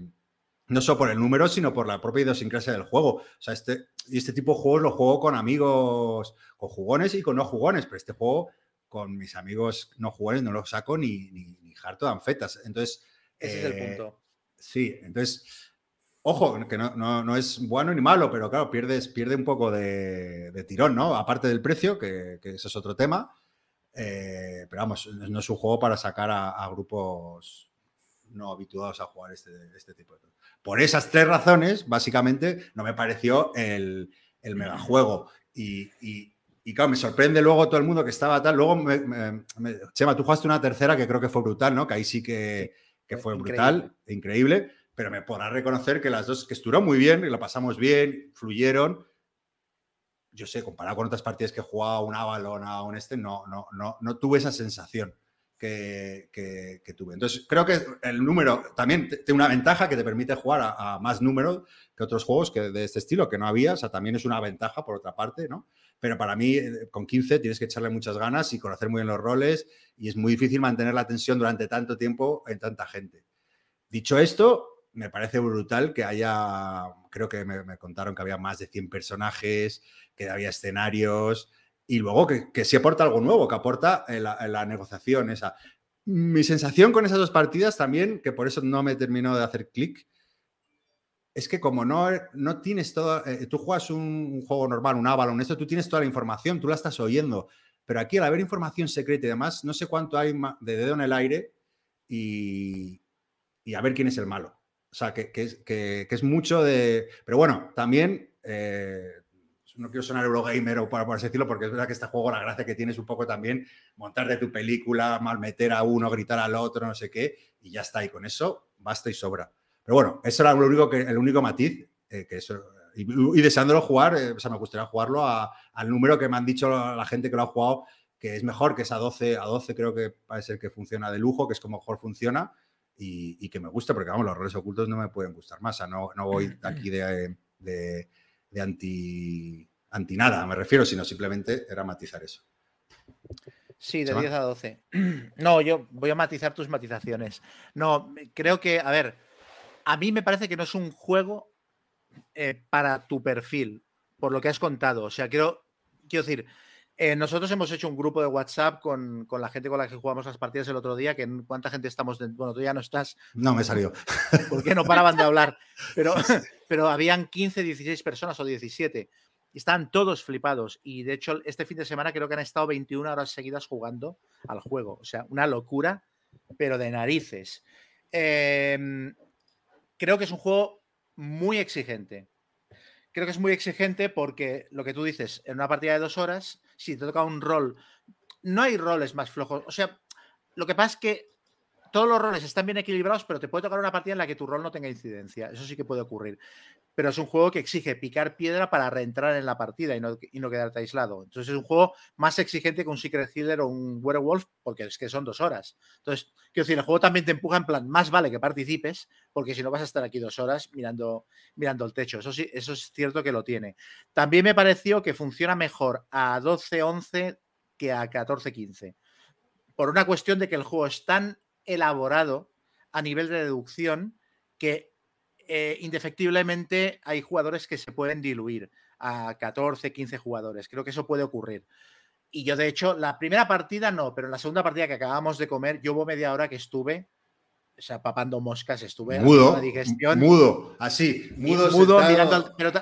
no solo por el número, sino por la propia idiosincrasia del juego. O sea, este, y este tipo de juegos lo juego con amigos, con jugones y con no jugones, pero este juego con mis amigos no jugadores no lo saco ni, ni, ni harto de anfetas. Entonces. Ese eh, es el punto. Sí, entonces. Ojo, que no, no, no, es bueno ni malo, pero claro, pierdes, pierde un poco de, de tirón, ¿no? Aparte del precio, que, que eso es otro tema. Eh, pero vamos, no es un juego para sacar a, a grupos no habituados a jugar este, este tipo de cosas. Por esas tres razones, básicamente, no me pareció el, el megajuego. Y, y, Y claro, me sorprende luego todo el mundo que estaba tal. Luego, me, me- me- Chema, tú jugaste una tercera que creo que fue brutal, ¿no? Que ahí sí que, que fue Increíble. brutal, increíble. Pero me podrás reconocer que las dos, que estuvieron muy bien, y lo pasamos bien, fluyeron. Yo sé, comparado con otras partidas que he jugado, un Avalon, a un este, no, no, no, no tuve esa sensación que, tuve. Entonces, creo que el número también tiene una ventaja que te permite jugar a, más números que otros juegos que de este estilo que no había. O sea, también es una ventaja por otra parte, ¿no? Pero para mí, eh, con 15 tienes que echarle muchas ganas y conocer muy bien los roles y es muy difícil mantener la tensión durante tanto tiempo en tanta gente. Dicho esto, me parece brutal que haya, creo que me, me contaron que había más de 100 personajes, que había escenarios y luego que, que sí aporta algo nuevo, que aporta en la, la negociación esa. Mi sensación con esas dos partidas también, que por eso no me terminó de hacer clic, es que como no, no tienes todo, eh, tú juegas un, un juego normal, un Avalon, esto, tú tienes toda la información, tú la estás oyendo, pero aquí al haber información secreta y demás, no sé cuánto hay de dedo en el aire y, y a ver quién es el malo. O sea, que, que es, que- que es mucho de... Pero bueno, también, eh, no quiero sonar Eurogamer o por, por así decirlo, porque es verdad que este juego la gracia que tiene es un poco también montarte tu película, malmeter a uno, gritar al otro, no sé qué, y ya está. Y con eso basta y sobra. Pero bueno, eso era lo único que, el único matiz, eh, que eso, y, y deseándolo jugar, eh, o sea, me gustaría jugarlo a- al número que me han dicho la, gente que lo ha jugado, que es mejor, que es a 12, a 12 creo que parece ser que funciona de lujo, que es como mejor funciona y, y que me gusta, porque vamos, los roles ocultos no me pueden gustar más, o sea, no, no voy aquí de, de- de anti, anti nada, me refiero, sino simplemente era matizar eso. Sí, de ¿Se va? 10 a 12. No, yo voy a matizar tus matizaciones. No, creo que, a ver, a mí me parece que no es un juego eh, para tu perfil, por lo que has contado. O sea, quiero, quiero decir, eh, nosotros hemos hecho un grupo de WhatsApp con, con la gente con la que jugamos las partidas el otro día, que cuánta gente estamos, de- bueno, tú ya no estás, No me salió. porque no paraban de hablar, pero, pero habían 15, 16 personas o 17. Y estaban todos flipados. Y de hecho, este fin de semana creo que han estado 21 horas seguidas jugando al juego. O sea, una locura, pero de narices. Em, creo que es un juego muy exigente. Creo que es muy exigente porque lo que tú dices, en una partida de dos horas, si te toca un rol, no hay roles más flojos. O sea, lo que pasa es que todos los roles están bien equilibrados, pero te puede tocar una partida en la que tu rol no tenga incidencia. Eso sí que puede ocurrir. Pero es un juego que exige picar piedra para reentrar en la partida y no, y no quedarte aislado. Entonces es un juego más exigente que un Secret Healer o un Werewolf, porque es que son dos horas. Entonces, quiero decir, el juego también te empuja en plan, más vale que participes, porque si no vas a estar aquí dos horas mirando, mirando el techo. Eso sí, eso es cierto que lo tiene. También me pareció que funciona mejor a 12-11 que a 14-15. Por una cuestión de que el juego es tan elaborado a nivel de deducción que eh, indefectiblemente hay jugadores que se pueden diluir a 14, 15 jugadores. Creo que eso puede ocurrir. Y yo, de hecho, la primera partida no, pero en la segunda partida que acabamos de comer, yo hubo media hora que estuve, o sea, papando moscas, estuve Mudo, una digestión. mudo, así, mudo, mudo mirando al- pero,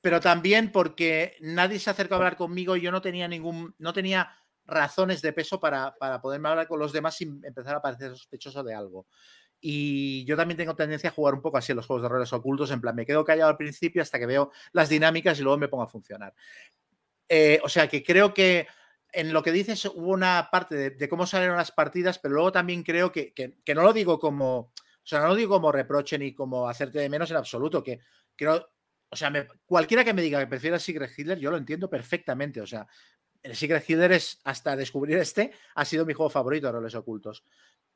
pero también porque nadie se acercó a hablar conmigo y yo no tenía ningún, no tenía razones de peso para, para poderme hablar con los demás sin empezar a parecer sospechoso de algo. Y yo también tengo tendencia a jugar un poco así en los juegos de roles ocultos, en plan, me quedo callado al principio hasta que veo las dinámicas y luego me pongo a funcionar. Eh, o sea que creo que en lo que dices hubo una parte de, de cómo salieron las partidas, pero luego también creo que, que- que no lo digo como, o sea, no lo digo como reproche ni como hacerte de menos en absoluto, que creo, o sea, me- cualquiera que me diga que prefiera Secret Hitler, yo lo entiendo perfectamente, o sea, el Secret Hitler es, hasta descubrir este, ha sido mi juego favorito de roles ocultos.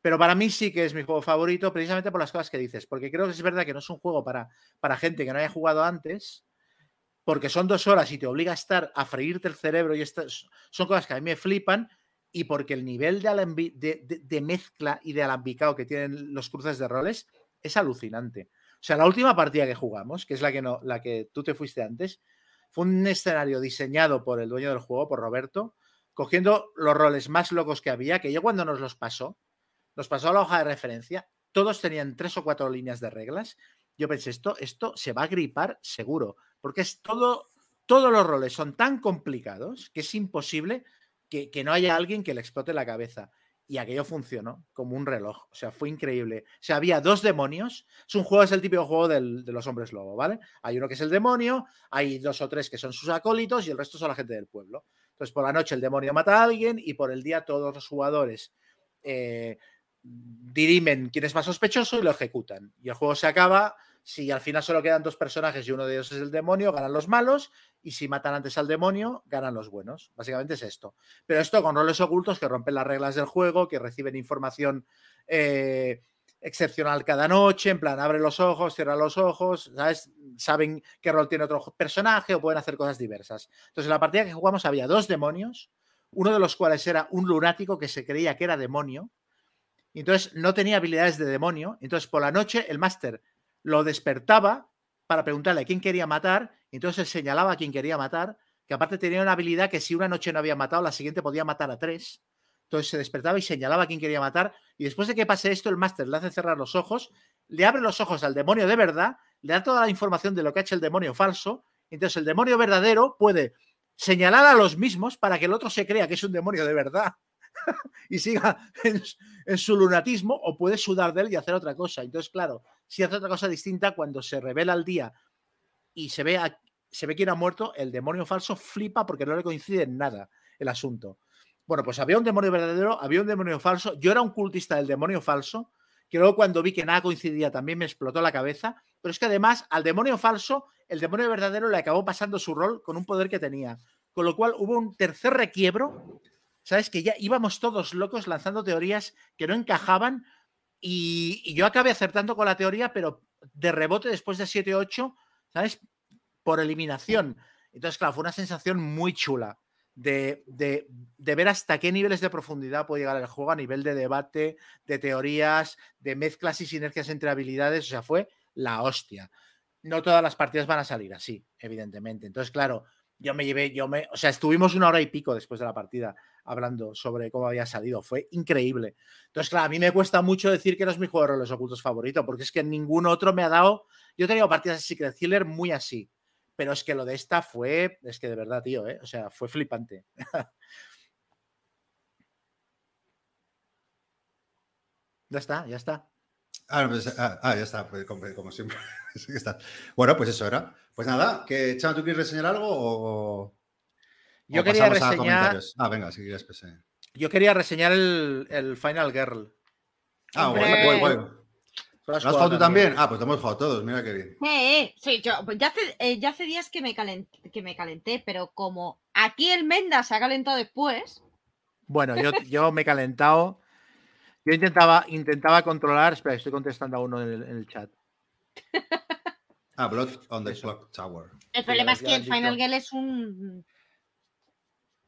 Pero para mí sí que es mi juego favorito, precisamente por las cosas que dices, porque creo que es verdad que no es un juego para, para gente que no haya jugado antes, porque son dos horas y te obliga a estar a freírte el cerebro y estas son cosas que a mí me flipan y porque el nivel de, de- de mezcla y de alambicado que tienen los cruces de roles es alucinante. O sea, la última partida que jugamos, que es la que, no, la que tú te fuiste antes, fue un escenario diseñado por el dueño del juego, por Roberto, cogiendo los roles más locos que había, que yo cuando nos los pasó, nos pasó a la hoja de referencia, todos tenían tres o cuatro líneas de reglas. Yo pensé, esto, esto se va a gripar seguro, porque es todo, todos los roles son tan complicados que es imposible que, que no haya alguien que le explote la cabeza. Y aquello funcionó como un reloj. O sea, fue increíble. O sea, había dos demonios. Es un juego, es el típico juego del- de los hombres lobo, ¿vale? Hay uno que es el demonio, hay dos o tres que son sus acólitos y el resto son la gente del pueblo. Entonces, por la noche el demonio mata a alguien y por el día todos los jugadores eh, dirimen quién es más sospechoso y lo ejecutan. Y el juego se acaba. Si al final solo quedan dos personajes y uno de ellos es el demonio, ganan los malos. Y si matan antes al demonio, ganan los buenos. Básicamente es esto. Pero esto con roles ocultos que rompen las reglas del juego, que reciben información eh, excepcional cada noche, en plan, abre los ojos, cierra los ojos, ¿sabes? Saben qué rol tiene otro personaje o pueden hacer cosas diversas. Entonces, en la partida que jugamos había dos demonios, uno de los cuales era un lunático que se creía que era demonio, y entonces no tenía habilidades de demonio. Entonces, por la noche, el máster lo despertaba para preguntarle a quién quería matar, entonces señalaba a quién quería matar, que aparte tenía una habilidad que si una noche no había matado, la siguiente podía matar a tres. Entonces se despertaba y señalaba a quién quería matar. Y después de que pase esto, el máster le hace cerrar los ojos, le abre los ojos al demonio de verdad, le da toda la información de lo que ha hecho el demonio falso. Entonces el demonio verdadero puede señalar a los mismos para que el otro se crea que es un demonio de verdad y siga en, en su lunatismo o puede sudar de él y hacer otra cosa. Entonces, claro, si hace otra cosa distinta, cuando se revela el día y se ve, a- se ve quién ha muerto, el demonio falso flipa porque no le coincide en nada el asunto. Bueno, pues había un demonio verdadero, había un demonio falso. Yo era un cultista del demonio falso, que luego cuando vi que nada coincidía también me explotó la cabeza. Pero es que además al demonio falso, el demonio verdadero le acabó pasando su rol con un poder que tenía. Con lo cual hubo un tercer requiebro, ¿sabes? Que ya íbamos todos locos lanzando teorías que no encajaban y, yo acabé acertando con la teoría, pero de rebote después de 7-8, ¿sabes? Por eliminación. Entonces, claro, fue una sensación muy chula de, de- de ver hasta qué niveles de profundidad puede llegar el juego a nivel de debate, de teorías, de mezclas y sinergias entre habilidades. O sea, fue la hostia. No todas las partidas van a salir así, evidentemente. Entonces, claro, yo me llevé, yo me, o sea, estuvimos una hora y pico después de la partida hablando sobre cómo había salido. Fue increíble. Entonces, claro, a mí me cuesta mucho decir que no es mi juego de roles ocultos favorito, porque es que ningún otro me ha dado. Yo he tenido partidas de Secret muy así, pero es que lo de esta fue, es que de verdad, tío, ¿eh? o sea, fue flipante. ya está, ya está. Ah, no, pues, ah, ah, ya está, pues, como, como siempre. Está. Bueno, pues eso era. Pues nada, que Chama, ¿tú quieres reseñar algo o, Yo o quería pasamos a reseñar, comentarios? Ah, venga, si quieres, pues, eh. yo quería reseñar el, el Final Girl. Ah, Hombre. guay, guay, guay. ¿Lo has ¿Lo has jugado jugado tú también? Ah, pues lo hemos jugado todos, mira qué bien. Eh, eh, sí, yo, pues ya, hace, eh, ya hace días que me, calenté, que me calenté, pero como aquí el Menda se ha calentado después, Bueno, yo, yo me he calentado. Yo intentaba, intentaba controlar. Espera, estoy contestando a uno en el, en el chat. Ah, Blood on the Eso. Clock Tower. el problema es que el Final. Girl es un...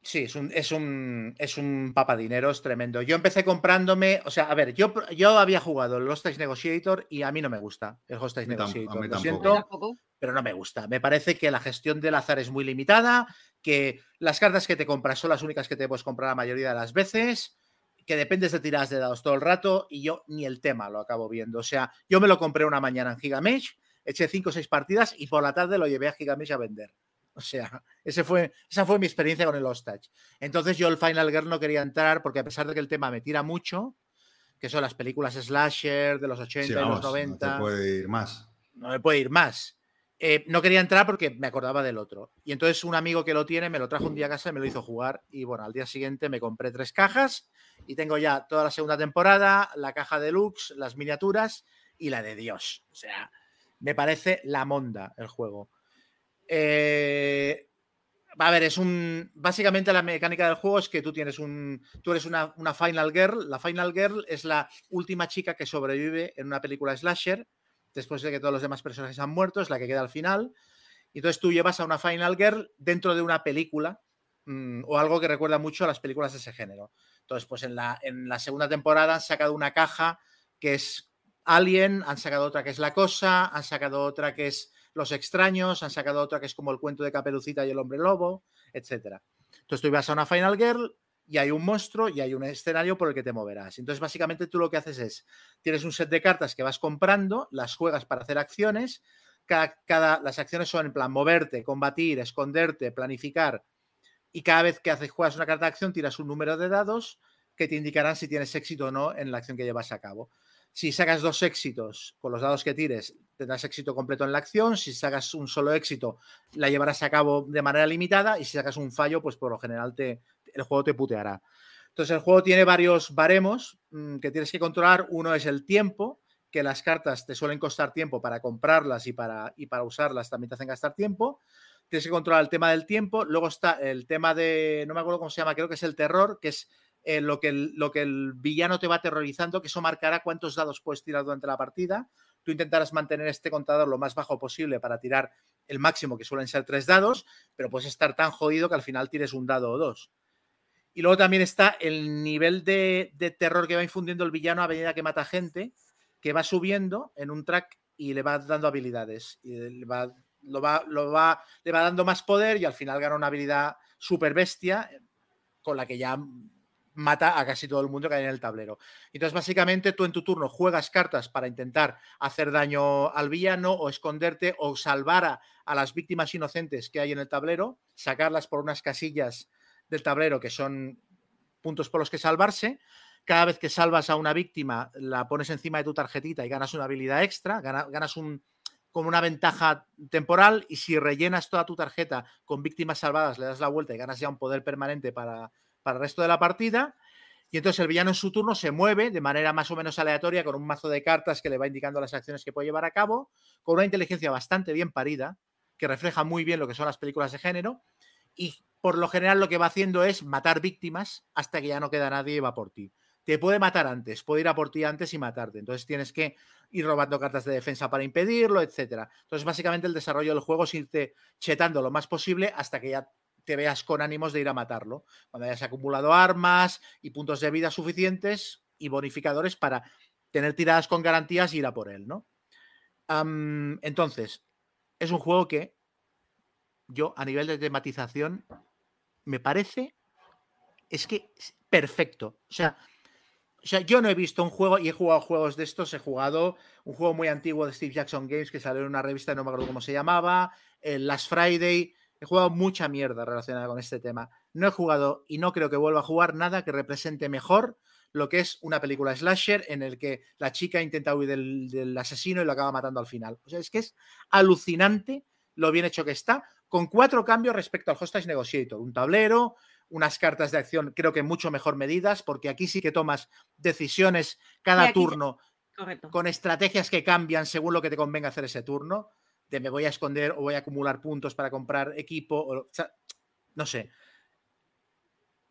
Sí, es un, es un, es un papadineros tremendo. Yo empecé comprándome, o sea, a ver, yo, yo había jugado el Hostage Negotiator y a mí no me gusta el Hostage A mí tam- a Negotiator. mí Lo siento, pero no me gusta. Me parece que la gestión del azar es muy limitada, que las cartas que te compras son las únicas que te puedes comprar la mayoría de las veces, que dependes de tiradas de dados todo el rato y yo ni el tema lo acabo viendo. O sea, yo me lo compré una mañana en Gigamesh, eché cinco o seis partidas y por la tarde lo llevé a Gigamesh a vender. O sea, ese fue, esa fue mi experiencia con el Hostage. Entonces yo el Final Girl no quería entrar porque a pesar de que el tema me tira mucho, que son las películas slasher de los 80 Sí, y los no 90 te puede ir más. no me puede ir más. Eh, no quería entrar porque me acordaba del otro. Y entonces un amigo que lo tiene me lo trajo un día a casa y me lo hizo jugar. Y bueno, al día siguiente me compré tres cajas y tengo ya toda la segunda temporada, la caja deluxe, las miniaturas y la de Dios. O sea, me parece la monda el juego. Eh, a ver, es un. Básicamente la mecánica del juego es que tú tienes un. Tú eres una, una Final Girl. La Final Girl es la última chica que sobrevive en una película slasher después de que todos los demás personajes han muerto, es la que queda al final. Y entonces tú llevas a una Final Girl dentro de una película mm, o algo que recuerda mucho a las películas de ese género. Entonces, pues en la, en la segunda temporada han sacado una caja que es Alien, han sacado otra que es La Cosa, han sacado otra que es Los Extraños, han sacado otra que es como el cuento de Caperucita y el Hombre Lobo, etc. Entonces tú vas a una Final Girl y hay un monstruo y hay un escenario por el que te moverás. Entonces, básicamente tú lo que haces es, tienes un set de cartas que vas comprando, las juegas para hacer acciones, cada, cada- las acciones son en plan moverte, combatir, esconderte, planificar, y cada vez que haces, juegas una carta de acción tiras un número de dados, que te indicarán si tienes éxito o no en la acción que llevas a cabo. Si sacas dos éxitos con los dados que tires, tendrás éxito completo en la acción. Si sacas un solo éxito, la llevarás a cabo de manera limitada. Y si sacas un fallo, pues por lo general te, el juego te puteará. Entonces el juego tiene varios baremos mm, que tienes que controlar. Uno es el tiempo, que las cartas te suelen costar tiempo para comprarlas y para, y para usarlas también te hacen gastar tiempo. Tienes que controlar el tema del tiempo. Luego está el tema de, no me acuerdo cómo se llama, creo que es el terror, que es eh, lo, que el, lo que el villano te va aterrorizando, que eso marcará cuántos dados puedes tirar durante la partida. Tú intentarás mantener este contador lo más bajo posible para tirar el máximo, que suelen ser tres dados, pero puedes estar tan jodido que al final tires un dado o dos. Y luego también está el nivel de, terror que va infundiendo el villano a medida que mata gente, que va subiendo en un track y le va dando habilidades. Y le va, va, le va dando más poder y al final gana una habilidad super bestia con la que ya mata a casi todo el mundo que hay en el tablero. Entonces, básicamente, tú en tu turno juegas cartas para intentar hacer daño al villano o esconderte o salvar a, las víctimas inocentes que hay en el tablero, sacarlas por unas casillas del tablero que son puntos por los que salvarse. Cada vez que salvas a una víctima, la pones encima de tu tarjetita y ganas una habilidad extra, ganas, un, como una ventaja temporal y si rellenas toda tu tarjeta con víctimas salvadas, le das la vuelta y ganas ya un poder permanente para, para el resto de la partida. Y entonces el villano en su turno se mueve de manera más o menos aleatoria con un mazo de cartas que le va indicando las acciones que puede llevar a cabo, con una inteligencia bastante bien parida, que refleja muy bien lo que son las películas de género. Y por lo general lo que va haciendo es matar víctimas hasta que ya no queda nadie y va por ti. Te puede matar antes, puede ir a por ti antes y matarte. Entonces tienes que ir robando cartas de defensa para impedirlo, etcétera. Entonces, básicamente, el desarrollo del juego es irte chetando lo más posible hasta que ya te veas con ánimos de ir a matarlo. Cuando hayas acumulado armas y puntos de vida suficientes y bonificadores para tener tiradas con garantías y ir a por él, ¿no? Entonces, es un juego que yo, a nivel de tematización, me parece. Es que es perfecto. O sea, o sea, yo no he visto un juego y he jugado juegos de estos. He jugado un juego muy antiguo de Steve Jackson Games que salió en una revista, no me acuerdo cómo se llamaba, el Last Friday. He jugado mucha mierda relacionada con este tema. No he jugado y no creo que vuelva a jugar nada que represente mejor lo que es una película slasher en el que la chica intenta huir del, del, asesino y lo acaba matando al final. O sea, es que es alucinante lo bien hecho que está, con cuatro cambios respecto al Hostage Negotiator. Un tablero, unas cartas de acción creo que mucho mejor medidas, porque aquí sí que tomas decisiones cada turno Correcto. con estrategias que cambian según lo que te convenga hacer ese turno, de me voy a esconder o voy a acumular puntos para comprar equipo, o, no sé.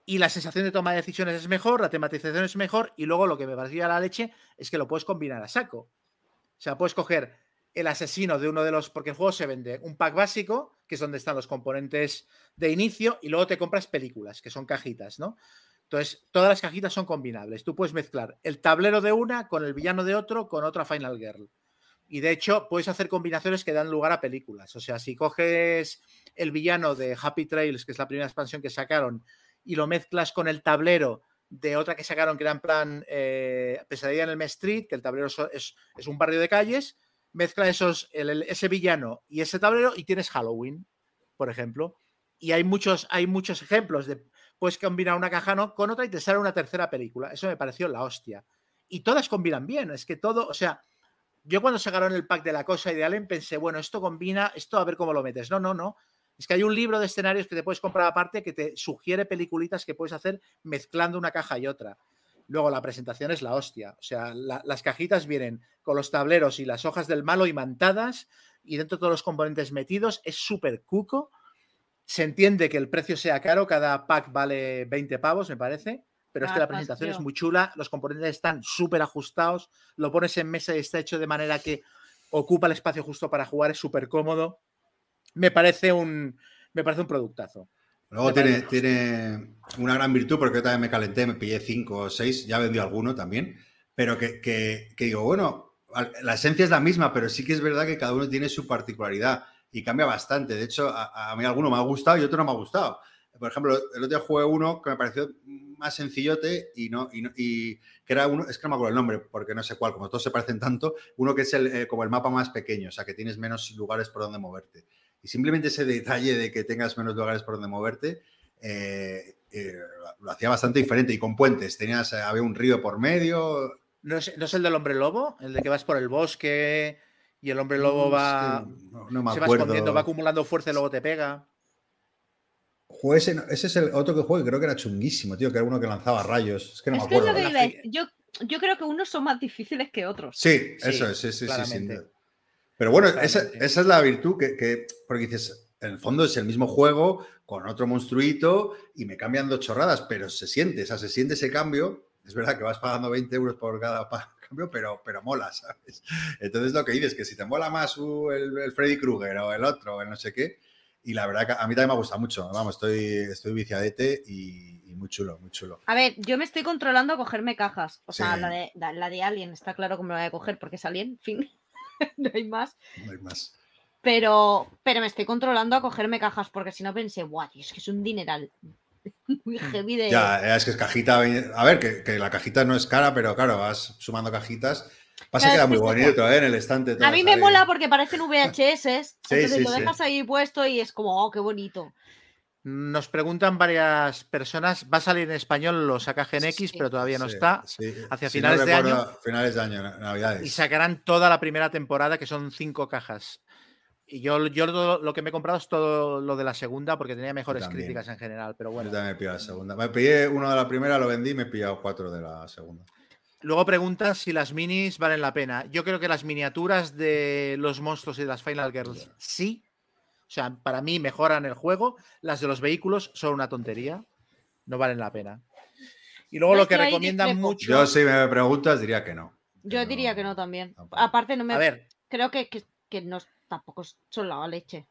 Y la sensación de toma de decisiones es mejor, la tematización es mejor, y luego lo que me parecía la leche es que lo puedes combinar a saco. O sea, puedes coger el asesino de uno de los, porque el juego se vende un pack básico, que es donde están los componentes de inicio, y luego te compras películas, que son cajitas, ¿no? Entonces, todas las cajitas son combinables. Tú puedes mezclar el tablero de una con el villano de otro con otra Final Girl. Y de hecho, puedes hacer combinaciones que dan lugar a películas. O sea, si coges el villano de Happy Trails, que es la primera expansión que sacaron, y lo mezclas con el tablero de otra que sacaron, que era en plan eh, Pesadilla en el Street, que el tablero es, es, un barrio de calles, mezcla esos, el, ese villano y ese tablero y tienes Halloween, por ejemplo. Y hay muchos, hay muchos ejemplos de puedes combinar una caja ¿no? con otra y te sale una tercera película. Eso me pareció la hostia. Y todas combinan bien. Es que todo, o sea, yo cuando sacaron el pack de la cosa y de Allen pensé, bueno, esto combina, esto a ver cómo lo metes. No, no, no. Es que hay un libro de escenarios que te puedes comprar aparte que te sugiere peliculitas que puedes hacer mezclando una caja y otra. Luego la presentación es la hostia. O sea, la, las cajitas vienen con los tableros y las hojas del malo imantadas y dentro todos los componentes metidos. Es súper cuco. Se entiende que el precio sea caro. Cada pack vale 20 pavos, me parece. Pero es que la presentación es muy chula. Los componentes están súper ajustados. Lo pones en mesa y está hecho de manera que ocupa el espacio justo para jugar. Es súper cómodo. Me parece un, me parece un productazo. Luego tiene, tiene, una gran virtud, porque yo también me calenté, me pillé cinco o seis, ya vendí alguno también, pero que, que, que, digo, bueno, la esencia es la misma, pero sí que es verdad que cada uno tiene su particularidad y cambia bastante. De hecho, a, a mí alguno me ha gustado y otro no me ha gustado. Por ejemplo, el otro día jugué uno que me pareció más sencillote y no, y, no, y que era uno, es que no me acuerdo el nombre, porque no sé cuál, como todos se parecen tanto, uno que es el, eh, como el mapa más pequeño, o sea, que tienes menos lugares por donde moverte. Y simplemente ese detalle de que tengas menos lugares por donde moverte, eh, eh, lo hacía bastante diferente y con puentes. Tenías, eh, había un río por medio. ¿No es, ¿No es el del hombre lobo? El de que vas por el bosque y el hombre lobo va. No, no me se va escondiendo, va acumulando fuerza y luego te pega. Ese, es el otro que juego que creo que era chunguísimo, tío, que era uno que lanzaba rayos. Es que no es me que es lo acuerdo. que. Yo, yo creo que unos son más difíciles que otros. Sí, Sí, eso es, sí, sí, sí, sin duda. Pero bueno, esa, esa es la virtud que, que- porque dices, en el fondo es el mismo juego con otro monstruito y me cambian dos chorradas, pero se siente, o sea, se siente ese cambio. Es verdad que vas pagando 20 euros por cada cambio, pero, pero mola, ¿sabes? Entonces lo que dices, que si te mola más uh, el, el Freddy Krueger o el otro, o el no sé qué, y la verdad que a mí también me ha gustado mucho, vamos, estoy, estoy viciadete y, y muy chulo, muy chulo. A ver, yo me estoy controlando a cogerme cajas. O sea, la de, la, de Alien está claro cómo me la voy a coger porque es Alien, fin. no hay más. No hay más. Pero, pero me estoy controlando a cogerme cajas porque si no pensé, guau, es que es un dineral muy heavy de. Ya, es que es cajita. A ver, que, que la cajita no es cara, pero claro, vas sumando cajitas. Pasa Claro, que queda es muy bonito, ¿eh? En el estante. A mí me ahí. mola porque parecen VHS, entonces sí, lo sí. dejas ahí puesto y es como, oh, qué bonito. Nos preguntan varias personas. Va a salir en español los AKG en X, Sí. pero todavía no Sí, está. sí. hacia Si finales de año. Finales de año, na- Navidades. Y sacarán toda la primera temporada, que son cinco cajas. Y yo, yo lo, lo que me he comprado es todo lo de la segunda, porque tenía mejores también. críticas en general. Pero Yo bueno. también me pillé la segunda. Me pillé uno de la primera, lo vendí y me he pillado cuatro de la segunda. Luego preguntas si las minis valen la pena. Yo creo que las miniaturas de los monstruos y de las Final Girls sí. O sea, para mí mejoran el juego. Las de los vehículos son una tontería. No valen la pena. Y luego lo que recomiendan mucho. Yo, si me preguntas, diría que no. Yo diría que no también. tampoco. Aparte, no me A ver, creo que, que, que no, tampoco son la leche.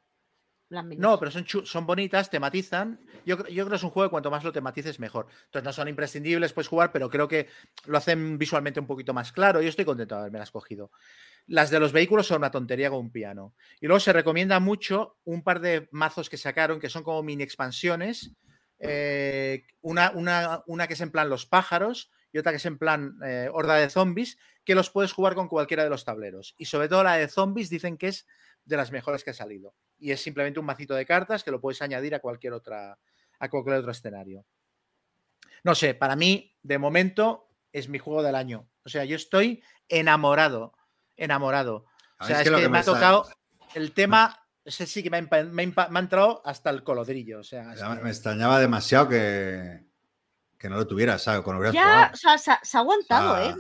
No, pero son, son bonitas, tematizan. Yo, yo creo que es un juego que cuanto más lo tematices, mejor. Entonces no son imprescindibles, puedes jugar, pero creo que lo hacen visualmente un poquito más claro. Yo estoy contento de haberme las cogido. Las de los vehículos son una tontería con un piano. Y luego se recomienda mucho un par de mazos que sacaron que son como mini expansiones. Eh, una, una, una que es en plan los pájaros y otra que es en plan eh, horda de zombies, que los puedes jugar con cualquiera de los tableros. Y sobre todo la de zombies dicen que es de las mejores que ha salido. Y es simplemente un macito de cartas que lo puedes añadir a cualquier otra a cualquier otro escenario. No sé, para mí, de momento, es mi juego del año. O sea, yo estoy enamorado, enamorado. O mí sea, es que me ha tocado el tema, ese sí que me ha, empa- me ha empa- me ha entrado hasta el colodrillo. O sea, me- que- Me extrañaba demasiado que, que no lo tuvieras, ¿sabes? Con lo que hubieras Ya, o sea, se, ha- se ha aguantado, O sea, ¿eh?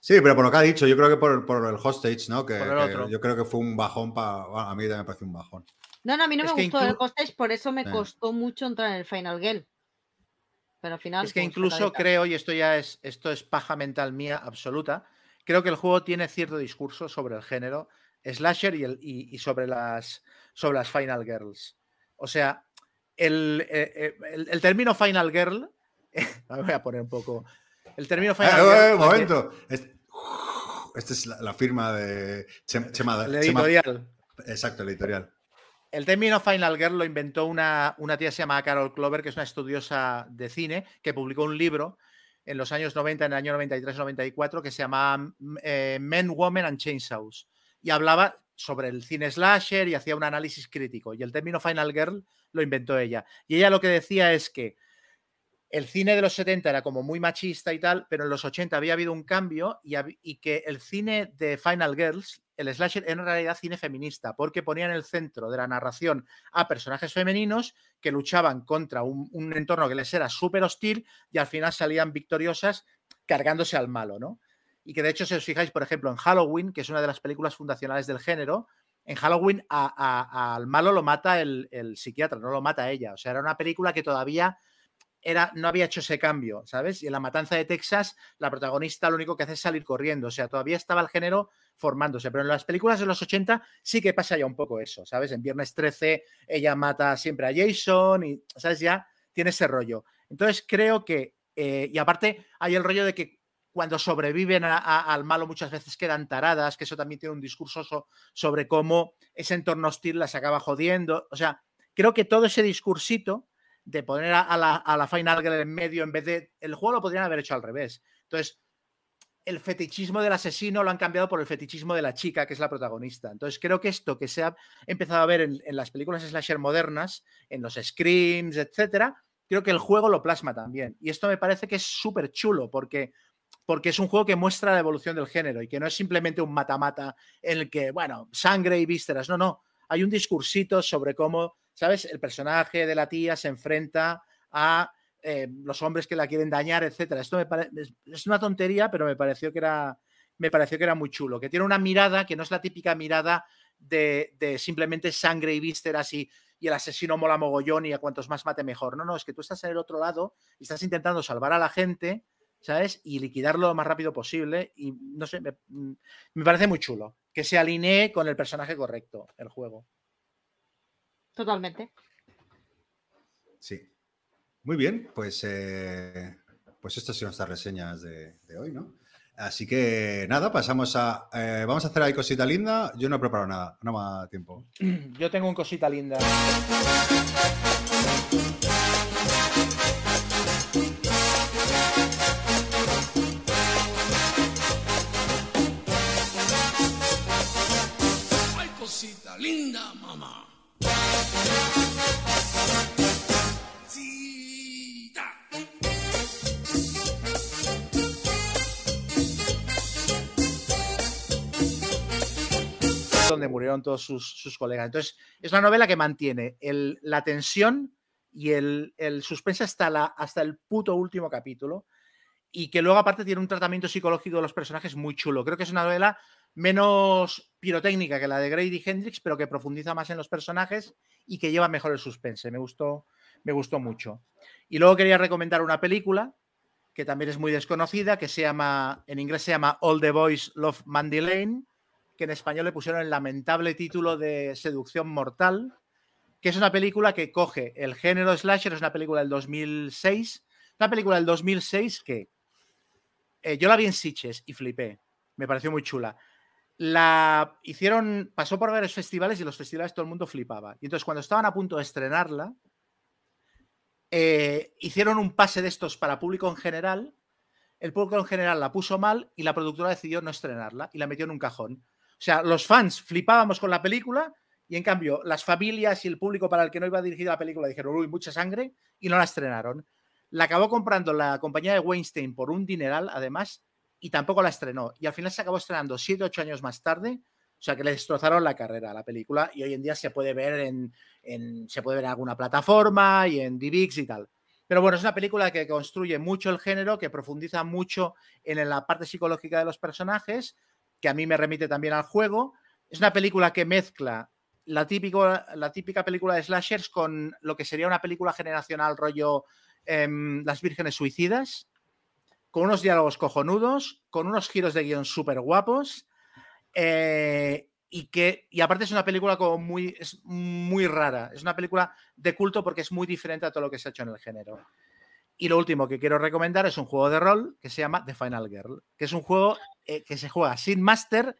Sí, pero por lo que ha dicho, yo creo que por, por el hostage, ¿no? Que, Por el que otro. yo creo que fue un bajón para. a mí también me pareció un bajón. No, no, a mí no Es me gustó el hostage, por eso me Sí. costó mucho entrar en el Final Girl. Pero al final. Es que pues, incluso creo, y esto ya es, esto es paja mental mía absoluta, creo que el juego tiene cierto discurso sobre el género slasher y, el, y, y sobre, las, sobre las Final Girls. O sea, el, eh, eh, el- el término Final Girl, me voy a poner un poco, el término Final Eh, Girl... eh, un momento. Esta es la, la firma de Chema. Chema- El Chema- editorial. exacto, el editorial. El término Final Girl lo inventó una, una tía que se llama Carol Clover, que es una estudiosa de cine, que publicó un libro en los años 90, en el año 93-94, que se llamaba eh, Men, Women and Chainsaws. Y hablaba sobre el cine slasher y hacía un análisis crítico. Y el término Final Girl lo inventó ella. Y ella lo que decía es que el cine de los 70 era como muy machista y tal, pero en los 80 había habido un cambio y, y que el cine de Final Girls, el slasher, era en realidad cine feminista, porque ponía en el centro de la narración a personajes femeninos que luchaban contra un, entorno que les era súper hostil y al final salían victoriosas cargándose al malo, ¿no? Y que de hecho, si os fijáis, por ejemplo, en Halloween, que es una de las películas fundacionales del género, en Halloween al malo lo mata el, el psiquiatra, no lo mata ella. O sea, era una película que todavía era, no había hecho ese cambio, ¿sabes? Y en la matanza de Texas, la protagonista lo único que hace es salir corriendo. O sea, todavía estaba el género formándose. Pero en las películas de los 80 sí que pasa ya un poco eso, ¿sabes? En Viernes 13 ella mata siempre a Jason y, ¿sabes? Ya tiene ese rollo. Entonces creo que, eh, y aparte hay el rollo de que cuando sobreviven al malo muchas veces quedan taradas, que eso también tiene un discurso so- sobre cómo ese entorno hostil las acaba jodiendo. O sea, creo que todo ese discursito de poner a, la, a la Final Girl en medio en vez de... El juego lo podrían haber hecho al revés. Entonces, el fetichismo del asesino lo han cambiado por el fetichismo de la chica, que es la protagonista. Entonces, creo que esto que se ha empezado a ver en, en las películas slasher modernas, en los screams, etcétera, creo que el juego lo plasma también. Y esto me parece que es súper chulo porque, porque es un juego que muestra la evolución del género y que no es simplemente un mata-mata en el que, bueno, sangre y vísceras. No, no. Hay un discursito sobre cómo, ¿sabes? El personaje de la tía se enfrenta a eh, los hombres que la quieren dañar, etcétera. Esto me es una tontería, pero me pareció que era me pareció que era muy chulo, que tiene una mirada que no es la típica mirada de, simplemente sangre y vísceras y, y, el asesino mola mogollón y a cuantos más mate mejor. No, no, es que tú estás en el otro lado y estás intentando salvar a la gente, ¿sabes? Y liquidarlo lo más rápido posible y no sé, me, me parece muy chulo que se alinee con el personaje correcto el juego. Totalmente. Sí. Muy bien, pues, eh, pues estas son nuestras reseñas de, hoy, ¿no? Así que nada, pasamos a. Eh, vamos a hacer ahí cosita linda. Yo no he preparado nada, no me da tiempo. Yo tengo un cosita linda. Ay, cosita linda, mamá. Donde murieron todos sus, colegas. Entonces, es una novela que mantiene la tensión y el, el suspense hasta, la, hasta el puto último capítulo. Y que luego, aparte, tiene un tratamiento psicológico de los personajes muy chulo. Creo que es una novela menos pirotécnica que la de Grady Hendrix, pero que profundiza más en los personajes y que lleva mejor el suspense. Me gustó, me gustó mucho. Y luego quería recomendar una película que también es muy desconocida, que se llama, en inglés se llama All the Boys Love Mandy Lane, que en español le pusieron el lamentable título de Seducción Mortal, que es una película que coge el género slasher, es una película del 2006, una película del 2006 que eh, yo la vi en Sitges y flipé, me pareció muy chula. La hicieron, pasó por varios festivales y los festivales todo el mundo flipaba. Y entonces cuando estaban a punto de estrenarla, eh, hicieron un pase de estos para público en general. El público en general la puso mal y la productora decidió no estrenarla y la metió en un cajón. O sea, los fans flipábamos con la película y en cambio las familias y el público para el que no iba dirigida la película dijeron, uy, mucha sangre y no la estrenaron. La acabó comprando la compañía de Weinstein por un dineral, además, y tampoco la estrenó. Y al final se acabó estrenando 7 ocho años más tarde. O sea que le destrozaron la carrera a la película y hoy en día se puede ver en, se puede ver en alguna plataforma y en DivX y tal. Pero bueno, es una película que construye mucho el género, que profundiza mucho en la parte psicológica de los personajes, que a mí me remite también al juego. Es una película que mezcla la, típico, la típica película de slashers con lo que sería una película generacional rollo em, Las Vírgenes Suicidas, con unos diálogos cojonudos, con unos giros de guion súper guapos. Eh, y que y aparte es una película como muy es muy rara es una película de culto porque es muy diferente a todo lo que se ha hecho en el género y lo último que quiero recomendar es un juego de rol que se llama The Final Girl, que es un juego eh, que se juega sin máster,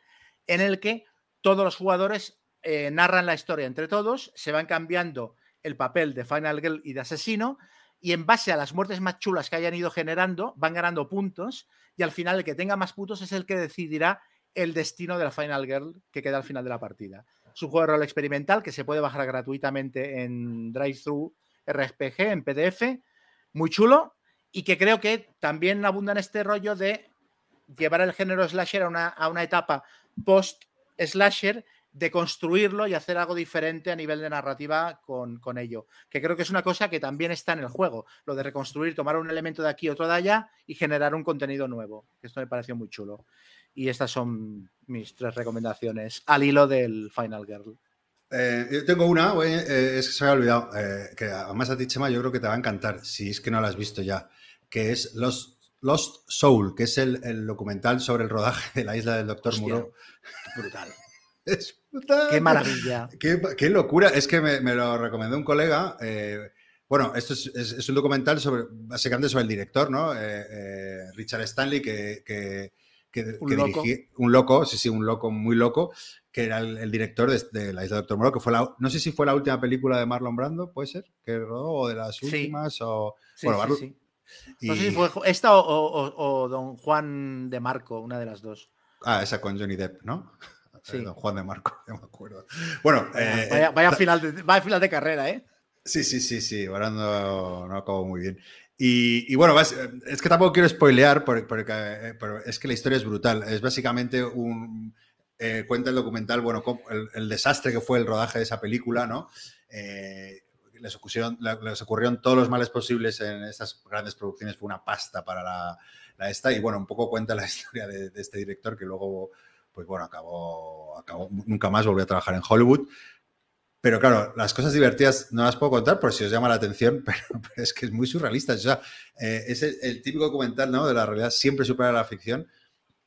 en el que todos los jugadores eh, narran la historia entre todos, se van cambiando el papel de Final Girl y de asesino, y en base a las muertes más chulas que hayan ido generando, van ganando puntos, y al final el que tenga más puntos es el que decidirá el destino de la Final Girl que queda al final de la partida. Es un juego de rol experimental que se puede bajar gratuitamente en DriveThru RPG, en PDF muy chulo y que creo que también abunda en este rollo de llevar el género slasher a una, a una etapa post-slasher, de construirlo y hacer algo diferente a nivel de narrativa con, con, ello. Que creo que es una cosa que también está en el juego, lo de reconstruir, tomar un elemento de aquí, otro de allá y generar un contenido nuevo. Esto me pareció muy chulo. Y estas son mis tres recomendaciones al hilo del Final Girl. Eh, yo tengo una, eh, es que se me ha olvidado, eh, que además a ti, Chema, yo creo que te va a encantar, si es que no la has visto ya, que es Lost, Lost Soul, que es el, documental sobre el rodaje de la isla del Doctor Muro. Brutal. es brutal. Qué maravilla. Qué, locura. Es que me, lo recomendó un colega. bueno, esto es, un documental sobre, básicamente sobre el director, ¿no? Richard Stanley, que, un, loco. un loco, sí, sí, un loco muy loco, que era el, director de, La Isla Doctor Moro, que fue la, no sé si fue la última película de Marlon Brando, puede ser, que rodó, o de las últimas, o... bueno, sí, No sé si fue esta o, Don Juan de Marco, una de las dos. Ah, esa con Johnny Depp, ¿no? Sí. Don Juan de Marco, ya me acuerdo. Bueno, vaya, eh, final de, vaya final de carrera, ¿eh? Sí, sí, sí, sí, ahora no, no acabo muy bien. Y, y bueno, es que tampoco quiero spoilear, porque, porque, eh, pero es que la historia es brutal. Es básicamente un... eh, cuenta el documental, bueno, el, el desastre que fue el rodaje de esa película, ¿no? Eh, les, ocurrieron, les ocurrieron todos los males posibles en estas grandes producciones, fue una pasta para la, la esta, y bueno, un poco cuenta la historia de, de este director que luego, pues bueno, acabó, acabó, nunca más volvió a trabajar en Hollywood. Pero claro, las cosas divertidas no las puedo contar por si os llama la atención, pero, pero es que es muy surrealista. O sea, eh, es el, el típico documental ¿no? de la realidad siempre supera la ficción.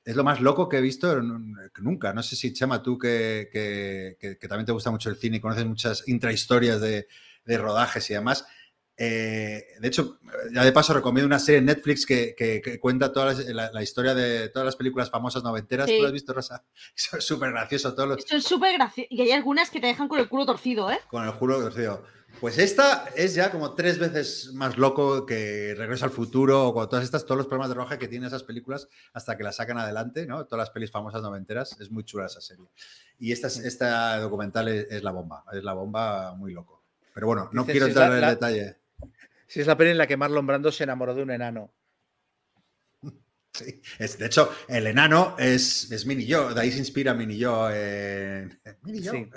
Es lo más loco que he visto nunca. No sé si, Chema, tú que, que- que- que también te gusta mucho el cine y conoces muchas intrahistorias de, de rodajes y demás. Eh, de hecho, ya de paso recomiendo una serie en Netflix que, que- que cuenta toda la, la historia de todas las películas famosas noventeras. Sí. ¿Tú lo has visto, Rosa? Eso es súper gracioso. Todos los, Esto es súper gracioso. Y hay algunas que te dejan con el culo torcido, ¿eh? con el juro torcido. Pues esta es ya como tres veces más loco que Regreso al Futuro o con todas estas, todos los problemas de roja que tienen esas películas hasta que las sacan adelante, ¿no? Todas las pelis famosas noventeras. Es muy chula esa serie. Y esta, es- esta documental es, es la bomba, es la bomba muy loco. Pero bueno, no Dices, quiero entrar la- en la- el detalle. Si es la peli en la que Marlon Brando se enamoró de un enano. Sí. Es, de hecho, el enano es, es Mini Yo, de ahí se inspira Mini Yo en, Mini Yo, Sí.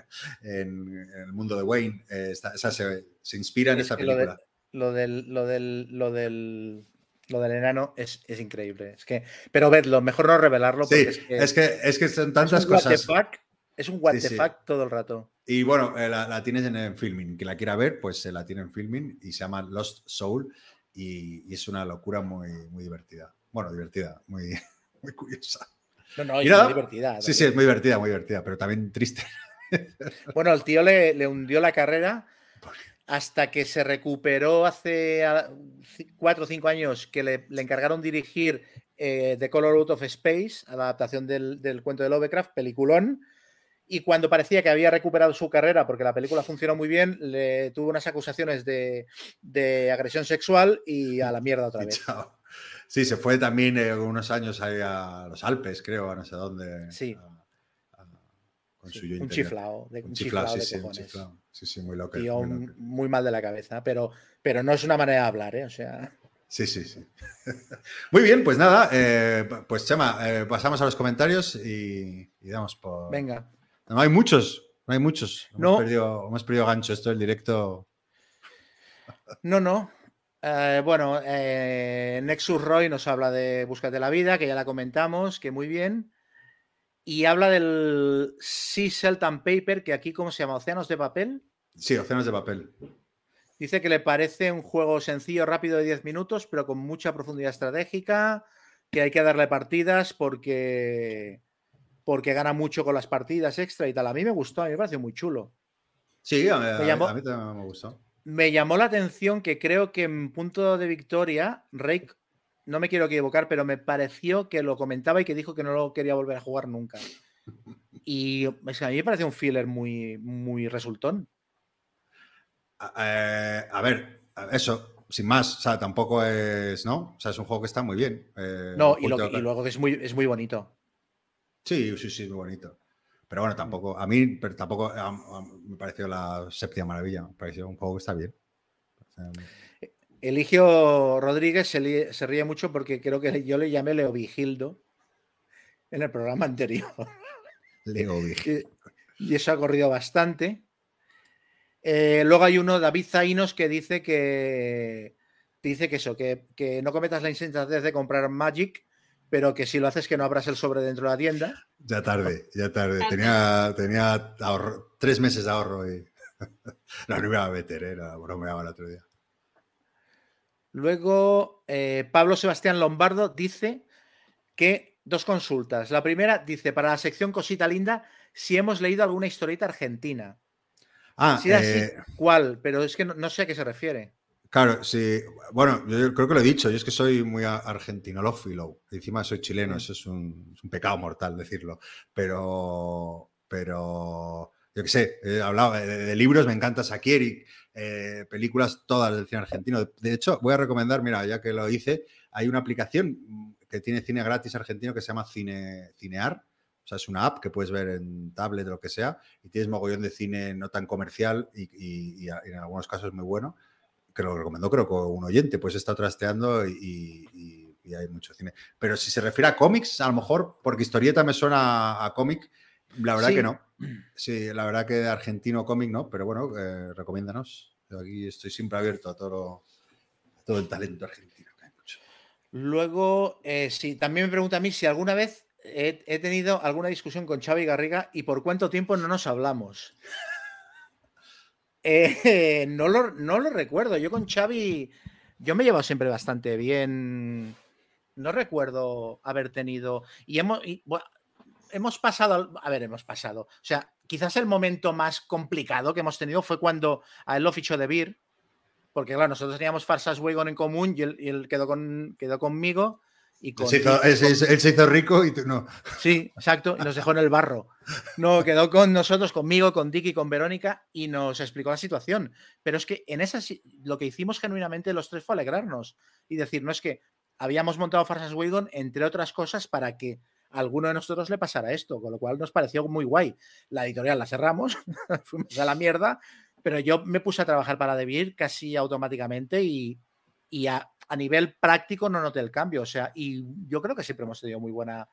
en, en el mundo de Wayne. Eh, está- esa se, se inspira en Es esa que lo de- película. Lo del, lo del, lo del, lo del enano es, es increíble. Es que, pero vedlo, mejor no revelarlo Sí, es que, es que, es que son tantas un what the cosas. fuck, es un what Sí, the sí. fuck todo el rato. Y bueno, eh, la, la tienes en, en filming. Quien la quiera ver, pues se la tiene en filming y se llama Lost Soul y, y es una locura muy, muy divertida. Bueno, divertida, muy, muy curiosa. No, no, es muy divertida. Sí, sí, es muy divertida, muy divertida, pero también triste. Bueno, el tío le, le hundió la carrera hasta que se recuperó hace ah, cuatro o cinco años que le, le encargaron dirigir eh, The Color Out of Space, a la adaptación del, del cuento de Lovecraft, peliculón. Y cuando parecía que había recuperado su carrera porque la película funcionó muy bien, le tuvo unas acusaciones de, de agresión sexual y a la mierda otra vez. chao. Sí, se fue también eh, unos años ahí a los Alpes, creo, a no sé dónde. Sí. a- a- con Sí, su yo un chiflao, de, Un chiflao, chiflao sí, de sí, un chiflao. Sí, sí, muy loco. Tío, muy loco. muy mal de la cabeza, pero, pero no es una manera de hablar, ¿eh? O sea. Sí, sí, sí. Muy bien, pues nada, eh, pues Chema, eh, pasamos a los comentarios y, y damos por. Venga. No hay muchos, no hay muchos. Hemos, No. perdido, hemos perdido gancho. Esto del directo. No, no. Eh, bueno, eh, Nexus Roy nos habla de Búscate la vida, que ya la comentamos, que muy bien. Y habla del Sea Salt and Paper, que aquí, ¿cómo se llama? Océanos de papel. Sí, océanos de papel. Dice que le parece un juego sencillo, rápido de 10 minutos, pero con mucha profundidad estratégica, que hay que darle partidas porque, porque gana mucho con las partidas extra y tal. A mí me gustó, a mí me pareció muy chulo. Sí, a, a- llamó- a mí también me gustó. Me llamó la atención que creo que en punto de victoria, Rake, no me quiero equivocar, pero me pareció que lo comentaba y que dijo que no lo quería volver a jugar nunca. Y es que a mí me pareció un filler muy, muy resultón. A, eh, a ver, eso, sin más, o sea, tampoco es, ¿no? O sea, es un juego que está muy bien. eh, No, lo y luego que es muy, es muy bonito. Sí, sí, sí, muy bonito. Pero bueno, tampoco, a mí pero tampoco a- a- me pareció la séptima maravilla. Me pareció un juego que está bien. Eh, Eligio Rodríguez se, li- se ríe mucho porque creo que yo le llamé Leo Vigildo en el programa anterior. Big. y, y eso ha corrido bastante. Eh, luego hay uno, David Zainos, que dice que dice que eso, que, que no cometas la insensatez de comprar Magic, pero que si lo haces que no abras el sobre dentro de la tienda. Ya tarde, ya tarde. Tenía, tenía ahorro- tres meses de ahorro y no, no me iba a meter, era bromeaba el otro día. Luego, eh, Pablo Sebastián Lombardo dice que dos consultas. La primera dice, para la sección Cosita Linda, si hemos leído alguna historieta argentina. Ah, Si así, eh, ¿cuál? Pero es que no, no sé a qué se refiere. Claro, sí. Bueno, yo creo que lo he dicho. Yo es que soy muy argentinolófilo. Encima soy chileno, eso es un, es un pecado mortal decirlo. Pero, pero, yo qué sé, he hablado de, de libros, me encanta Sakieri, eh, películas todas del cine argentino. De, hecho, voy a recomendar, mira, ya que lo hice, hay una aplicación que tiene cine gratis argentino que se llama Cine, Cinear. O sea, es una app que puedes ver en tablet o lo que sea y tienes mogollón de cine no tan comercial y, y- en algunos casos muy bueno, que lo recomendó creo que un oyente, pues está trasteando y, y- y hay mucho cine. Pero si se refiere a cómics, a lo mejor, porque historieta me suena a, cómic, la verdad Sí. que no. Sí, la verdad que argentino cómic no, pero bueno, eh, recomiéndanos. Yo aquí estoy siempre abierto a todo, a todo el talento argentino. que hay mucho. Luego, eh, sí, también me pregunta a mí si alguna vez he, he tenido alguna discusión con Xavi Garriga y por cuánto tiempo no nos hablamos. Eh, no, lo, no lo recuerdo. Yo con Xavi, yo me he llevado siempre bastante bien. No recuerdo haber tenido. Y hemos, hemos pasado. A ver, hemos pasado. O sea, quizás el momento más complicado que hemos tenido fue cuando a él lo fichó de Beer. Porque, claro, nosotros teníamos Farsas Wagon en común y él, y él quedó, con, quedó conmigo. Y Él se, hizo, y él se- con- él se hizo rico y tú no. Sí, exacto, y nos dejó en el barro. No, quedó con nosotros, conmigo, con Dicky, con Verónica y nos explicó la situación. Pero es que en esa lo que hicimos genuinamente los tres fue alegrarnos y decir, no es que habíamos montado Farsas Wagon, entre otras cosas, para que a alguno de nosotros le pasara esto, con lo cual nos pareció muy guay. La editorial la cerramos, fuimos a la mierda, pero yo me puse a trabajar para Debir casi automáticamente y, y a, a nivel práctico no noté el cambio. O sea, y yo creo que siempre hemos tenido muy buena,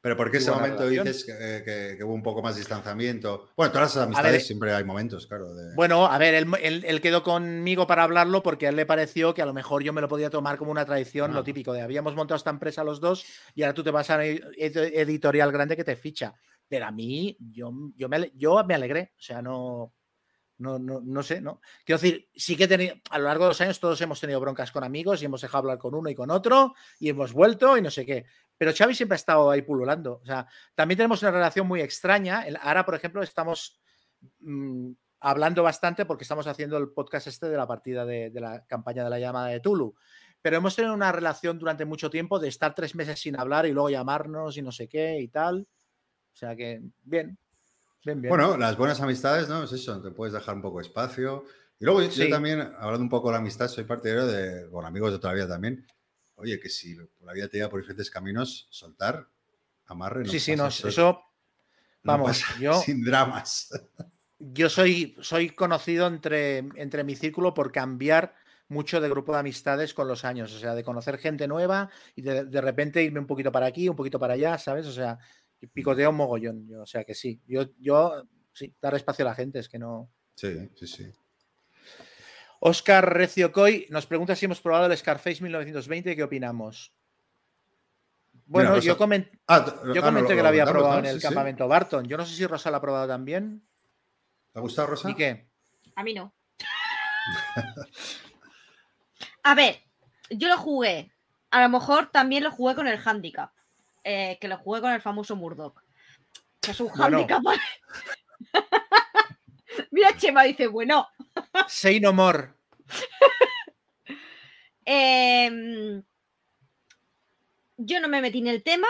Pero ¿por qué ese momento relación. dices que, que- que hubo un poco más distanciamiento? Bueno, todas las amistades ver, siempre hay momentos, claro. de- Bueno, a ver, él, él- él quedó conmigo para hablarlo porque a él le pareció que a lo mejor yo me lo podía tomar como una tradición, Ah. lo típico de habíamos montado esta empresa los dos y ahora tú te vas a una ed- editorial grande que te ficha. Pero a mí, yo, yo, me, yo me alegré, o sea, no, no, no, no sé, ¿no? Quiero decir, sí que he tenido, a lo largo de los años todos hemos tenido broncas con amigos y hemos dejado hablar con uno y con otro y hemos vuelto y no sé qué. Pero Xavi siempre ha estado ahí pululando. O sea, también tenemos una relación muy extraña. Ahora, por ejemplo, estamos mm, hablando bastante porque estamos haciendo el podcast este de la partida de, de la campaña de la llamada de Tulu. Pero hemos tenido una relación durante mucho tiempo de estar tres meses sin hablar y luego llamarnos y no sé qué y tal. O sea que, bien. Bien, bien. Bueno, las buenas amistades, ¿no? Es eso, te puedes dejar un poco de espacio. Y luego yo, yo Sí. también, hablando un poco de la amistad, soy partidario de, con amigos de toda la vida también. Oye, que si la vida te lleva por diferentes caminos, soltar, amarre. No sí, sí, no, eso, no vamos, yo- Sin dramas. yo soy, soy conocido entre, entre mi círculo por cambiar mucho de grupo de amistades con los años, o sea, de conocer gente nueva y de, de repente irme un poquito para aquí, un poquito para allá, ¿sabes? O sea, picoteo un mogollón, yo, o sea que sí, yo, yo, sí, dar espacio a la gente, es que no... Sí, sí, sí. Oscar Recio Coy nos pregunta si hemos probado el Scarface 1920 y qué opinamos. Bueno, Rosa- yo, Ah, ah, no, comenté que lo había probado en el Sí, sí. campamento Barton. Yo no sé si Rosa lo ha probado también. ¿Te ha gustado, Rosa? ¿Y qué? A mí no. A ver, yo lo jugué. A lo mejor también lo jugué con el handicap. Eh, que lo jugué con el famoso Murdoch. Que es un Bueno. Mira, Chema dice, bueno. Say no more. Em, yo no me metí en el tema.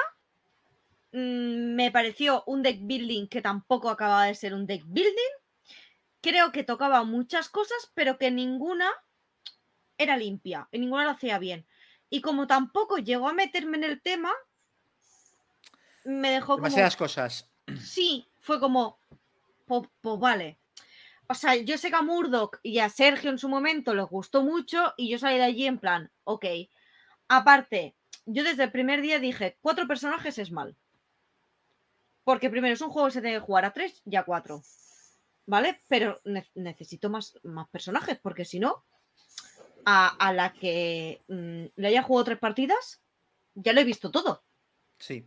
Mm, Me pareció un deck building que tampoco acababa de ser un deck building. Creo que tocaba muchas cosas, pero que ninguna era limpia y ninguna lo hacía bien. Y como tampoco llegó a meterme en el tema, me dejó como. Demasiadas cosas. Sí, fue como. Pues, pues vale. O sea, yo sé que a Murdoch y a Sergio en su momento les gustó mucho y yo salí de allí en plan, ok. Aparte, yo desde el primer día dije, cuatro personajes es mal. Porque primero es un juego que se tiene que jugar a tres y a cuatro. ¿Vale? Pero ne- necesito más, más personajes, porque si no, a, a la que mm, le haya jugado tres partidas, ya lo he visto todo. Sí.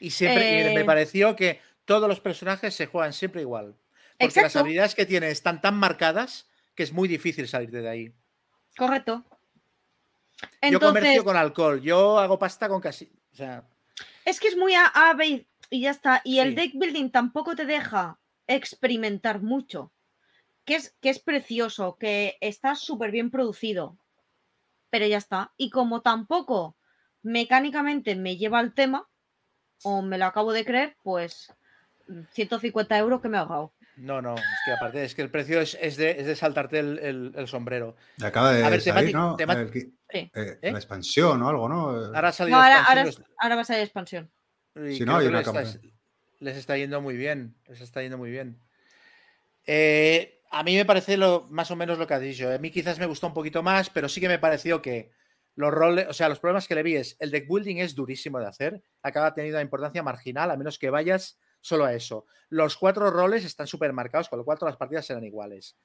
Y siempre y me Eh, pareció que todos los personajes se juegan siempre igual. Porque las habilidades que tiene están tan marcadas que es muy difícil salir de ahí. Correcto. yo comercio con alcohol, yo hago pasta con casi. O sea, Es que es muy a, a B y ya está. Y el deck building tampoco te deja experimentar mucho. Que es, que es precioso, que está súper bien producido. Pero ya está. Y como tampoco mecánicamente me lleva al tema, o me lo acabo de creer, pues mm, 150 euros que me he ahorrado. no, no, es que aparte es que el precio es, es de, es de saltarte el, el- el sombrero. Acaba de A ver, salir, temático- ¿no? El Sí. eh, ¿Eh? La expansión o algo, ¿no? Ahora ha No, ahora, expansión, ahora, ahora va a ser expansión. y Sí, no, hay una campaña. está- les está yendo muy bien. Les está yendo muy bien. Eh, a mí me parece lo, más o menos lo que has dicho. A mí quizás me gustó un poquito más, pero sí que me pareció que los roles, o sea, los problemas que le vi es el deck building es durísimo de hacer, acaba teniendo una importancia marginal, a menos que vayas solo a eso. Los cuatro roles están súper marcados, con lo cual todas las partidas serán iguales.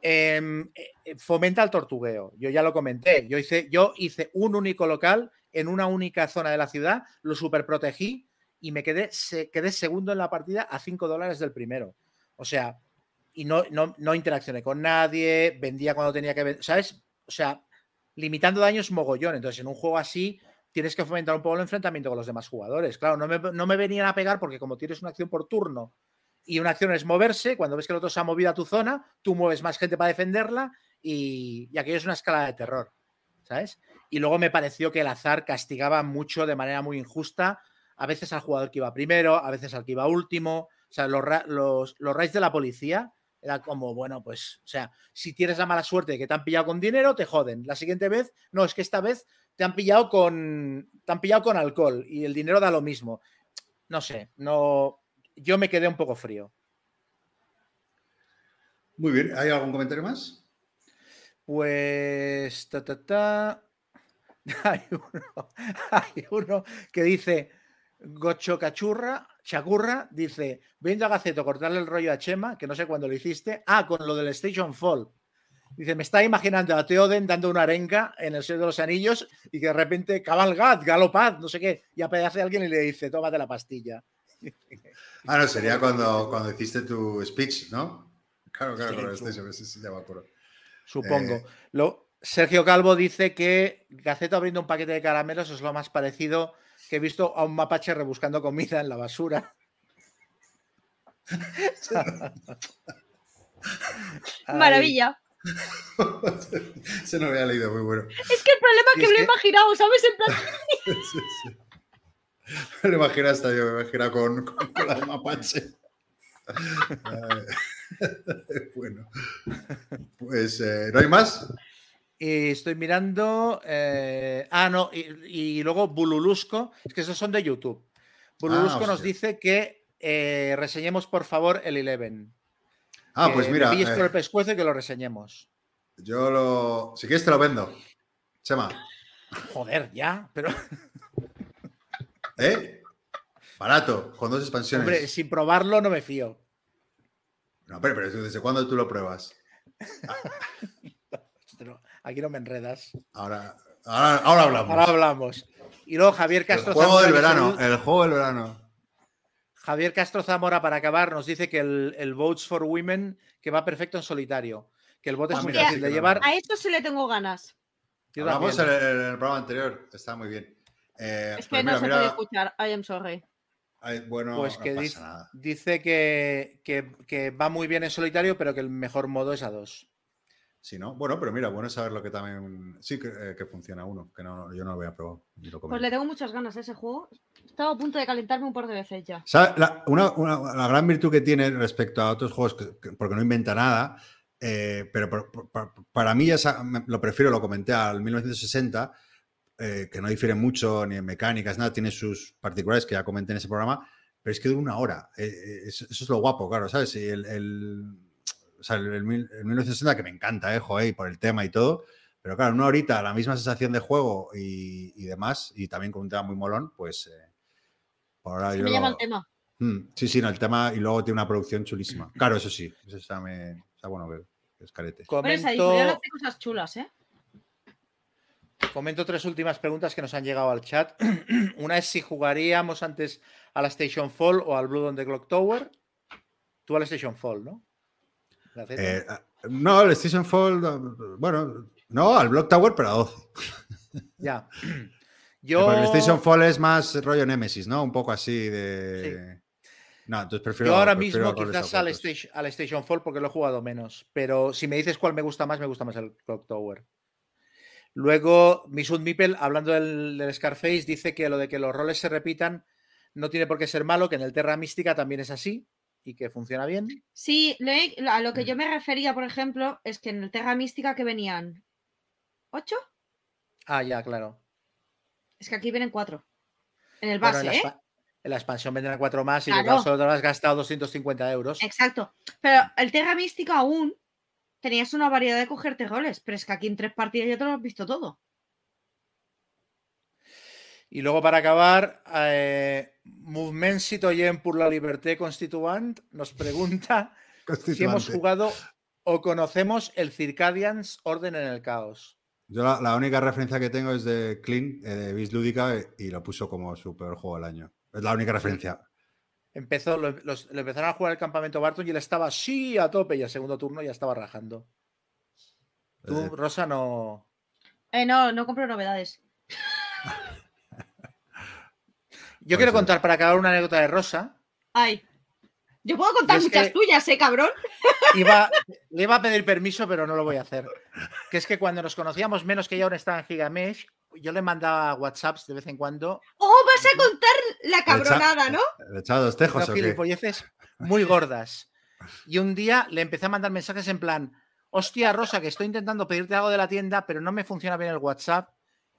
Em, eh, fomenta el tortugueo. Yo ya lo comenté. Yo hice, yo hice un único local en una única zona de la ciudad, lo super protegí y me quedé, se, quedé segundo en la partida a 5 dólares del primero. O sea, y no, no, no interaccioné con nadie, vendía cuando tenía que ¿sabes? O sea, limitando daños mogollón. Entonces, en un juego así, tienes que fomentar un poco el enfrentamiento con los demás jugadores. Claro, no me, no me venían a pegar porque como tienes una acción por turno y una acción es moverse, cuando ves que el otro se ha movido a tu zona, tú mueves más gente para defenderla y, y aquello es una escala de terror, ¿sabes? Y luego me pareció que el azar castigaba mucho de manera muy injusta, a veces al jugador que iba primero, a veces al que iba último, o sea, los, los, los raids de la policía era como, bueno, pues, o sea, si tienes la mala suerte de que te han pillado con dinero, te joden. La siguiente vez, no, es que esta vez te han pillado con, te han pillado con alcohol y el dinero da lo mismo. No sé, no, yo me quedé un poco frío. Muy bien, ¿hay algún comentario más? Pues ta, ta, ta. Hay, uno, hay uno que dice Gocho Cachurra, Chacurra, dice, viendo a Gaceto cortarle el rollo a Chema, que no sé cuándo lo hiciste. Ah, con lo del Station Fall. Dice, me está imaginando a Teoden dando una arenga en el Señor de los Anillos y que de repente cabalgad, galopad, no sé qué, y aparece alguien y le dice, tómate la pastilla. Ah, no, sería cuando, cuando hiciste tu speech, ¿no? Claro, claro, Sí, ya me acuerdo. Supongo. Eh. Lo, Sergio Calvo dice que Gaceto abriendo un paquete de caramelos es lo más parecido que he visto a un mapache rebuscando comida en la basura. Maravilla. Se no había leído, muy bueno. Es que el problema es que es me lo he que- imaginado, ¿sabes? En plan, Sí, sí. Me lo imagino hasta yo, me imagino con, con, con la de mapache. Bueno, pues eh, ¿no hay más? Y estoy mirando. eh, ah, no, y, y luego Bululusco, es que esos son de YouTube. Bululusco nos dice que eh, reseñemos por favor el Eleven. Ah, Que pues me mira, por eh, el pescuezo y que lo reseñemos. yo lo. Si quieres, te lo vendo. Chema, Joder, ya, pero ¿eh? Barato, con dos expansiones. hombre, sin probarlo no me fío. No, pero, pero ¿desde cuándo tú lo pruebas? Aquí no me enredas. Ahora, ahora, ahora hablamos. Ahora hablamos. Y luego Javier el Castro juego del que es verano, el- el juego del verano. Javier Castro Zamora, para acabar, nos dice que el, el Votes for Women que va perfecto en solitario. Que el voto Ah, es muy mira, fácil sí, de llevar. a esto sí le tengo ganas. Hablamos en el, en el programa anterior, está muy bien. Eh, Es que pues no mira, se mira, puede escuchar. I am sorry. ay, bueno, Pues no que pasa dice, nada. dice que, que- que va muy bien en solitario, pero que el mejor modo es a dos. Sí, ¿no? Bueno, pero mira, bueno saber lo que también. Sí, que, eh, que funciona uno, que no, yo no lo voy a probar. ni lo Pues le tengo muchas ganas a ese juego. Estaba a punto de calentarme un par de veces ya. La, una, una- la gran virtud que tiene respecto a otros juegos, que- que- porque no inventa nada, eh, pero por- por- por- para mí me- lo prefiero, lo comenté al 1960, eh, que no difiere mucho ni en mecánicas, nada, tiene sus particulares que ya comenté en ese programa, pero es que dura una hora. Eso, es lo guapo, claro, ¿sabes? Y el, sea, el, el mil- el 1960 que me encanta, eh, joder, y por el tema y todo, pero claro, una horita, la misma sensación de juego y, y demás, y también con un tema muy molón, pues eh, por ahora que yo me lo- llama el tema. Mm, sí, sí, no, el tema y luego tiene una producción chulísima. Claro, eso sí, eso está, me- está bueno ver, que es carete. Pero esa editorial Comento, hace cosas chulas, ¿eh? comento tres últimas preguntas que nos han llegado al chat. Una es si jugaríamos antes a la Station Fall o al Blood on the Clock Tower. Tú a la Station Fall, ¿no? Eh, ah, no, el Station Fall, no, bueno, no, al Block Tower, pero a 12. Ya. Yo, El Station Fall es más rollo Nemesis, ¿no? Un poco así de. No, entonces prefiero. yo ahora prefiero mismo quizás al al Station Fall porque lo he jugado menos. Pero si me dices cuál me gusta más, me gusta más el Clock Tower. Luego, Misut Mipel, hablando del, del Scarface, dice que lo de que los roles se repitan no tiene por qué ser malo, que en el Terra Mística también es así y que funciona bien. Sí, a lo que Mm. yo me refería, por ejemplo, es que en el Terra Mística que venían ocho, Ah, ya, claro. es que aquí vienen cuatro. En el Bueno, base, en, la, ¿eh? en la expansión vendrán cuatro más y Claro. solo te has gastado 250 euros. Exacto. Pero el Terra Místico aún tenías una variedad de cogerte roles, pero es que aquí en tres partidas ya te lo has visto todo. Y luego para acabar, eh, Movement Citoyen pour la Liberté Constituant nos pregunta si hemos jugado o conocemos el Circadians Orden en el Caos. Yo la, la única referencia que tengo es de Clean, eh, de Vis Lúdica, y lo puso como su peor juego del año. Es la única referencia. Empezó, lo, los- lo empezaron a jugar el campamento Barton y él estaba sí a tope y al segundo turno ya estaba rajando. Tú, Rosa, no. Eh, no, no compro novedades. Yo quiero ser. contar para acabar una anécdota de Rosa. Ay. Yo puedo contar muchas tuyas, ¿eh, cabrón? Iba, le iba a pedir permiso, pero no lo voy a hacer. Que es que cuando nos conocíamos menos que ya ahora estaba en Gigamesh, yo le mandaba WhatsApps de vez en cuando ¡Oh, vas a contar la cabronada, ¿no? ¿Le echaba dos tejos gilipolleces muy gordas. Y un día le empecé a mandar mensajes en plan, hostia, Rosa, que estoy intentando pedirte algo de la tienda, pero no me funciona bien el WhatsApp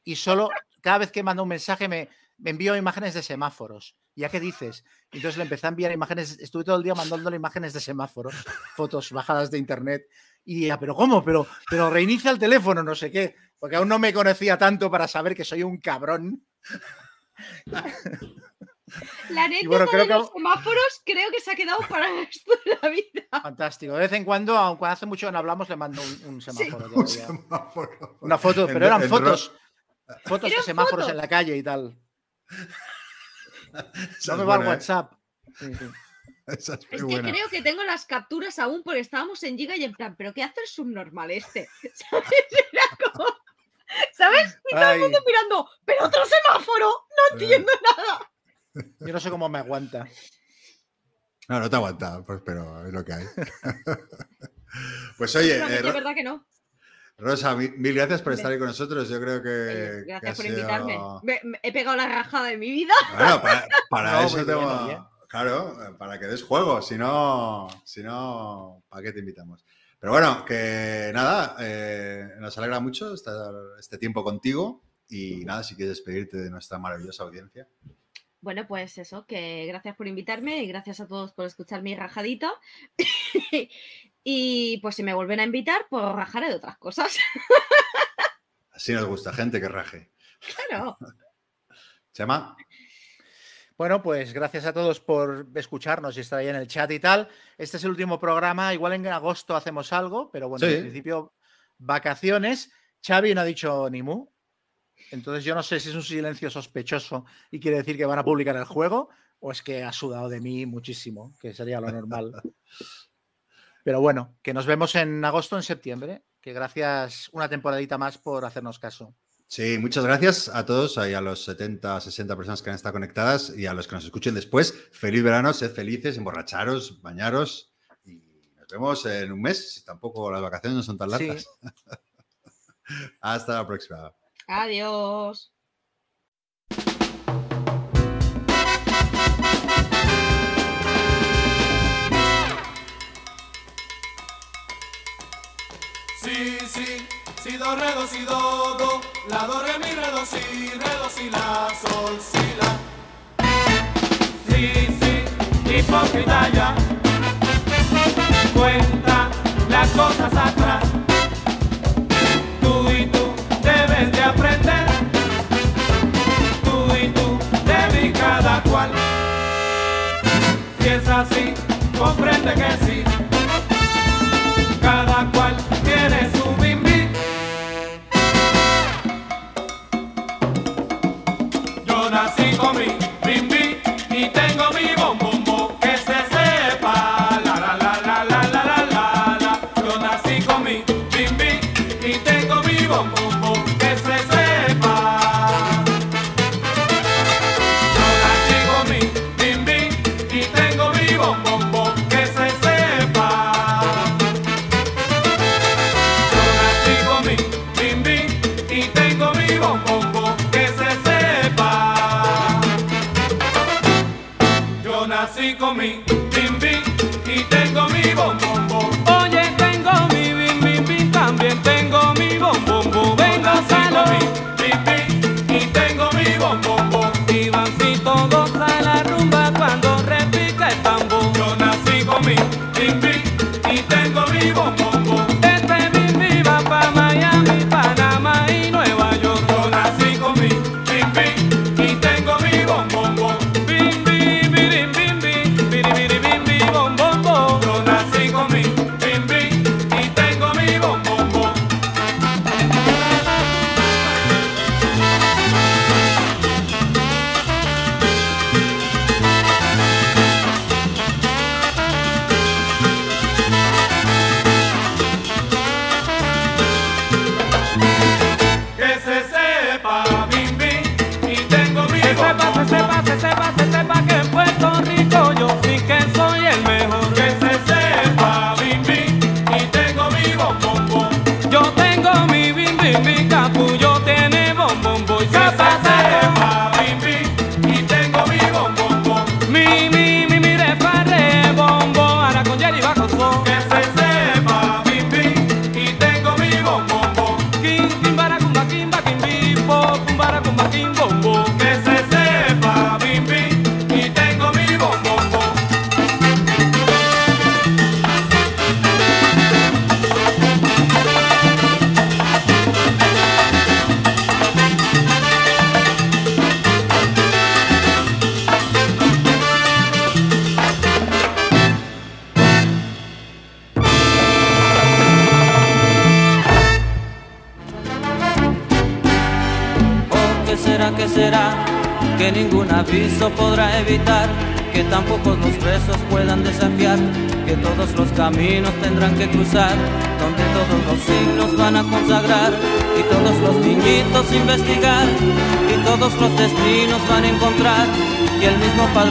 y solo cada vez que mando un mensaje me, me envío imágenes de semáforos. ¿Ya qué dices? Entonces le empecé a enviar imágenes, estuve todo el día mandándole imágenes de semáforos, fotos bajadas de internet. Y decía, pero ¿cómo? Pero, pero reinicia el teléfono, no sé qué. Porque aún no me conocía tanto para saber que soy un cabrón. La anécdota bueno, creo de que- los semáforos creo que se ha quedado para el resto de la vida. Fantástico. De vez en cuando, aunque hace mucho que no hablamos, le mando un, un semáforo. Un todavía. semáforo. Una foto, En- pero eran en ro- fotos. Fotos de semáforos fotos. en la calle y tal. No me es va buena, ¿eh? WhatsApp. Sí, sí. Esa es que buena. creo que tengo las capturas aún porque estábamos en Giga y en plan, ¿pero qué hace el subnormal este? ¿Sabes? Era como- ¿Sabes? Y todo Ay, el mundo mirando, ¡pero otro semáforo! No entiendo nada. yo no sé cómo me aguanta. No, no te aguanta, pues, pero es lo que hay. pues oye, eh, es verdad que no. Rosa, mi- mil gracias por estar ahí con nosotros. Yo creo que. Que Gracias ha por sido- invitarme. Me- me- he pegado la rajada de mi vida. Bueno, para, para No, eso tengo- bien, bien. Claro, para que des juego. Si no, si no, ¿para qué te invitamos? Pero bueno, que nada, eh, nos alegra mucho estar este tiempo contigo. Y nada, si quieres despedirte de nuestra maravillosa audiencia. Bueno, pues eso, que gracias por invitarme y gracias a todos por escuchar mi rajadita. y pues si me vuelven a invitar, pues rajaré de otras cosas. Así nos gusta, gente que raje. claro. Chema, Bueno, pues gracias a todos por escucharnos y estar ahí en el chat y tal. Este es el último programa. Igual en agosto hacemos algo, pero bueno, Sí. en principio, vacaciones. Xavi no ha dicho ni mu. Entonces yo no sé si es un silencio sospechoso y quiere decir que van a publicar el juego o es que ha sudado de mí muchísimo, que sería lo normal. Pero bueno, que nos vemos en agosto, en septiembre. Que gracias una temporadita más por hacernos caso. Sí, muchas gracias a todos, y a los 70, 60 personas que han estado conectadas y a los que nos escuchen después. Feliz verano, sed felices, emborracharos, bañaros y nos vemos en un mes, si tampoco las vacaciones no son tan Sí. largas. Hasta la próxima. Adiós. Si, si, si, do, re, do, si, do, do, la, do, re, mi, re, do, si, re, do, si, la, sol, si, la. Sí, sí, hipócrita ya, cuenta las cosas atrás. Tú y tú debes de aprender, tú y tú de mí cada cual. Si es así, comprende que sí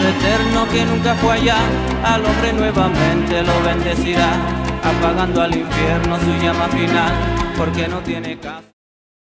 eterno que nunca fue allá, al hombre nuevamente lo bendecirá, apagando al infierno su llama final, porque no tiene caso.